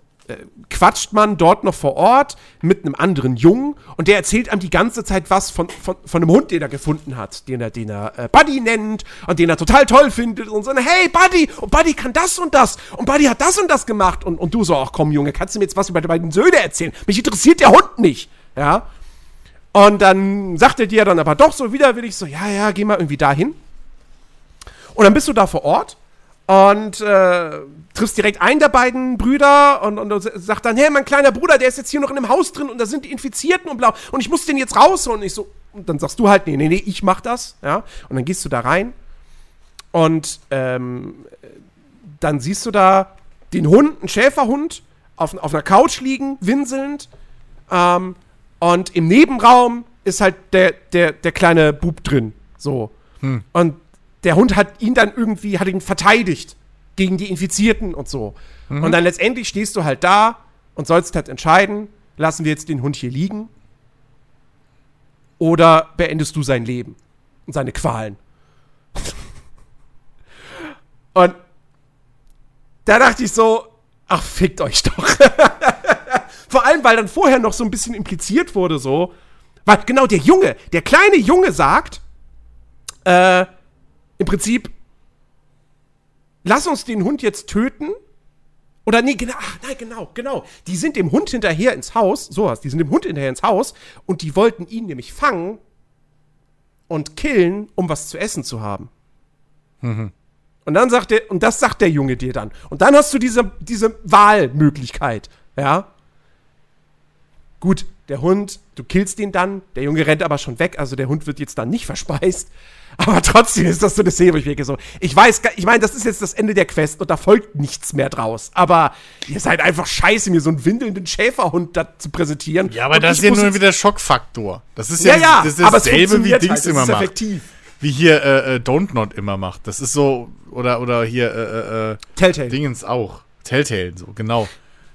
quatscht man dort noch vor Ort mit einem anderen Jungen und der erzählt einem die ganze Zeit was von, von, von einem Hund, den er gefunden hat, den er, den er äh, Buddy nennt und den er total toll findet und so, hey Buddy, und Buddy kann das und das und Buddy hat das und das gemacht und, und du so, ach komm Junge, kannst du mir jetzt was über die beiden Söhne erzählen? Mich interessiert der Hund nicht, ja. Und dann sagt er dir dann aber doch so widerwillig so, ja, ja, geh mal irgendwie dahin. Und dann bist du da vor Ort und äh, triffst direkt einen der beiden Brüder und, und, und sagt dann, hey, mein kleiner Bruder, der ist jetzt hier noch in einem Haus drin und da sind die Infizierten und blau und ich muss den jetzt rausholen. Und ich so, und dann sagst du halt, nee, nee, nee, ich mach das, ja. Und dann gehst du da rein und ähm, dann siehst du da den Hund, einen Schäferhund, auf, auf einer Couch liegen, winselnd. Ähm, und im Nebenraum ist halt der, der, der kleine Bub drin. So. Hm. Und der Hund hat ihn dann irgendwie, hat ihn verteidigt gegen die Infizierten und so. Mhm. Und dann letztendlich stehst du halt da und sollst halt entscheiden, lassen wir jetzt den Hund hier liegen oder beendest du sein Leben und seine Qualen. [LAUGHS] und da dachte ich so, ach, fickt euch doch. [LAUGHS] Vor allem, weil dann vorher noch so ein bisschen impliziert wurde, so, weil genau der Junge, der kleine Junge sagt, äh, im Prinzip, lass uns den Hund jetzt töten. Oder nee, genau, ach, nein, genau, genau. Die sind dem Hund hinterher ins Haus, sowas, die sind dem Hund hinterher ins Haus und die wollten ihn nämlich fangen und killen, um was zu essen zu haben. Mhm. Und dann sagt der, und das sagt der Junge dir dann. Und dann hast du diese, diese Wahlmöglichkeit, ja. Gut, der Hund, du killst ihn dann, der Junge rennt aber schon weg, also der Hund wird jetzt dann nicht verspeist. Aber trotzdem ist das so eine Szene, wo ich denke so, ich weiß, ich meine, das ist jetzt das Ende der Quest und da folgt nichts mehr draus. Aber ihr seid einfach scheiße, mir so einen windelnden Schäferhund da zu präsentieren. Ja, aber das ist ja nur wieder Schockfaktor. Das ist ja, ja, ja das ist dasselbe, wie Dings halt, immer macht. Effektiv. Wie hier äh, äh, Don't Not immer macht. Das ist so, oder, oder hier äh, äh, äh Telltale. Dingens auch. Telltale, so, genau.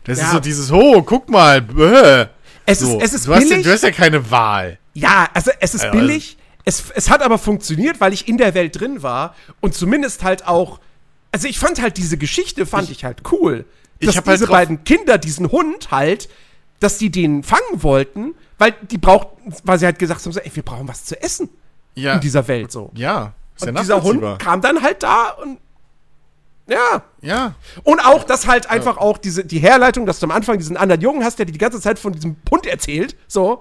Das Ja. ist so dieses, oh, guck mal, bäh. Es So. ist, es ist du, hast ja, billig. du hast ja keine Wahl. Ja, also es ist Also- billig. Es, es hat aber funktioniert, weil ich in der Welt drin war und zumindest halt auch. Also ich fand halt diese Geschichte fand ich, halt cool. ich Dass hab halt diese drauf- beiden Kinder diesen Hund halt, dass die den fangen wollten, weil die brauchten, weil sie halt gesagt haben, so, ey, wir brauchen was zu essen Ja. in dieser Welt so. ja. Ist ja und dieser Hund kam dann halt da und ja. Ja. Und auch, dass halt einfach auch diese, die Herleitung, dass du am Anfang diesen anderen Jungen hast, der dir die ganze Zeit von diesem Hund erzählt, so.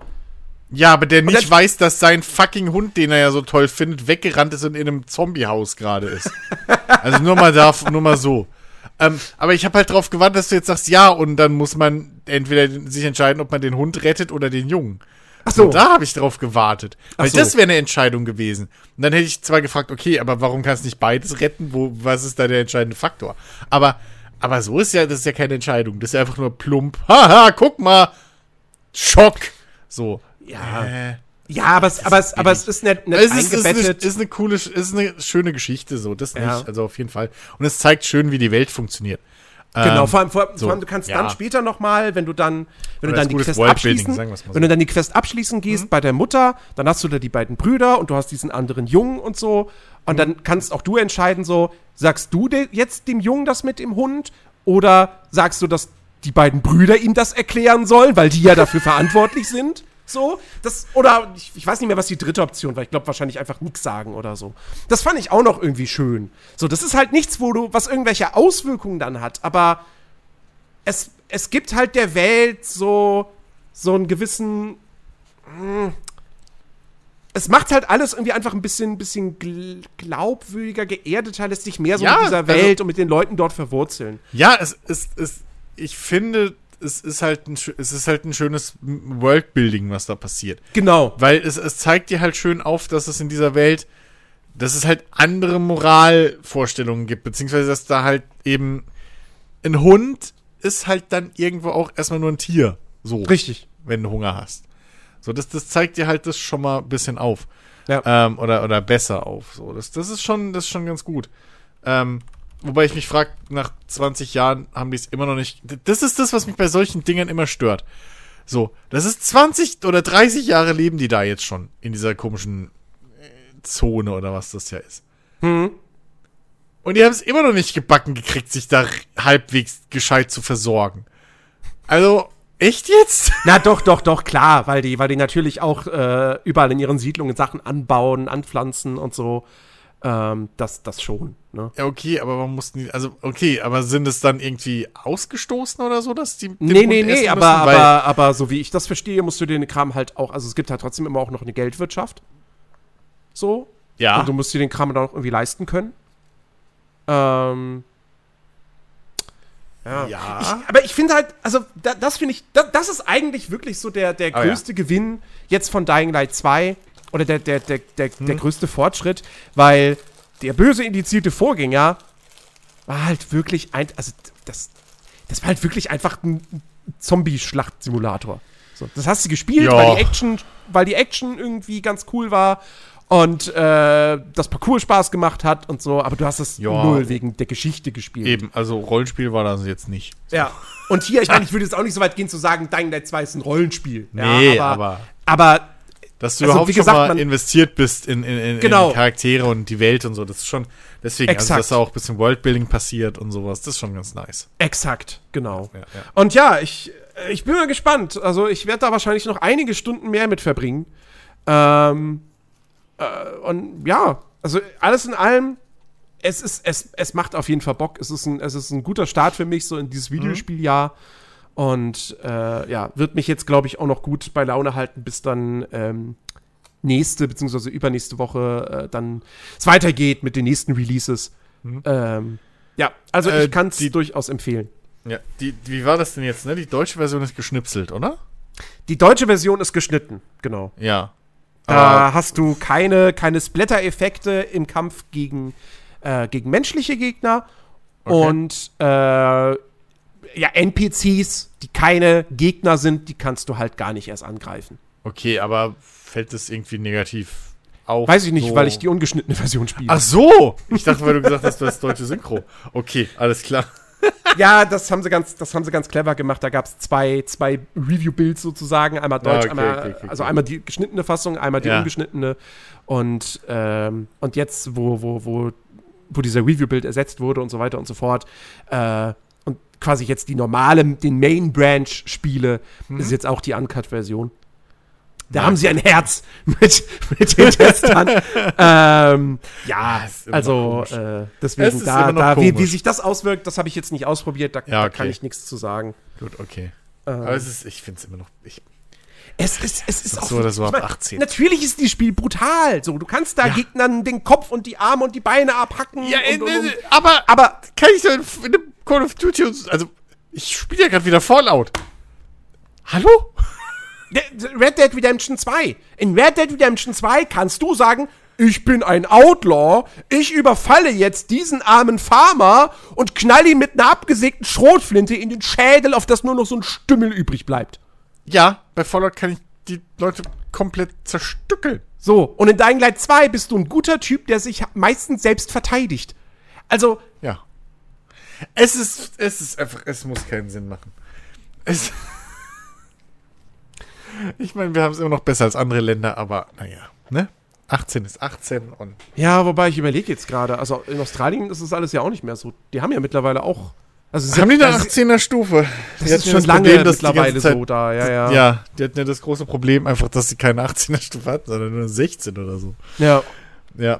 Ja, aber der nicht weiß, dass sein fucking Hund, den er ja so toll findet, weggerannt ist und in einem Zombiehaus gerade ist. [LAUGHS] also nur mal da, nur mal so. Ähm, aber ich habe halt drauf gewartet, dass du jetzt sagst, ja, und dann muss man entweder sich entscheiden, ob man den Hund rettet oder den Jungen. Ach so. Und da habe ich drauf gewartet. Weil so. das wäre eine Entscheidung gewesen. Und dann hätte ich zwar gefragt, okay, aber warum kannst du nicht beides retten? Wo, was ist da der entscheidende Faktor? Aber, aber so ist ja, das ist ja keine Entscheidung. Das ist ja einfach nur plump. Haha, guck mal. Schock. So. Ja. Äh, Ja, aber es, aber es, aber es ist nicht, nicht es ist, ist, eine, eingebettet. ist eine coole, ist eine schöne Geschichte, so. Das Ja. nicht, also auf jeden Fall. Und es zeigt schön, wie die Welt funktioniert. Genau, Ähm, vor allem, vor, so, vor allem du kannst ja. dann später noch mal, wenn du dann, wenn du dann die Quest abschließen, so. Mhm. wenn du dann die Quest abschließen gehst bei der Mutter, dann hast du da die beiden Brüder und du hast diesen anderen Jungen und so und Mhm. dann kannst auch du entscheiden so, sagst du de jetzt dem Jungen das mit dem Hund oder sagst du, dass die beiden Brüder ihm das erklären sollen, weil die ja dafür verantwortlich sind? So, das, oder ich, ich weiß nicht mehr, was die dritte Option war. Ich glaube wahrscheinlich einfach nichts sagen oder so. Das fand ich auch noch irgendwie schön. So, das ist halt nichts, wo du, was irgendwelche Auswirkungen dann hat, aber es, es gibt halt der Welt so, so einen gewissen. hm, es macht halt alles irgendwie einfach ein bisschen, bisschen gl glaubwürdiger, geerdeter, lässt sich mehr so Ja, mit dieser also- Welt und mit den Leuten dort verwurzeln. Ja, es ist, es, ich finde, es ist halt ein, es ist halt ein schönes Worldbuilding, was da passiert. Genau. Weil es, es zeigt dir halt schön auf, dass es in dieser Welt, dass es halt andere Moralvorstellungen gibt, beziehungsweise dass da halt eben ein Hund ist halt dann irgendwo auch erstmal nur ein Tier. So. Richtig. Wenn du Hunger hast. So, das, das zeigt dir halt das schon mal ein bisschen auf. Ja. Ähm, oder, oder besser auf. So, das, das ist schon, das ist schon ganz gut. Ähm, wobei ich mich frage, nach 20 Jahren haben die es immer noch nicht. Das ist das, was mich bei solchen Dingen immer stört. So, das ist 20 oder 30 Jahre leben die da jetzt schon in dieser komischen äh, Zone oder was das ja ist. Hm. Und die haben es immer noch nicht gebacken gekriegt, sich da halbwegs gescheit zu versorgen. Also, echt jetzt? [LAUGHS] Na doch, doch, doch, klar, weil die, weil die natürlich auch äh, überall in ihren Siedlungen Sachen anbauen, anpflanzen und so. Ähm, das, das schon, ne? Ja, okay, aber man muss nicht, also, okay, aber sind es dann irgendwie ausgestoßen oder so, dass die. Nee, Hund nee, nee, aber, müssen? Aber, aber so wie ich das verstehe, musst du den Kram halt auch, also es gibt halt trotzdem immer auch noch eine Geldwirtschaft. So. Ja. Und du musst dir den Kram dann auch irgendwie leisten können. Ähm. Ja. Ja. Ich, aber ich finde halt, also da, das finde ich, da, das ist eigentlich wirklich so der, der Oh ja. größte Gewinn jetzt von Dying Light 2 oder der, der, der, der, Hm. der größte Fortschritt, weil der böse indizierte Vorgänger war halt wirklich ein, also das, das war halt wirklich einfach ein Zombie-Schlacht-Simulator. So, das hast du gespielt, Ja. weil die Action, weil die Action irgendwie ganz cool war und äh, das Parcours Spaß gemacht hat und so, aber du hast es Ja. null wegen der Geschichte gespielt. Eben, also Rollenspiel war das jetzt nicht. Ja. Und hier, ich meine, ich würde jetzt auch nicht so weit gehen zu sagen, Dying Light 2 ist ein Rollenspiel. Nee, ja, aber- aber Dass du Also, überhaupt wie schon gesagt, mal investiert bist in, in, in, Genau. in Charaktere und die Welt und so, das ist schon, deswegen, also, Exakt. dass da auch ein bisschen Worldbuilding passiert und sowas, das ist schon ganz nice. exakt, genau. Ja, ja. Und ja, ich, ich bin mal gespannt. Also, ich werde da wahrscheinlich noch einige Stunden mehr mit verbringen. Ähm, äh, und ja, also alles in allem, es ist, es, es macht auf jeden Fall Bock. Es ist ein, es ist ein guter Start für mich, so in dieses Videospieljahr. Und äh, ja, wird mich jetzt, glaube ich, auch noch gut bei Laune halten, bis dann ähm, nächste bzw. übernächste Woche äh, dann es weitergeht mit den nächsten Releases. Ähm, ja, also Äh, ich kann es durchaus empfehlen. Ja, die, wie war das denn jetzt, ne? Die deutsche Version ist geschnipselt, oder? Die deutsche Version ist geschnitten, genau. Ja. Da hast du keine, keine Splatter-Effekte im Kampf gegen, äh, gegen menschliche Gegner Okay. und äh, ja, NPCs, die keine Gegner sind, die kannst du halt gar nicht erst angreifen. Okay, aber fällt das irgendwie negativ auf? Weiß ich nicht, so? weil ich die ungeschnittene Version spiele. Ach so! Ich dachte, weil du gesagt hast, du hast deutsche Synchro. Okay, alles klar. [LAUGHS] ja, das haben sie ganz, das haben sie ganz clever gemacht. Da gab es zwei, zwei Review-Builds sozusagen, einmal Ja, Deutsch, okay, einmal, okay, okay, also einmal die geschnittene Fassung, einmal die Ja. ungeschnittene. Und, ähm, und jetzt, wo, wo, wo, wo dieser Review-Build ersetzt wurde und so weiter und so fort, äh, quasi jetzt die normale, den Main-Branch-Spiele, ist jetzt auch die Uncut-Version. Da Ja. haben sie ein Herz [LAUGHS] mit, mit den Testern. [LAUGHS] ähm, ja, noch also äh, deswegen da, da wie, wie sich das auswirkt, das habe ich jetzt nicht ausprobiert, da, Ja, da okay. kann ich nichts zu sagen. Gut, okay. Ähm, Aber es ist, ich finde es immer noch. Ich, es ist, es ist auch so oder so ab mein, 18. Natürlich ist dieses Spiel brutal. So, du kannst da Ja. Gegnern den Kopf und die Arme und die Beine abhacken. und, und, und. aber, Aber kann ich denn in einem Call of Duty und, also, ich spiele ja gerade wieder Fallout. Hallo? Red Dead Redemption 2. In Red Dead Redemption 2 kannst du sagen, ich bin ein Outlaw, ich überfalle jetzt diesen armen Farmer und knall ihm mit einer abgesägten Schrotflinte in den Schädel, auf das nur noch so ein Stümmel übrig bleibt. Ja, bei Fallout kann ich die Leute komplett zerstückeln. So, und in Dying Light 2 bist du ein guter Typ, der sich meistens selbst verteidigt. Also, Ja. Es ist, es ist einfach, es muss keinen Sinn machen. Es. [LAUGHS] ich meine, wir haben es immer noch besser als andere Länder, aber naja, ne? 18 ist 18 und. ja, wobei ich überlege jetzt gerade, also in Australien ist das alles ja auch nicht mehr so. Die haben ja mittlerweile auch. Also sie Haben die eine also, 18er Stufe? Das Die ist hatten ja schon lange Problem, mittlerweile so da, ja, ja. Ja, die hatten ja das große Problem einfach, dass sie keine 18er Stufe hatten, sondern nur eine 16 oder so. ja. Ja.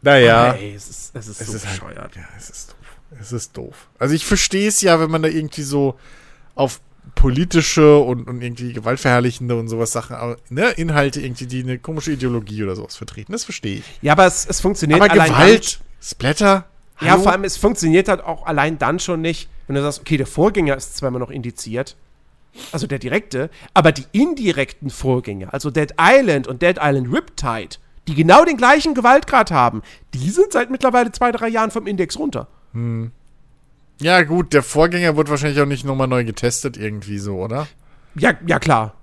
Naja. Ey, es ist, es ist Es so ist halt, bescheuert. ja, es ist doof. Es ist doof. Also ich verstehe es ja, wenn man da irgendwie so auf politische und, und irgendwie gewaltverherrlichende und sowas Sachen, aber, ne, Inhalte irgendwie, die eine komische Ideologie oder sowas vertreten. Das verstehe ich. Ja, aber es, es funktioniert aber Gewalt, Splatter, Ja, vor allem, es funktioniert halt auch allein dann schon nicht, wenn du sagst, okay, der Vorgänger ist immer noch indiziert, also der direkte, aber die indirekten Vorgänger, also Dead Island und Dead Island Riptide, die genau den gleichen Gewaltgrad haben, die sind seit mittlerweile zwei, drei Jahren vom Index runter. Ja, gut, der Vorgänger wird wahrscheinlich auch nicht nochmal neu getestet irgendwie so, oder? Ja, ja klar.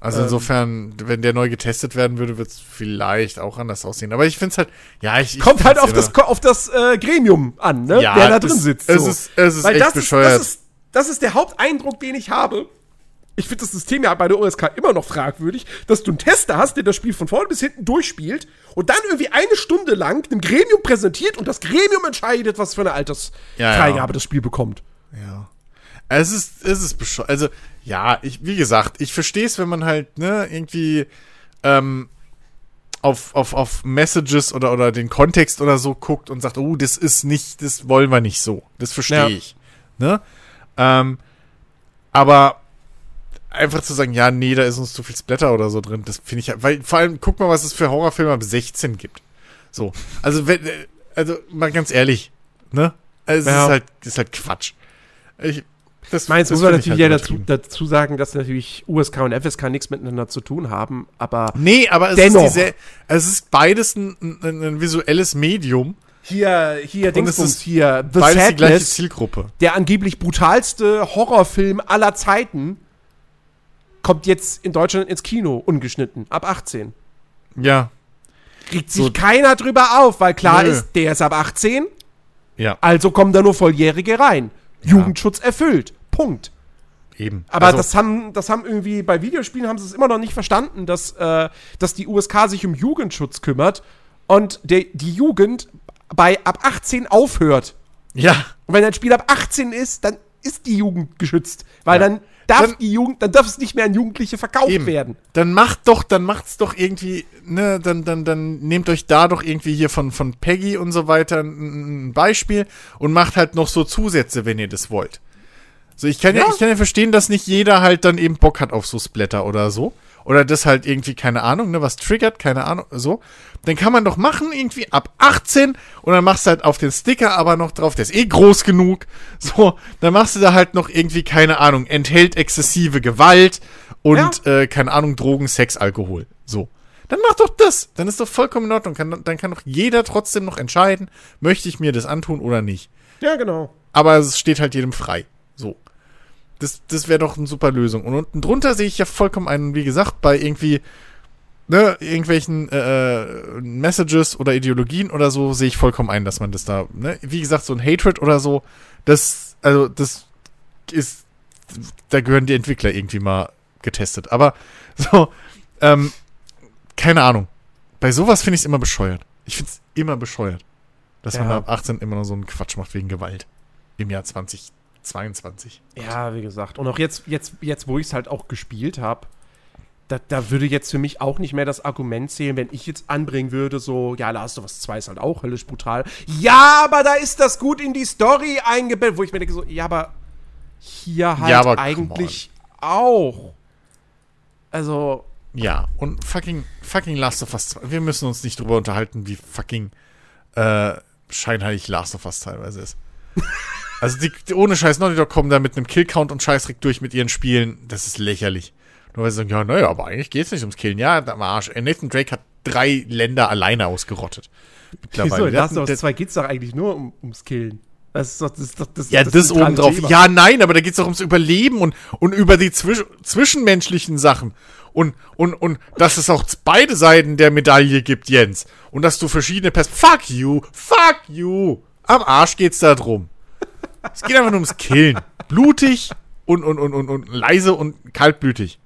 Also Ähm. insofern, wenn der neu getestet werden würde, wird es vielleicht auch anders aussehen. Aber ich finde es halt, ja, ich. ich Kommt halt auf das, auf das äh, Gremium an, ne? Ja, der da drin es- sitzt. es so. ist- es ist Weil echt das bescheuert. Ist, das, ist, das ist der Haupteindruck, den ich habe. Ich finde das System ja bei der OSK immer noch fragwürdig, dass du einen Tester hast, der das Spiel von vorne bis hinten durchspielt und dann irgendwie eine Stunde lang dem Gremium präsentiert und das Gremium entscheidet, was für eine Altersfreigabe Ja, ja. das Spiel bekommt. Ja. Es ist, es ist bescheuert. Also, ja, ich, wie gesagt, ich verstehe es, wenn man halt, ne, irgendwie, ähm, auf, auf, auf Messages oder, oder den Kontext oder so guckt und sagt, oh, das ist nicht, das wollen wir nicht so. Das verstehe Ja. ich. Ne? Ähm, aber einfach zu sagen, ja, nee, da ist uns zu viel Splatter oder so drin, das finde ich, ja- weil, vor allem, guck mal, was es für Horrorfilme ab 16 gibt. So. Also, wenn, äh, also, mal ganz ehrlich, ne? Also, es Ja. ist halt, ist halt Quatsch. Ich, das, Meins muss man natürlich ja halt dazu, dazu sagen, dass natürlich USK und FSK nichts miteinander zu tun haben, aber Nee, aber es Dennoch. ist diese, es ist beides ein, ein, ein visuelles Medium. hier, hier, Dingsbums, ist hier, The Beides die gleiche Sadness, Zielgruppe. der angeblich brutalste Horrorfilm aller Zeiten, kommt jetzt in Deutschland ins Kino, ungeschnitten, ab 18. Ja. Regt sich So- keiner drüber auf, weil klar Nö. ist, der ist ab 18, Ja, also kommen da nur Volljährige rein. Jugendschutz erfüllt. Punkt. eben. Aber Also, das haben, das haben irgendwie bei Videospielen haben sie es immer noch nicht verstanden, dass, äh, dass die USK sich um Jugendschutz kümmert und der, die Jugend bei ab 18 aufhört. Ja. Und wenn ein Spiel ab 18 ist, dann ist die Jugend geschützt. Weil Ja. dann darf Dann- die Jugend, dann darf es nicht mehr an Jugendliche verkauft Eben. werden. Dann macht doch, dann macht's doch irgendwie, ne, dann, dann, dann nehmt euch da doch irgendwie hier von, von Peggy und so weiter ein, ein Beispiel und macht halt noch so Zusätze, wenn ihr das wollt. So, ich kann ja. Ja. ich kann ja verstehen, dass nicht jeder halt dann eben Bock hat auf so Splatter oder so. Oder das halt irgendwie, keine Ahnung, ne, was triggert, keine Ahnung, so. Dann kann man doch machen, irgendwie ab 18 und dann machst du halt auf den Sticker aber noch drauf, der ist eh groß genug. [LAUGHS] So, dann machst du da halt noch irgendwie, keine Ahnung, enthält exzessive Gewalt und, äh, keine Ahnung, Drogen, Sex, Alkohol. So. Dann mach doch das. Dann ist doch vollkommen in Ordnung. Kann, dann kann doch jeder trotzdem noch entscheiden, möchte ich mir das antun oder nicht. Ja, genau. Aber es steht halt jedem frei. So. Das, das wäre doch eine super Lösung. Und unten drunter sehe ich ja vollkommen einen, wie gesagt, bei irgendwie, ne, irgendwelchen äh, äh, Messages oder Ideologien oder so, sehe ich vollkommen ein, dass man das da, ne, wie gesagt, so ein Hatred oder so, das also das ist, da gehören die Entwickler irgendwie mal getestet. Aber [LAUGHS] so, ähm, keine Ahnung. Bei sowas finde ich es immer bescheuert. Ich finde es immer bescheuert, dass Ja. man ab 18 immer noch so einen Quatsch macht wegen Gewalt. Im Jahr 2022. Ja, wie gesagt. Und auch jetzt, jetzt, jetzt wo ich es halt auch gespielt habe, da, da würde jetzt für mich auch nicht mehr das Argument zählen, wenn ich jetzt anbringen würde, so, ja, Last of Us 2 ist halt auch höllisch brutal. Ja, aber da ist das gut in die Story eingebettet, wo ich mir denke, so, ja, aber hier halt Ja, aber eigentlich auch. Also, Ja, und fucking, fucking Last of Us 2. Wir müssen uns nicht drüber unterhalten, wie fucking äh, scheinheilig Last of Us teilweise ist. [LAUGHS] also die, die ohne Scheiß Naughty Dog kommen da mit einem Killcount und Scheißdreck durch mit ihren Spielen. Das ist lächerlich. Nur weil sie sagen, ja, naja, aber eigentlich geht's nicht ums Killen. Ja, am Arsch. Äh, Nathan Drake hat drei Länder alleine ausgerottet. wieso, Mittlerweile. in Der Last hat- of Us der- 2 geht es doch eigentlich nur um, ums Killen. Das ist doch, das ist doch, das, Ja, das, zentrale obendrauf. Thema. Ja, nein, aber da geht's doch ums Überleben und, und über die zwisch zwischenmenschlichen Sachen. Und, und, und dass es auch beide Seiten der Medaille gibt, Jens. Und dass du verschiedene Pers... Fuck you! Fuck you! Am Arsch geht's da drum. Es geht einfach nur ums Killen. Blutig und, und, und, und, und leise und kaltblütig.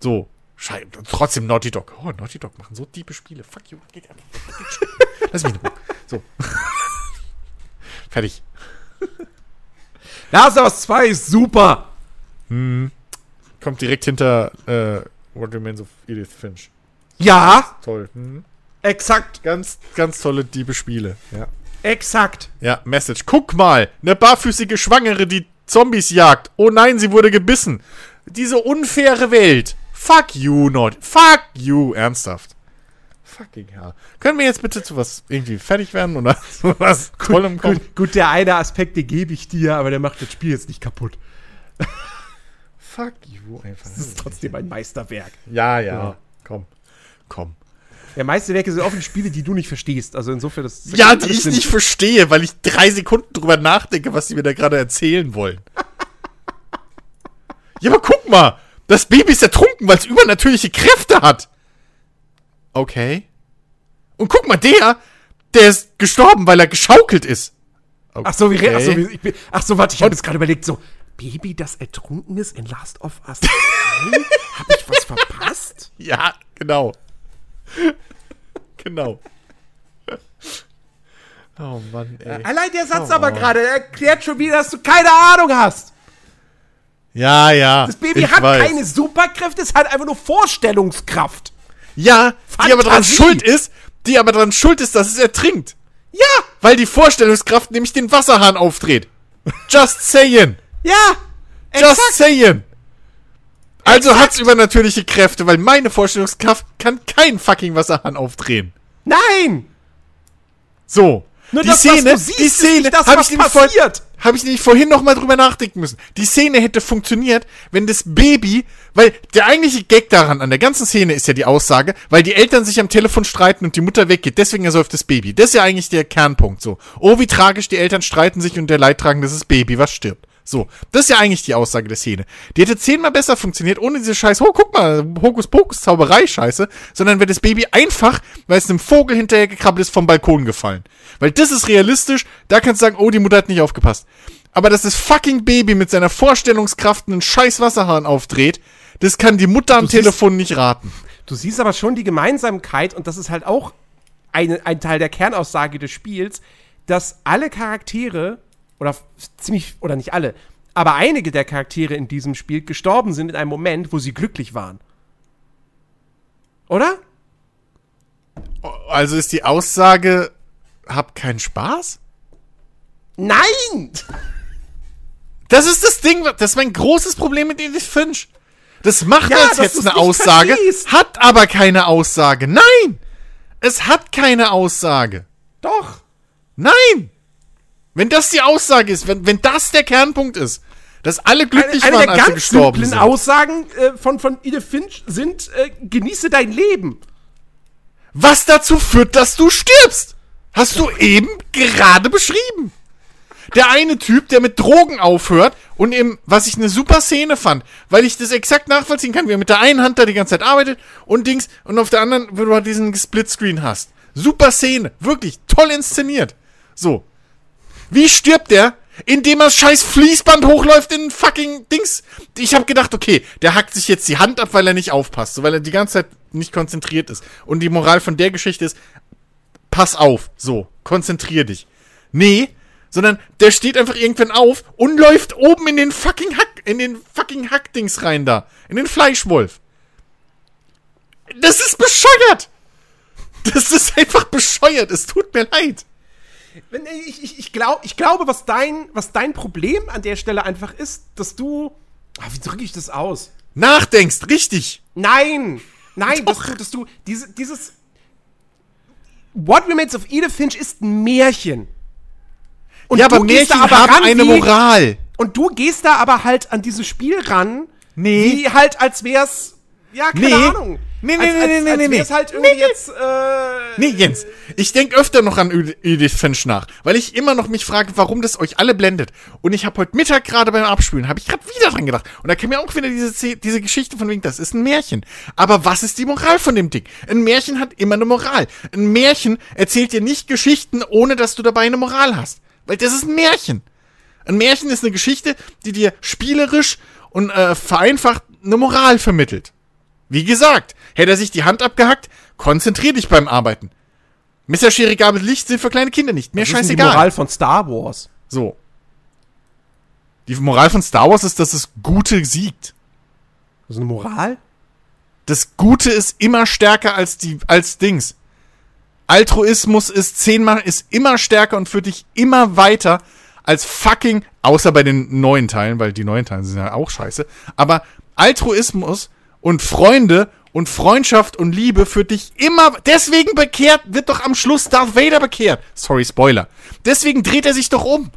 So. Schei trotzdem Naughty Dog. Oh, Naughty Dog machen so tiefe Spiele. Fuck you. Geht einfach. Lass mich in Ruhe. So. Fertig. Last of Us 2 ist super. Kommt direkt hinter äh, What Remains of Edith Finch. Ja, Toll. Mhm. exakt, Ganz, ganz tolle diebe Spiele. Ja. Exakt. Ja, Message. Guck mal, eine barfüßige Schwangere, die Zombies jagt. Oh nein, sie wurde gebissen. Diese unfaire Welt. Fuck you, not. Fuck you. Ernsthaft. Fucking hell. Können wir jetzt bitte zu was irgendwie fertig werden oder [LAUGHS] zu was Tollem kommen? Gut, gut, der eine Aspekt, den gebe ich dir, aber der macht das Spiel jetzt nicht kaputt. Fuck you einfach. Das ist trotzdem ein Meisterwerk. Ja, ja. Ja. Komm. Komm. Ja, Meisterwerke sind oft die Spiele, die du nicht verstehst. Also insofern, das Ja, die ich stimmt. nicht verstehe, weil ich drei Sekunden drüber nachdenke, was sie mir da gerade erzählen wollen. ja, aber guck mal, das Baby ist ertrunken, weil es übernatürliche Kräfte hat. Okay. Und guck mal, der, der ist gestorben, weil er geschaukelt ist. Okay. Ach so, wie, ach so, wie ich bin, ach so, warte, ich habe jetzt gerade überlegt, so, Baby, das ertrunken ist in Last of Us 2? habe ich was verpasst? [LAUGHS] Ja, genau. [LAUGHS] genau. Oh Mann, ey. Allein der Satz Come aber on. gerade erklärt schon wieder, dass du keine Ahnung hast. Ja, ja. Das Baby hat weiß. keine Superkräfte, es hat einfach nur Vorstellungskraft. Ja, die aber dran Fantasie. schuld ist, die aber dran schuld ist, dass es ertrinkt. Ja, Weil die Vorstellungskraft nämlich den Wasserhahn aufdreht. Just saying. ja, Just exakt. saying. Also hat's übernatürliche Kräfte, weil meine Vorstellungskraft kann keinen fucking Wasserhahn aufdrehen. Nein, So. Nur die das, Szene, siehst, die Szene, nicht das, hab ich nämlich vor- passiert. Habe ich nämlich vorhin noch mal drüber nachdenken müssen. Die Szene hätte funktioniert, wenn das Baby, weil der eigentliche Gag daran an der ganzen Szene ist ja die Aussage, weil die Eltern sich am Telefon streiten und die Mutter weggeht, deswegen ersäuft das Baby. Das ist ja eigentlich der Kernpunkt so. Oh, wie tragisch die Eltern streiten sich und der Leidtragende ist das Baby, was stirbt. So, das ist ja eigentlich die Aussage der Szene. Die hätte zehnmal besser funktioniert, ohne diese scheiß, oh, guck mal, Hokuspokus Zauberei Scheiße, sondern wäre das Baby einfach, weil es einem Vogel hinterher gekrabbelt ist, vom Balkon gefallen. Weil das ist realistisch, da kannst du sagen, oh, die Mutter hat nicht aufgepasst. Aber dass das fucking Baby mit seiner Vorstellungskraft einen scheiß Wasserhahn aufdreht, das kann die Mutter am Du siehst- Telefon nicht raten. Du siehst aber schon die Gemeinsamkeit, und das ist halt auch eine, ein Teil der Kernaussage des Spiels, dass alle Charaktere, oder ziemlich, oder nicht alle, aber einige der Charaktere in diesem Spiel gestorben sind in einem Moment, wo sie glücklich waren. Oder? Also ist die Aussage, hab keinen Spaß? Nein! Das ist das Ding, das ist mein großes Problem mit Edith Finch. Das macht Ja, als jetzt eine Aussage, verstehst. hat aber keine Aussage. Nein! Es hat keine Aussage. Doch! Nein! Wenn das die Aussage ist, wenn, wenn das der Kernpunkt ist, dass alle Eine, glücklich eine waren, der als sie ganz gestorben simplen sind. Aussagen äh, von, von Edith Finch sind, äh, genieße dein Leben. Was dazu führt, dass du stirbst. Hast du eben gerade beschrieben. Der eine Typ, der mit Drogen aufhört und eben, was ich eine super Szene fand, weil ich das exakt nachvollziehen kann, wie er mit der einen Hand da die ganze Zeit arbeitet und Dings und auf der anderen, wo du halt diesen Splitscreen hast. Super Szene, wirklich toll inszeniert. So. Wie stirbt der? Indem er scheiß Fließband hochläuft in fucking Dings. Ich habe gedacht, okay, der hackt sich jetzt die Hand ab, weil er nicht aufpasst, so, weil er die ganze Zeit nicht konzentriert ist. Und die Moral von der Geschichte ist, pass auf, so, konzentrier dich. Nee, sondern der steht einfach irgendwann auf und läuft oben in den fucking Hack, in den fucking Hackdings rein da. In den Fleischwolf. Das ist bescheuert! Das ist einfach bescheuert. Es tut mir leid. Wenn- Ich, ich, ich, glaub, ich glaube, was dein, was dein Problem an der Stelle einfach ist, dass du. Ah, wie drücke ich das aus? Nachdenkst, richtig. Nein! Nein, dass du, dass du diese, dieses. What Remains of Edith Finch ist ein Märchen. Und ja, aber du gehst Märchen da haben ran eine wie- Moral. Und du gehst da aber halt an dieses Spiel ran, Nee. wie halt, als wär's. Ja, keine Nee. Ahnung. Nee, nee, als, nee, als, nee, nee, als nee, nee. halt irgendwie Nee, jetzt. Äh, Nee, Jens, ich denk öfter noch an Ed- Edith Finch nach, weil ich immer noch mich frage, warum das euch alle blendet. Und ich habe heute Mittag gerade beim Abspülen, habe ich gerade wieder dran gedacht. Und da kam mir auch wieder diese, diese Geschichte von wegen, das ist ein Märchen. Aber was ist die Moral von dem Ding? Ein Märchen hat immer eine Moral. Ein Märchen erzählt dir nicht Geschichten, ohne dass du dabei eine Moral hast. Weil das ist ein Märchen. Ein Märchen ist eine Geschichte, die dir spielerisch und äh, vereinfacht eine Moral vermittelt. Wie gesagt, hätte er sich die Hand abgehackt, konzentrier dich beim Arbeiten. Messerschere, Gabel, Licht sind für kleine Kinder nicht. Mir das ist denn die scheißegal. Moral von Star Wars. So. Die Moral von Star Wars ist, dass das Gute siegt. Das ist eine Moral? Das Gute ist immer stärker als die, als Dings. Altruismus ist zehnmal, ist immer stärker und führt dich immer weiter als fucking, außer bei den neuen Teilen, weil die neuen Teile sind ja auch scheiße. Aber Altruismus und Freunde und Freundschaft und Liebe führt dich immer, deswegen bekehrt, wird doch am Schluss Darth Vader bekehrt. Sorry, Spoiler. Deswegen dreht er sich doch um.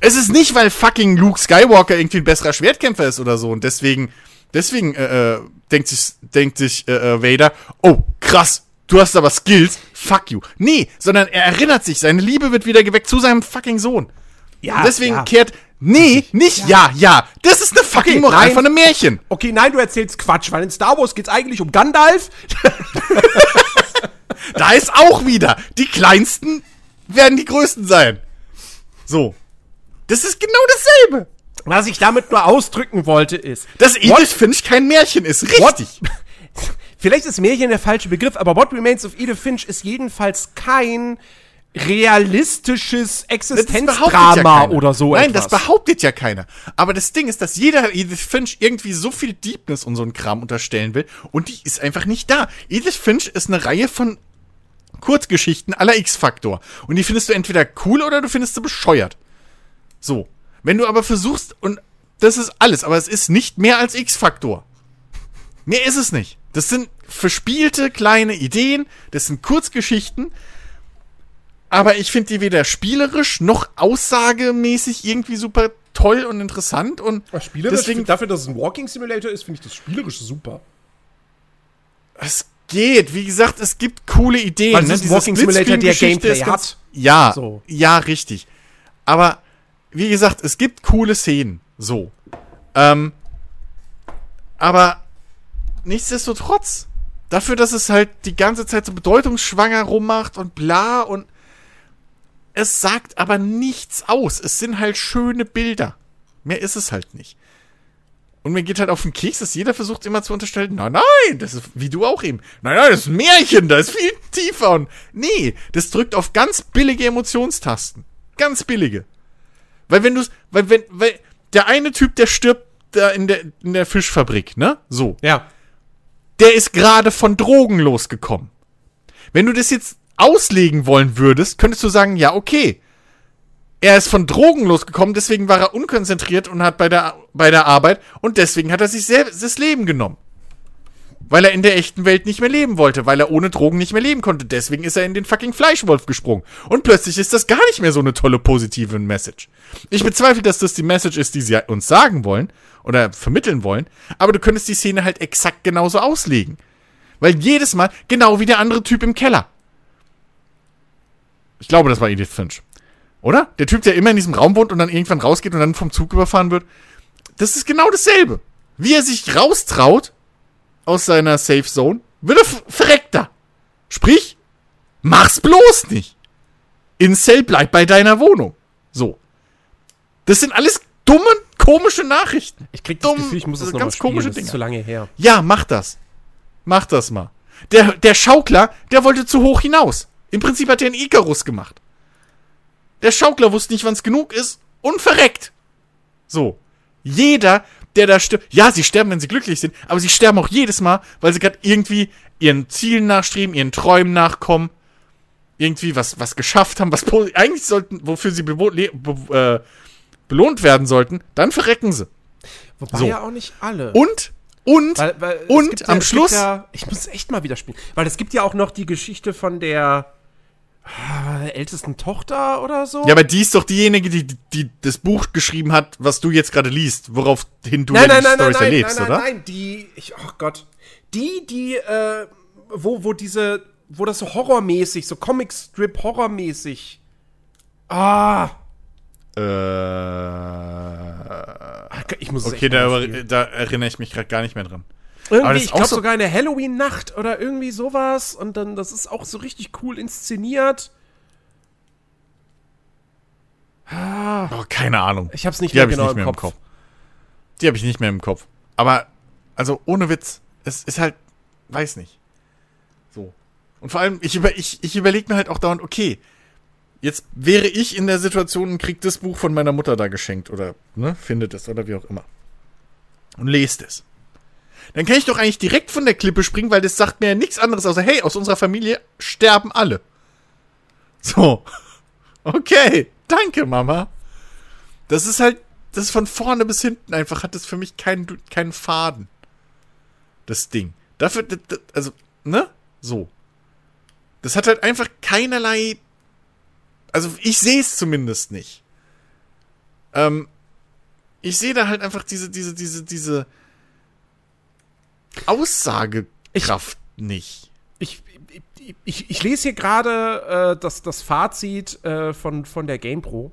Es ist nicht, weil fucking Luke Skywalker irgendwie ein besserer Schwertkämpfer ist oder so und deswegen, deswegen äh, äh, denkt sich, denkt sich äh, äh, Vader, oh krass, du hast aber Skills, fuck you. Nee, sondern er erinnert sich, seine Liebe wird wieder geweckt zu seinem fucking Sohn. Ja. Und deswegen ja. kehrt, nee, nicht ja. ja, Das ist eine fucking Okay, Moral nein. von einem Märchen. Okay, nein, du erzählst Quatsch, weil in Star Wars geht's eigentlich um Gandalf. [LAUGHS] Da ist auch wieder, die kleinsten werden die größten sein. So. Das ist genau dasselbe. Was ich damit nur ausdrücken wollte ist, Dass Edith Finch kein Märchen ist, What? richtig. [LAUGHS] vielleicht ist Märchen der falsche Begriff, aber What Remains of Edith Finch ist jedenfalls kein realistisches Existenzdrama keiner. oder so Nein, etwas. das behauptet ja keiner. Aber das Ding ist, dass jeder Edith Finch irgendwie so viel Deepness und so ein Kram unterstellen will und die ist einfach nicht da. Edith Finch ist eine Reihe von Kurzgeschichten aller X-Faktor und die findest du entweder cool oder du findest sie bescheuert. So. Wenn du aber versuchst und das ist alles, aber es ist nicht mehr als X-Faktor. Mehr ist es nicht. Das sind verspielte kleine Ideen, das sind Kurzgeschichten, aber ich finde die weder spielerisch noch aussagemäßig irgendwie super toll und interessant und Spielerisch, deswegen dafür, dass es ein Walking Simulator ist, finde ich das spielerisch super. es geht. Wie gesagt, es gibt coole Ideen. Weil es ist ein Diese Walking Simulator, der Gameplay ist ganz- hat. Ja, So. ja, richtig. Aber wie gesagt, es gibt coole Szenen. So. Ähm, aber nichtsdestotrotz, dafür, dass es halt die ganze Zeit so bedeutungsschwanger rummacht und bla und es sagt aber nichts aus. Es sind halt schöne Bilder. Mehr ist es halt nicht. Und mir geht halt auf den Keks, dass jeder versucht immer zu unterstellen, nein, nein, das ist, wie du auch eben, nein, nein, das ist ein Märchen, das ist viel tiefer und, nee, das drückt auf ganz billige Emotionstasten. Ganz billige. Weil wenn du, weil, wenn, weil, der eine Typ, der stirbt da in der, in der Fischfabrik, ne? So. Ja. Der ist gerade von Drogen losgekommen. Wenn du das jetzt auslegen wollen würdest, könntest du sagen, ja, okay. Er ist von Drogen losgekommen, deswegen war er unkonzentriert und hat bei der, bei der Arbeit und deswegen hat er sich selbst das Leben genommen. Weil er in der echten Welt nicht mehr leben wollte, weil er ohne Drogen nicht mehr leben konnte. Deswegen ist er in den fucking Fleischwolf gesprungen. Und plötzlich ist das gar nicht mehr so eine tolle positive Message. Ich bezweifle, dass das die Message ist, die sie uns sagen wollen oder vermitteln wollen, aber du könntest die Szene halt exakt genauso auslegen. Weil jedes Mal, genau wie der andere Typ im Keller. Ich glaube, das war Edith Finch. Oder? Der Typ, der immer in diesem Raum wohnt und dann irgendwann rausgeht und dann vom Zug überfahren wird. Das ist genau dasselbe. Wie er sich raustraut aus seiner Safe Zone, wird er f- verreckt da. Sprich, mach's bloß nicht. Incel, bleib bei deiner Wohnung. So. Das sind alles dumme, komische Nachrichten. Ich krieg das Dumm, Gefühl, ich muss das nochmal ganz spielen. komische Das ist Dinger. zu lange her. Ja, mach das. Mach das mal. Der, der Schaukler, der wollte zu hoch hinaus. Im Prinzip hat er einen Icarus gemacht. Der Schaukler wusste nicht, wann es genug ist und verreckt. So. Jeder, der da stirbt. Ja, sie sterben, wenn sie glücklich sind, aber sie sterben auch jedes Mal, weil sie gerade irgendwie ihren Zielen nachstreben, ihren Träumen nachkommen. Irgendwie was, was geschafft haben, was eigentlich sollten, wofür sie le- be äh, belohnt werden sollten, dann verrecken sie. Wobei So. ja auch nicht alle. Und, und, Weil, weil und gibt am Schluss- ja, ich muss es echt mal wieder spielen. Weil es gibt ja auch noch die Geschichte von der ältesten Tochter oder so. Ja, aber die ist doch diejenige, die, die das Buch geschrieben hat, was du jetzt gerade liest, woraufhin du nein, ja nein, die nein, nein, Storys nein, erlebst, nein, nein, oder? nein, die, ich, oh Gott, die, die, äh, wo, wo diese, wo das so horrormäßig, so Comicstrip horrormäßig. Ah, Äh, ich muss okay, da, da erinnere ich mich gerade gar nicht mehr dran. Irgendwie, ich glaube so- sogar eine Halloween-Nacht oder irgendwie sowas. Und dann, das ist auch so richtig cool inszeniert. Oh, keine Ahnung. Ich hab's nicht Die mehr habe ich genau nicht mehr im im Kopf. Kopf. Die habe ich nicht mehr im Kopf. Aber, also ohne Witz, es ist halt, weiß nicht. So. Und vor allem, ich, über, ich, ich überlege mir halt auch dauernd, okay, jetzt wäre ich in der Situation und krieg das Buch von meiner Mutter da geschenkt oder, ne, findet es oder wie auch immer. Und lest es. Dann kann ich doch eigentlich direkt von der Klippe springen, weil das sagt mir ja nichts anderes außer, hey, aus unserer Familie sterben alle. So. [LAUGHS] Okay. Danke, Mama. Das ist halt, das ist von vorne bis hinten einfach, hat das für mich keinen, keinen Faden. Das Ding. Dafür, d- d- also, ne? So. Das hat halt einfach keinerlei, also ich sehe es zumindest nicht. Ähm, ich sehe da halt einfach diese, diese, diese, diese Aussagekraft nicht. Ich, ich, ich, ich lese hier gerade äh, das, das Fazit äh, von, von der GamePro.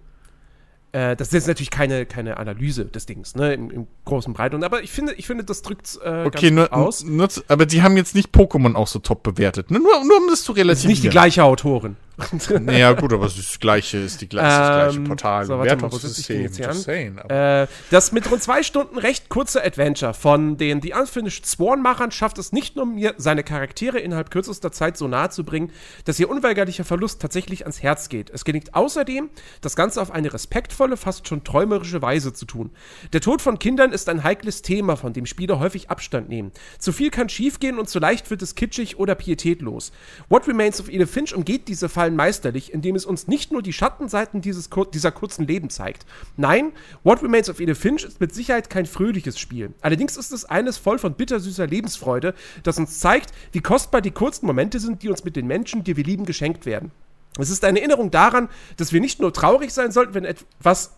Äh, das ist jetzt natürlich keine, keine Analyse des Dings, ne, im, im großen Breiten. Aber ich finde, ich finde, das drückt äh, Okay, ganz nur, gut aus. nur, aber die haben jetzt nicht Pokémon auch so top bewertet. Ne? Nur, nur um das zu Das ist relativieren. nicht die gleiche Autorin. [LAUGHS] Naja, gut, aber es ist das gleiche, ist die gleiche, das gleiche Ähm, Portal. so, warte mal, wo sitze ich denn jetzt hier an? aber- Äh, das mit rund zwei Stunden recht kurze Adventure von den The Unfinished Sworn-Machern schafft es nicht nur mir, seine Charaktere innerhalb kürzester Zeit so nahe zu bringen, dass ihr unweigerlicher Verlust tatsächlich ans Herz geht. Es gelingt außerdem, das Ganze auf eine respektvolle, fast schon träumerische Weise zu tun. Der Tod von Kindern ist ein heikles Thema, von dem Spieler häufig Abstand nehmen. Zu viel kann schiefgehen und zu leicht wird es kitschig oder pietätlos. What Remains of Edith Finch umgeht diese Fallen meisterlich, indem es uns nicht nur die Schattenseiten dieses, dieser kurzen Leben zeigt. Nein, What Remains of Edith Finch ist mit Sicherheit kein fröhliches Spiel. Allerdings ist es eines voll von bittersüßer Lebensfreude, das uns zeigt, wie kostbar die kurzen Momente sind, die uns mit den Menschen, die wir lieben, geschenkt werden. Es ist eine Erinnerung daran, dass wir nicht nur traurig sein sollten, wenn etwas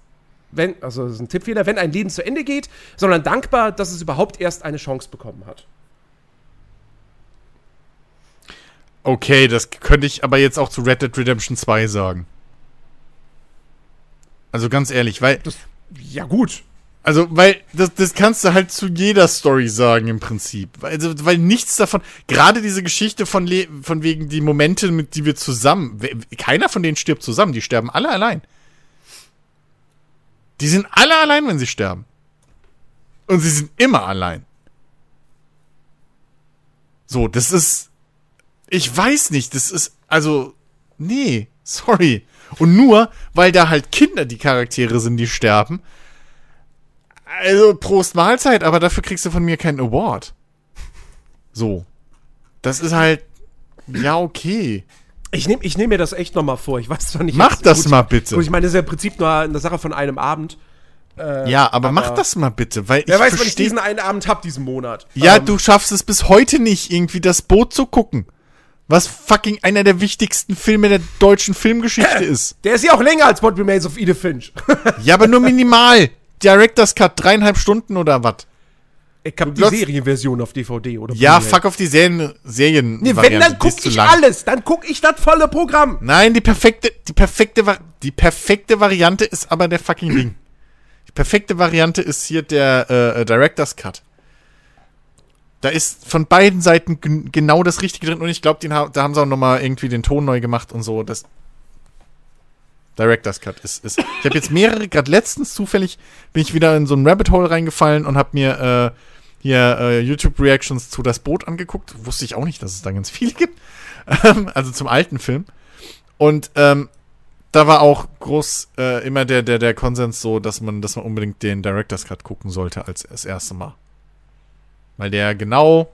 wenn, also das ist ein Tippfehler, wenn ein Leben zu Ende geht, sondern dankbar, dass es überhaupt erst eine Chance bekommen hat. Okay, das könnte ich aber jetzt auch zu Red Dead Redemption 2 sagen. Also ganz ehrlich, weil, Ja, gut. also, weil, das, das kannst du halt zu jeder Story sagen im Prinzip. Also, weil nichts davon, gerade diese Geschichte von, Le von wegen die Momente, mit die wir zusammen, keiner von denen stirbt zusammen, die sterben alle allein. Die sind alle allein, wenn sie sterben. Und sie sind immer allein. So, das ist, ich weiß nicht, das ist, also, nee, sorry. Und nur, weil da halt Kinder die Charaktere sind, die sterben. Also, Prost Mahlzeit, aber dafür kriegst du von mir keinen Award. So. Das ist halt, ja, okay. Ich nehme ich nehm mir das echt noch mal vor. Ich weiß zwar nicht. Mach das gut, mal bitte. Gut, ich meine, das ist ja im Prinzip nur eine Sache von einem Abend. ja, aber, mach das mal bitte, weil Wer ich weiß, wann ich diesen einen Abend hab diesen Monat. Ja, Ähm, du schaffst es bis heute nicht, irgendwie das Boot zu gucken. Was fucking einer der wichtigsten Filme der deutschen Filmgeschichte ist. Der ist ja auch länger als What Remains of Edith Finch. [LAUGHS] Ja, aber nur minimal. Director's Cut, dreieinhalb Stunden oder was? ich hab die Serienversion auf DVD oder Ja, Blu-ray. fuck auf die Serien, Serien Nee, wenn, dann guck ich alles. Dann guck ich das volle Programm. Nein, die perfekte, die perfekte, die perfekte Variante ist aber der fucking Ring. Die perfekte Variante ist hier der äh, äh, Director's Cut. Da ist von beiden Seiten gen- genau das Richtige drin und ich glaube, da haben sie auch noch mal irgendwie den Ton neu gemacht und so. Das Director's Cut ist. ist. Ich habe jetzt mehrere, gerade letztens zufällig bin ich wieder in so ein Rabbit Hole reingefallen und habe mir äh, hier äh, YouTube-Reactions zu Das Boot angeguckt. Wusste ich auch nicht, dass es da ganz viele gibt. [LAUGHS] Ähm, also zum alten Film. Und ähm, da war auch groß äh, immer der, der, der Konsens so, dass man, dass man unbedingt den Director's Cut gucken sollte als das erste Mal. Weil der genau,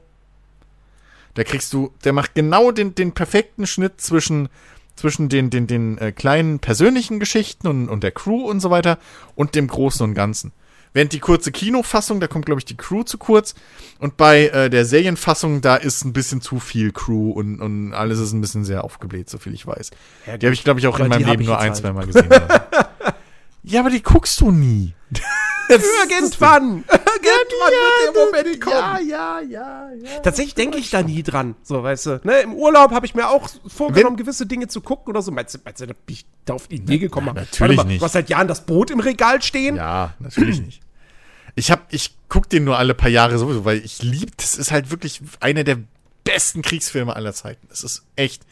da kriegst du, der macht genau den, den perfekten Schnitt zwischen, zwischen den, den, den äh, kleinen persönlichen Geschichten und, und der Crew und so weiter und dem Großen und Ganzen. Während die kurze Kinofassung, da kommt, glaube ich, die Crew zu kurz. Und bei äh, der Serienfassung, da ist ein bisschen zu viel Crew und, und alles ist ein bisschen sehr aufgebläht, so viel ich weiß. Ja, die habe ich, glaube ich, auch in meinem Leben nur ein, halt. zwei Mal gesehen. [LAUGHS] ja, aber die guckst du nie. [LAUGHS] Irgendwann! Irgendwann wird der Moment kommen. Ja, ja, ja, ja. Tatsächlich denke ich da nie dran, so, weißt du. Ne, Im Urlaub habe ich mir auch vorgenommen, gewisse Dinge zu gucken oder so. Meinst du, meinst du, da bin ich da auf die Idee gekommen? Na, natürlich mal, nicht. Du hast seit Jahren das Boot im Regal stehen? Ja, natürlich [CLEARS THROAT] nicht. Ich hab, ich guck den nur alle paar Jahre sowieso, weil ich lieb, das ist halt wirklich einer der besten Kriegsfilme aller Zeiten. Es ist echt.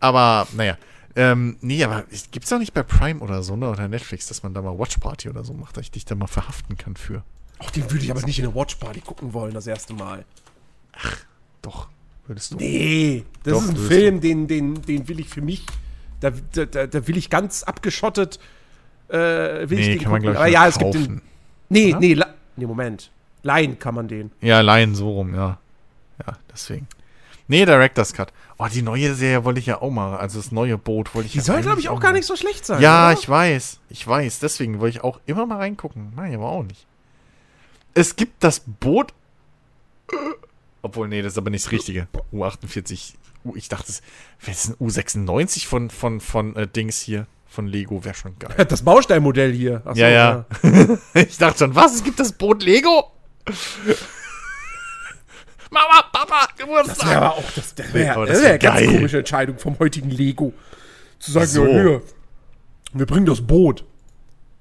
Aber, naja. Ähm, nee, aber es- gibt's doch nicht bei Prime oder so, ne? Oder Netflix, dass man da mal Watch Party oder so macht, dass ich dich da mal verhaften kann für. Ach, den würde ich aber nicht in der Watchparty gucken wollen, das erste Mal. Doch, würdest du. Nee, das Doch, ist ein Film, den, den, den will ich für mich, da, da, da, will ich ganz abgeschottet, äh, will ich Nee, den kann man, gucken. glaube ich, Aber ja, es gibt kaufen. den, nee, Oder? nee, nee, Moment. Leihen kann man den. Ja, Lion so rum, ja. Ja, deswegen. Nee, Director's Cut. Oh, die neue Serie wollte ich ja auch mal. Also das neue Boot wollte ich Die ja soll, glaube ich, auch gar nicht so schlecht sein. Ja, oder? ich weiß. Ich weiß. Deswegen wollte ich auch immer mal reingucken. Nein, aber auch nicht. Es gibt das Boot. Obwohl, nee, das ist aber nicht das Richtige. U48. U, ich dachte, es wäre ein U96 von, von, von äh, Dings hier. Von Lego wäre schon geil. [LAUGHS] Das Bausteinmodell hier. Ach so, Ja, ja. [LAUGHS] ich dachte schon, was? Es gibt das Boot Lego? [LAUGHS] Mama, Papa, Das Geburtstag. wäre aber auch das, das Nee, wär, aber das das wär eine ganz komische Entscheidung vom heutigen Lego. Zu sagen, So. ja, wir bringen das Boot.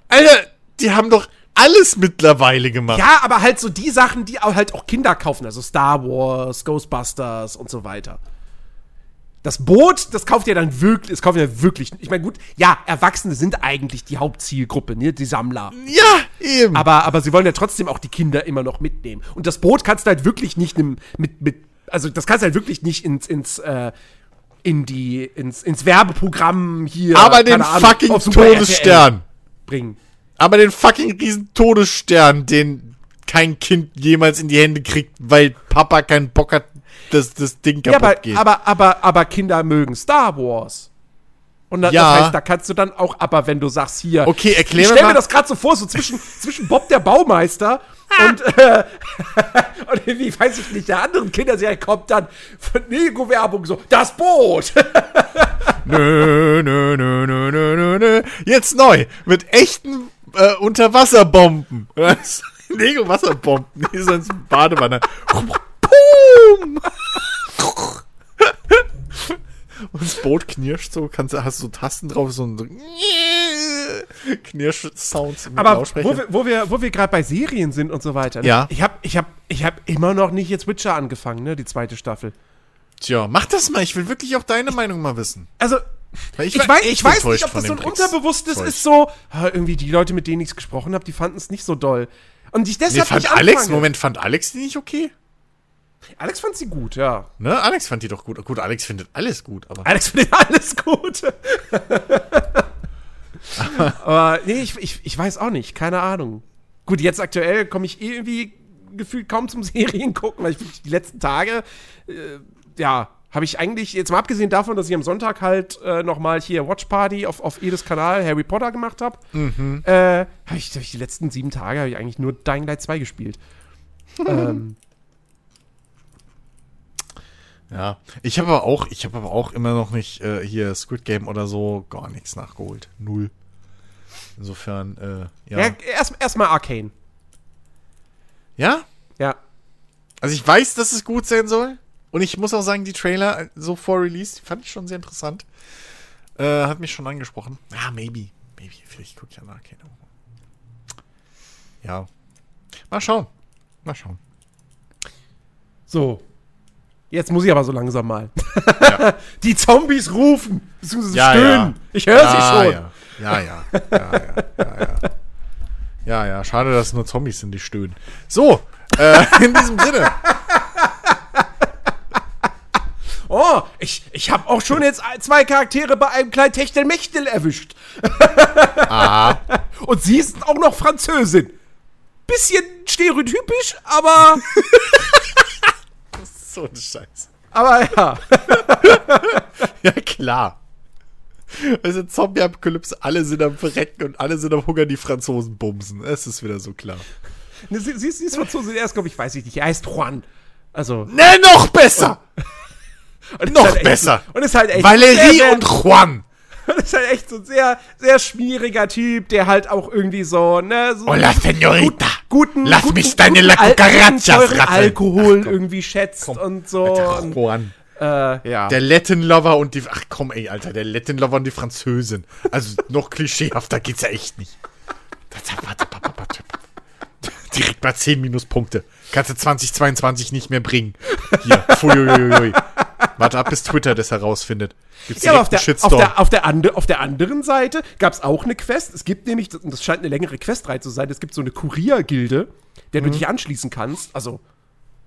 Alter, die haben doch alles mittlerweile gemacht. Ja, aber halt so die Sachen, die auch halt auch Kinder kaufen, also Star Wars, Ghostbusters und so weiter. Das Boot, das kauft ja dann wirklich, das kaufen ja wirklich. Ich meine, gut, ja, Erwachsene sind eigentlich die Hauptzielgruppe, ne, die Sammler. Ja, eben. Aber, aber sie wollen ja trotzdem auch die Kinder immer noch mitnehmen. Und das Boot kannst du halt wirklich nicht mit, mit, also das kannst du halt wirklich nicht ins, ins, äh, in die, ins, ins Werbeprogramm hier. aber den Ahnung, fucking Todesstern. Bringen. Aber den fucking riesen Todesstern, den kein Kind jemals in die Hände kriegt, weil Papa keinen Bock hat, dass das Ding Ja, kaputt aber, geht. aber, aber, aber Kinder mögen Star Wars. Und da, Ja. das heißt, da kannst du dann auch, aber wenn du sagst hier. Okay, erklär ich mir stell mir mal- das gerade so vor, so zwischen, [LAUGHS] zwischen Bob der Baumeister und, äh, [LAUGHS] und wie weiß ich nicht, der anderen Kinderserie kommt dann von Lego-Werbung so, das Boot. [LAUGHS] nö, nö, nö, nö, nö, nö, nö. Jetzt neu. Mit echten äh, Unterwasserbomben. Was? [LAUGHS] Lego-Wasserbomben. Die in Badewanne. Boom! Und das Boot knirscht so, kannst, du- hast du so Tasten drauf, so ein so Knirsch-Sounds mit Aber wo wir, wo wir, wo wir gerade bei Serien sind und so weiter. Ne? Ja. Ich habe ich hab, ich hab immer noch nicht jetzt Witcher angefangen, ne, die zweite Staffel. Tja, mach das mal. Ich will wirklich auch deine Meinung mal wissen. Also, Weil ich, weiß, ich weiß nicht, ob das so ein Tricks- Unterbewusstes ist, so, irgendwie die Leute, mit denen ich gesprochen habe, die fanden es nicht so doll. Und ich Nee, deshalb fand nicht Alex, anfange. Moment, fand Alex die nicht okay? Alex fand sie gut, ja. Ne? Alex fand die doch gut. Gut, Alex findet alles gut, aber. Alex findet alles gut. [LAUGHS] Aber nee, ich, ich, ich weiß auch nicht, keine Ahnung. Gut, jetzt aktuell komme ich eh irgendwie gefühlt kaum zum [LAUGHS] Serien gucken, weil ich die letzten Tage, äh, ja, habe ich eigentlich, jetzt mal abgesehen davon, dass ich am Sonntag halt äh, nochmal hier Watch Party auf, auf Edis Kanal Harry Potter gemacht habe, Mhm. äh, habe ich, hab ich die letzten sieben Tage habe ich eigentlich nur Dying Light 2 gespielt. [LAUGHS] ähm, Ja. Ich habe aber auch, ich habe aber auch immer noch nicht äh, hier Squid Game oder so gar nichts nachgeholt. Null. Insofern, äh, ja. ja, Ja? erst erstmal Arcane. Ja. Also ich weiß, dass es gut sein soll. Und ich muss auch sagen, die Trailer äh, so vor Release, die fand ich schon sehr interessant. Äh, hat mich schon angesprochen. Ah, maybe. Maybe. Vielleicht gucke ich ja nach. Keine Ahnung. Ja. Mal schauen. Mal schauen. So. Jetzt muss ich aber so langsam mal. Ja. [LAUGHS] Die Zombies rufen, beziehungsweise Ja, stöhnen. ja. Ich höre sie schon. ja. Ja, ja. Ja, ja. Ja, ja. Ja, ja. Schade, dass es nur Zombies sind, die stöhnen. So, äh, in diesem Sinne. Oh, ich, ich habe auch schon jetzt zwei Charaktere bei einem kleinen Techtelmechtel erwischt. Ah, [LAUGHS] Und sie ist auch noch Französin. Bisschen stereotypisch, aber, [LAUGHS] so ein Scheiß. aber ja. [LAUGHS] Ja, klar. Also Zombie-Apokalypse, alle sind am Verrecken und alle sind am Hunger, die Franzosen bumsen. Es ist wieder so klar. Ne, Sie, sie, ist, sie ist Franzose, er ist, glaube ich, weiß ich nicht, er heißt Juan. Also, Ne, noch besser! Noch halt besser. So, und ist halt echt Valerie sehr, sehr, und Juan. [LAUGHS] und ist halt echt so ein sehr, sehr schmieriger Typ, der halt auch irgendwie so, ne, so Hola, Señorita. guten, Lass guten, mich deine La ratteln. Alkohol Ach, irgendwie schätzt Komm. und so. Alter, Juan. äh, ja. Der Latin-Lover und die. Ach komm, ey, Alter, der Latin-Lover und die Französin. Also noch klischeehafter geht's ja echt nicht. Direkt mal 10 Minuspunkte. Kannst du 2022 nicht mehr bringen. Hier. Fuiuiui. Warte ab, bis Twitter das herausfindet. Gibt's Ja, aber auf der, auf, der, auf, der ande, auf der anderen Seite gab es auch eine Quest. Es gibt nämlich, und das scheint eine längere Questreihe zu sein, es gibt so eine Kuriergilde, der Mhm. du dich anschließen kannst. Also,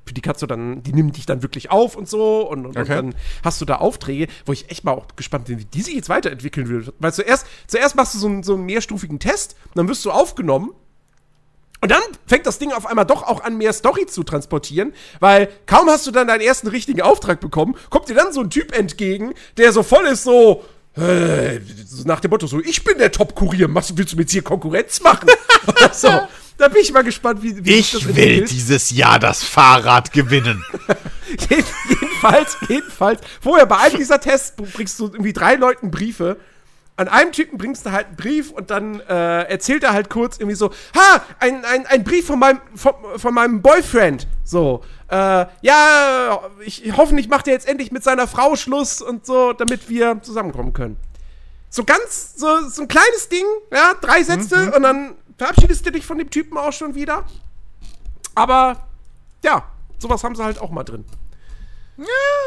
für die kannst du dann, die nimmt dich dann wirklich auf und so. Und, und, und Okay. dann hast du da Aufträge, wo ich echt mal auch gespannt bin, wie die sich jetzt weiterentwickeln wird. Weil zuerst, zuerst machst du so einen, so einen mehrstufigen Test, dann wirst du aufgenommen. Und dann fängt das Ding auf einmal doch auch an, mehr Story zu transportieren, weil kaum hast du dann deinen ersten richtigen Auftrag bekommen, kommt dir dann so ein Typ entgegen, der so voll ist, so, äh, nach dem Motto, so, ich bin der Top-Kurier, willst du mir jetzt hier Konkurrenz machen? [LAUGHS] So. Da bin ich mal gespannt, wie, wie sich Ich will dieses Jahr das Fahrrad gewinnen. [LAUGHS] Jeden- jedenfalls, jedenfalls, vorher bei einem dieser Tests bringst du irgendwie drei Leuten Briefe. An einem Typen bringst du halt einen Brief und dann äh, erzählt er halt kurz irgendwie so, ha, ein, ein, ein Brief von meinem, von, von meinem Boyfriend. So, äh, ja, ich hoffentlich macht er jetzt endlich mit seiner Frau Schluss und so, damit wir zusammenkommen können. So ganz, so, so ein kleines Ding, ja, drei Sätze und dann verabschiedest du dich von dem Typen auch schon wieder. Aber, ja, sowas haben sie halt auch mal drin.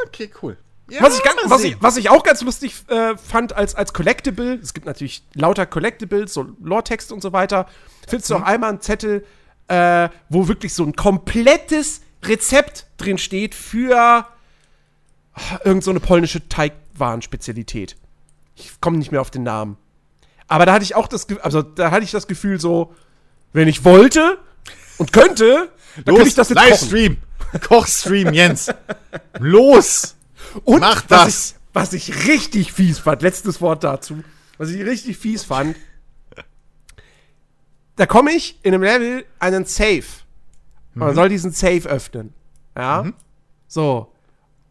Okay, cool. Ja, Was ich, ganz, was, ich, was ich auch ganz lustig äh, fand als, als Collectible, es gibt natürlich lauter Collectibles, so Lore-Texte und so weiter, findest Mhm. du auch einmal einen Zettel, äh, wo wirklich so ein komplettes Rezept drin steht für oh, irgend so eine polnische Teigwaren-Spezialität. Ich komme nicht mehr auf den Namen. Aber da hatte ich auch das, Ge- also da hatte ich das Gefühl so, wenn ich wollte und könnte, dann könnte ich das jetzt kochen. Livestream. Kochstream, Jens. Los. Und Mach was das. Ich, was ich richtig fies fand, letztes Wort dazu, was ich richtig fies fand, da komme ich in einem Level einen Safe. Man soll diesen Safe öffnen. Ja. So.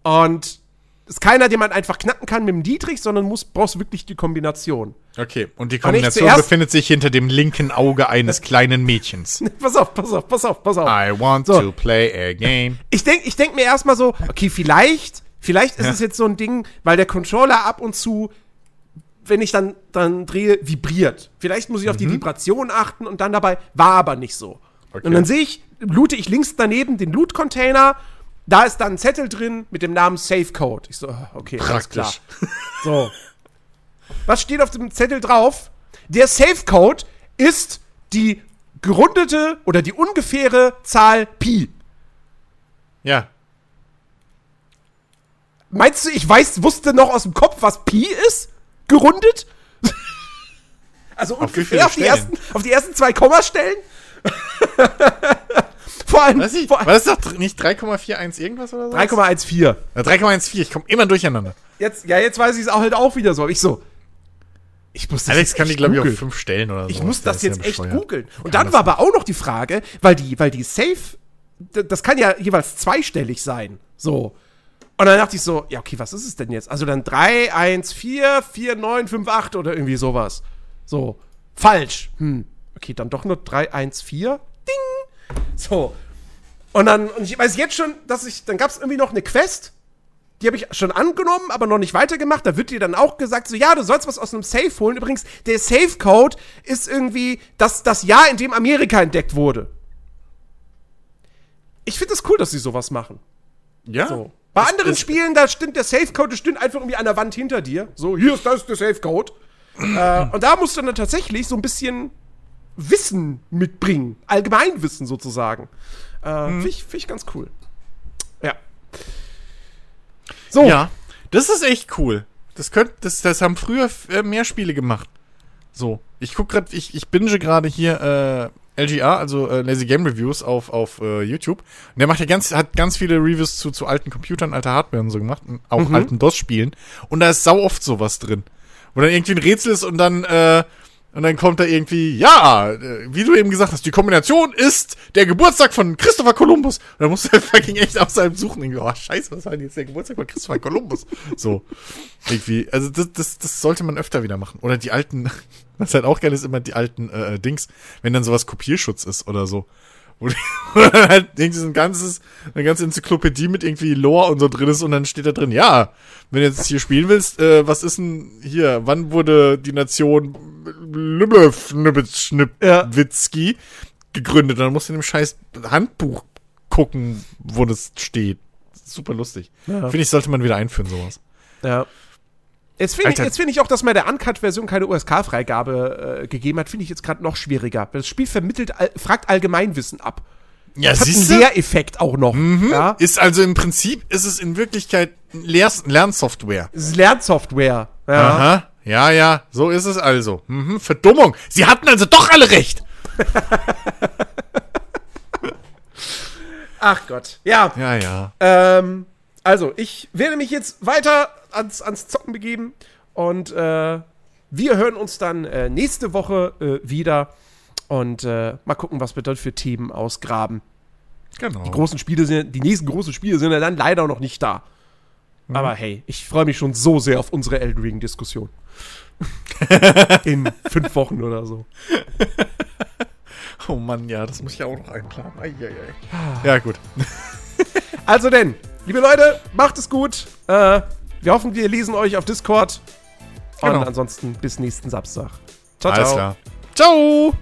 Und ist keiner, den man einfach knacken kann mit dem Dietrich, sondern muss, brauchst wirklich die Kombination. Okay, und die Kombination befindet sich hinter dem linken Auge eines [LAUGHS] kleinen Mädchens. pass auf, pass auf, pass auf, pass auf. I want So. to play a game. ich denke ich denk mir erstmal so, okay, vielleicht, vielleicht ist Ja. es jetzt so ein Ding, weil der Controller ab und zu, wenn ich dann, dann drehe, vibriert. Vielleicht muss ich auf die Vibration achten und dann dabei, war aber nicht so. Okay. Und dann sehe ich, loote ich links daneben den Loot-Container, da ist dann ein Zettel drin mit dem Namen Safe Code. Ich so, ah, okay, alles klar. So. Was steht auf dem Zettel drauf? Der Safe Code ist die gerundete oder die ungefähre Zahl Pi. Ja. Meinst du, ich weiß, wusste noch aus dem Kopf, was Pi ist? Gerundet? [LAUGHS] also Auf wie ungefähr auf die, ersten, auf die ersten zwei Kommastellen? [LAUGHS] Vor allem Was ich, vor war das doch nicht 3,41 irgendwas oder so? 3,14. Ja, 3,14. Ich komme immer durcheinander. Jetzt, ja, jetzt weiß ich es auch halt auch wieder so. Ich so. Ich muss das Alex jetzt kann die, echt glaube ich, auf googeln. fünf Stellen oder so. Ich muss das jetzt echt googeln. Und dann das war aber auch noch die Frage, weil die, weil die Safe, das kann ja jeweils zweistellig sein. So. Und dann dachte ich so, ja, okay, was ist es denn jetzt? Also dann 3, 1, 4, 4, 9, 5, 8 oder irgendwie sowas. So. Falsch. Hm. Okay, dann doch nur 3, 1, 4. Ding. So. Und dann, und ich weiß jetzt schon, dass ich, dann gab es irgendwie noch eine Quest, die habe ich schon angenommen, aber noch nicht weitergemacht. Da wird dir dann auch gesagt, so, ja, du sollst was aus einem Safe holen. Übrigens, der Safe-Code ist irgendwie das, das Jahr, in dem Amerika entdeckt wurde. Ich finde es das cool, dass sie sowas machen. Ja. So. Bei anderen Spielen, da stimmt der Safe-Code, stimmt einfach irgendwie an der Wand hinter dir. So, hier ist das, der Safe-Code. [CLEARS THROAT] äh, und da musst du dann tatsächlich so ein bisschen Wissen mitbringen. Allgemeinwissen sozusagen. Äh, Finde ich, find ich ganz cool. Ja. So. Ja, das ist echt cool. Das, könnt, das, das haben früher äh, mehr Spiele gemacht. So. Ich guck gerade, ich, ich binge gerade hier äh, LGR, also äh, Lazy Game Reviews auf, auf äh, YouTube. Und der macht ja ganz, hat ganz viele Reviews zu, zu alten Computern, alter Hardware und so gemacht, auch mhm. alten DOS-Spielen. Und da ist sau oft sowas drin. Wo dann irgendwie ein Rätsel ist und dann, äh, und dann kommt da irgendwie, ja, äh, wie du eben gesagt hast, die Kombination ist der Geburtstag von Christopher Columbus. Und dann musst du halt [LAUGHS] fucking echt aus seinem suchen. Irgendwie, oh, scheiße, was war denn jetzt der Geburtstag von Christopher Columbus? So. Irgendwie. Also das, das, das sollte man öfter wieder machen. Oder die alten, [LAUGHS] was halt auch geil ist, immer die alten äh, Dings, wenn dann sowas Kopierschutz ist oder so. [LAUGHS] Dann halt irgendwie so ein ganzes, eine ganze Enzyklopädie mit irgendwie Lore und so drin ist und dann steht da drin, ja, wenn du jetzt hier spielen willst, äh, was ist denn hier, wann wurde die Nation Lübbe-Schnippwitzki ja. gegründet? dann musst du in dem scheiß Handbuch gucken, wo das steht. Super lustig. Ja. Finde ich, sollte man wieder einführen, sowas. Ja. Jetzt finde ich, find ich auch, dass man der Uncut-Version keine USK-Freigabe äh, gegeben hat, finde ich jetzt gerade noch schwieriger. Das Spiel vermittelt, all, fragt Allgemeinwissen ab. Ja, das hat einen Lehreffekt auch noch. Mhm. Ja? Ist also im Prinzip, ist es in Wirklichkeit Lehr Lernsoftware. Es ist Lernsoftware. Ja. Aha. Ja, ja, so ist es also. Mhm. Verdummung. Sie hatten also doch alle recht. [LAUGHS] Ach Gott. Ja. Ja, ja. Ähm, also, ich werde mich jetzt weiter ans, ans Zocken begeben. Und äh, wir hören uns dann äh, nächste Woche äh, wieder und äh, mal gucken, was wir dort für Themen ausgraben. Genau. Die großen Spiele sind, die nächsten großen Spiele sind ja dann leider noch nicht da. Mhm. Aber hey, ich freue mich schon so sehr auf unsere Elden Ring-Diskussion. [LAUGHS] In fünf Wochen oder so. Oh Mann, ja, das muss ich auch noch einplanen. Eieiei. Ja, gut. [LAUGHS] also denn, liebe Leute, macht es gut. Äh, wir hoffen, wir lesen euch auf Discord. Genau. Und ansonsten bis nächsten Samstag. Ciao, ciao. Alles klar. Ciao.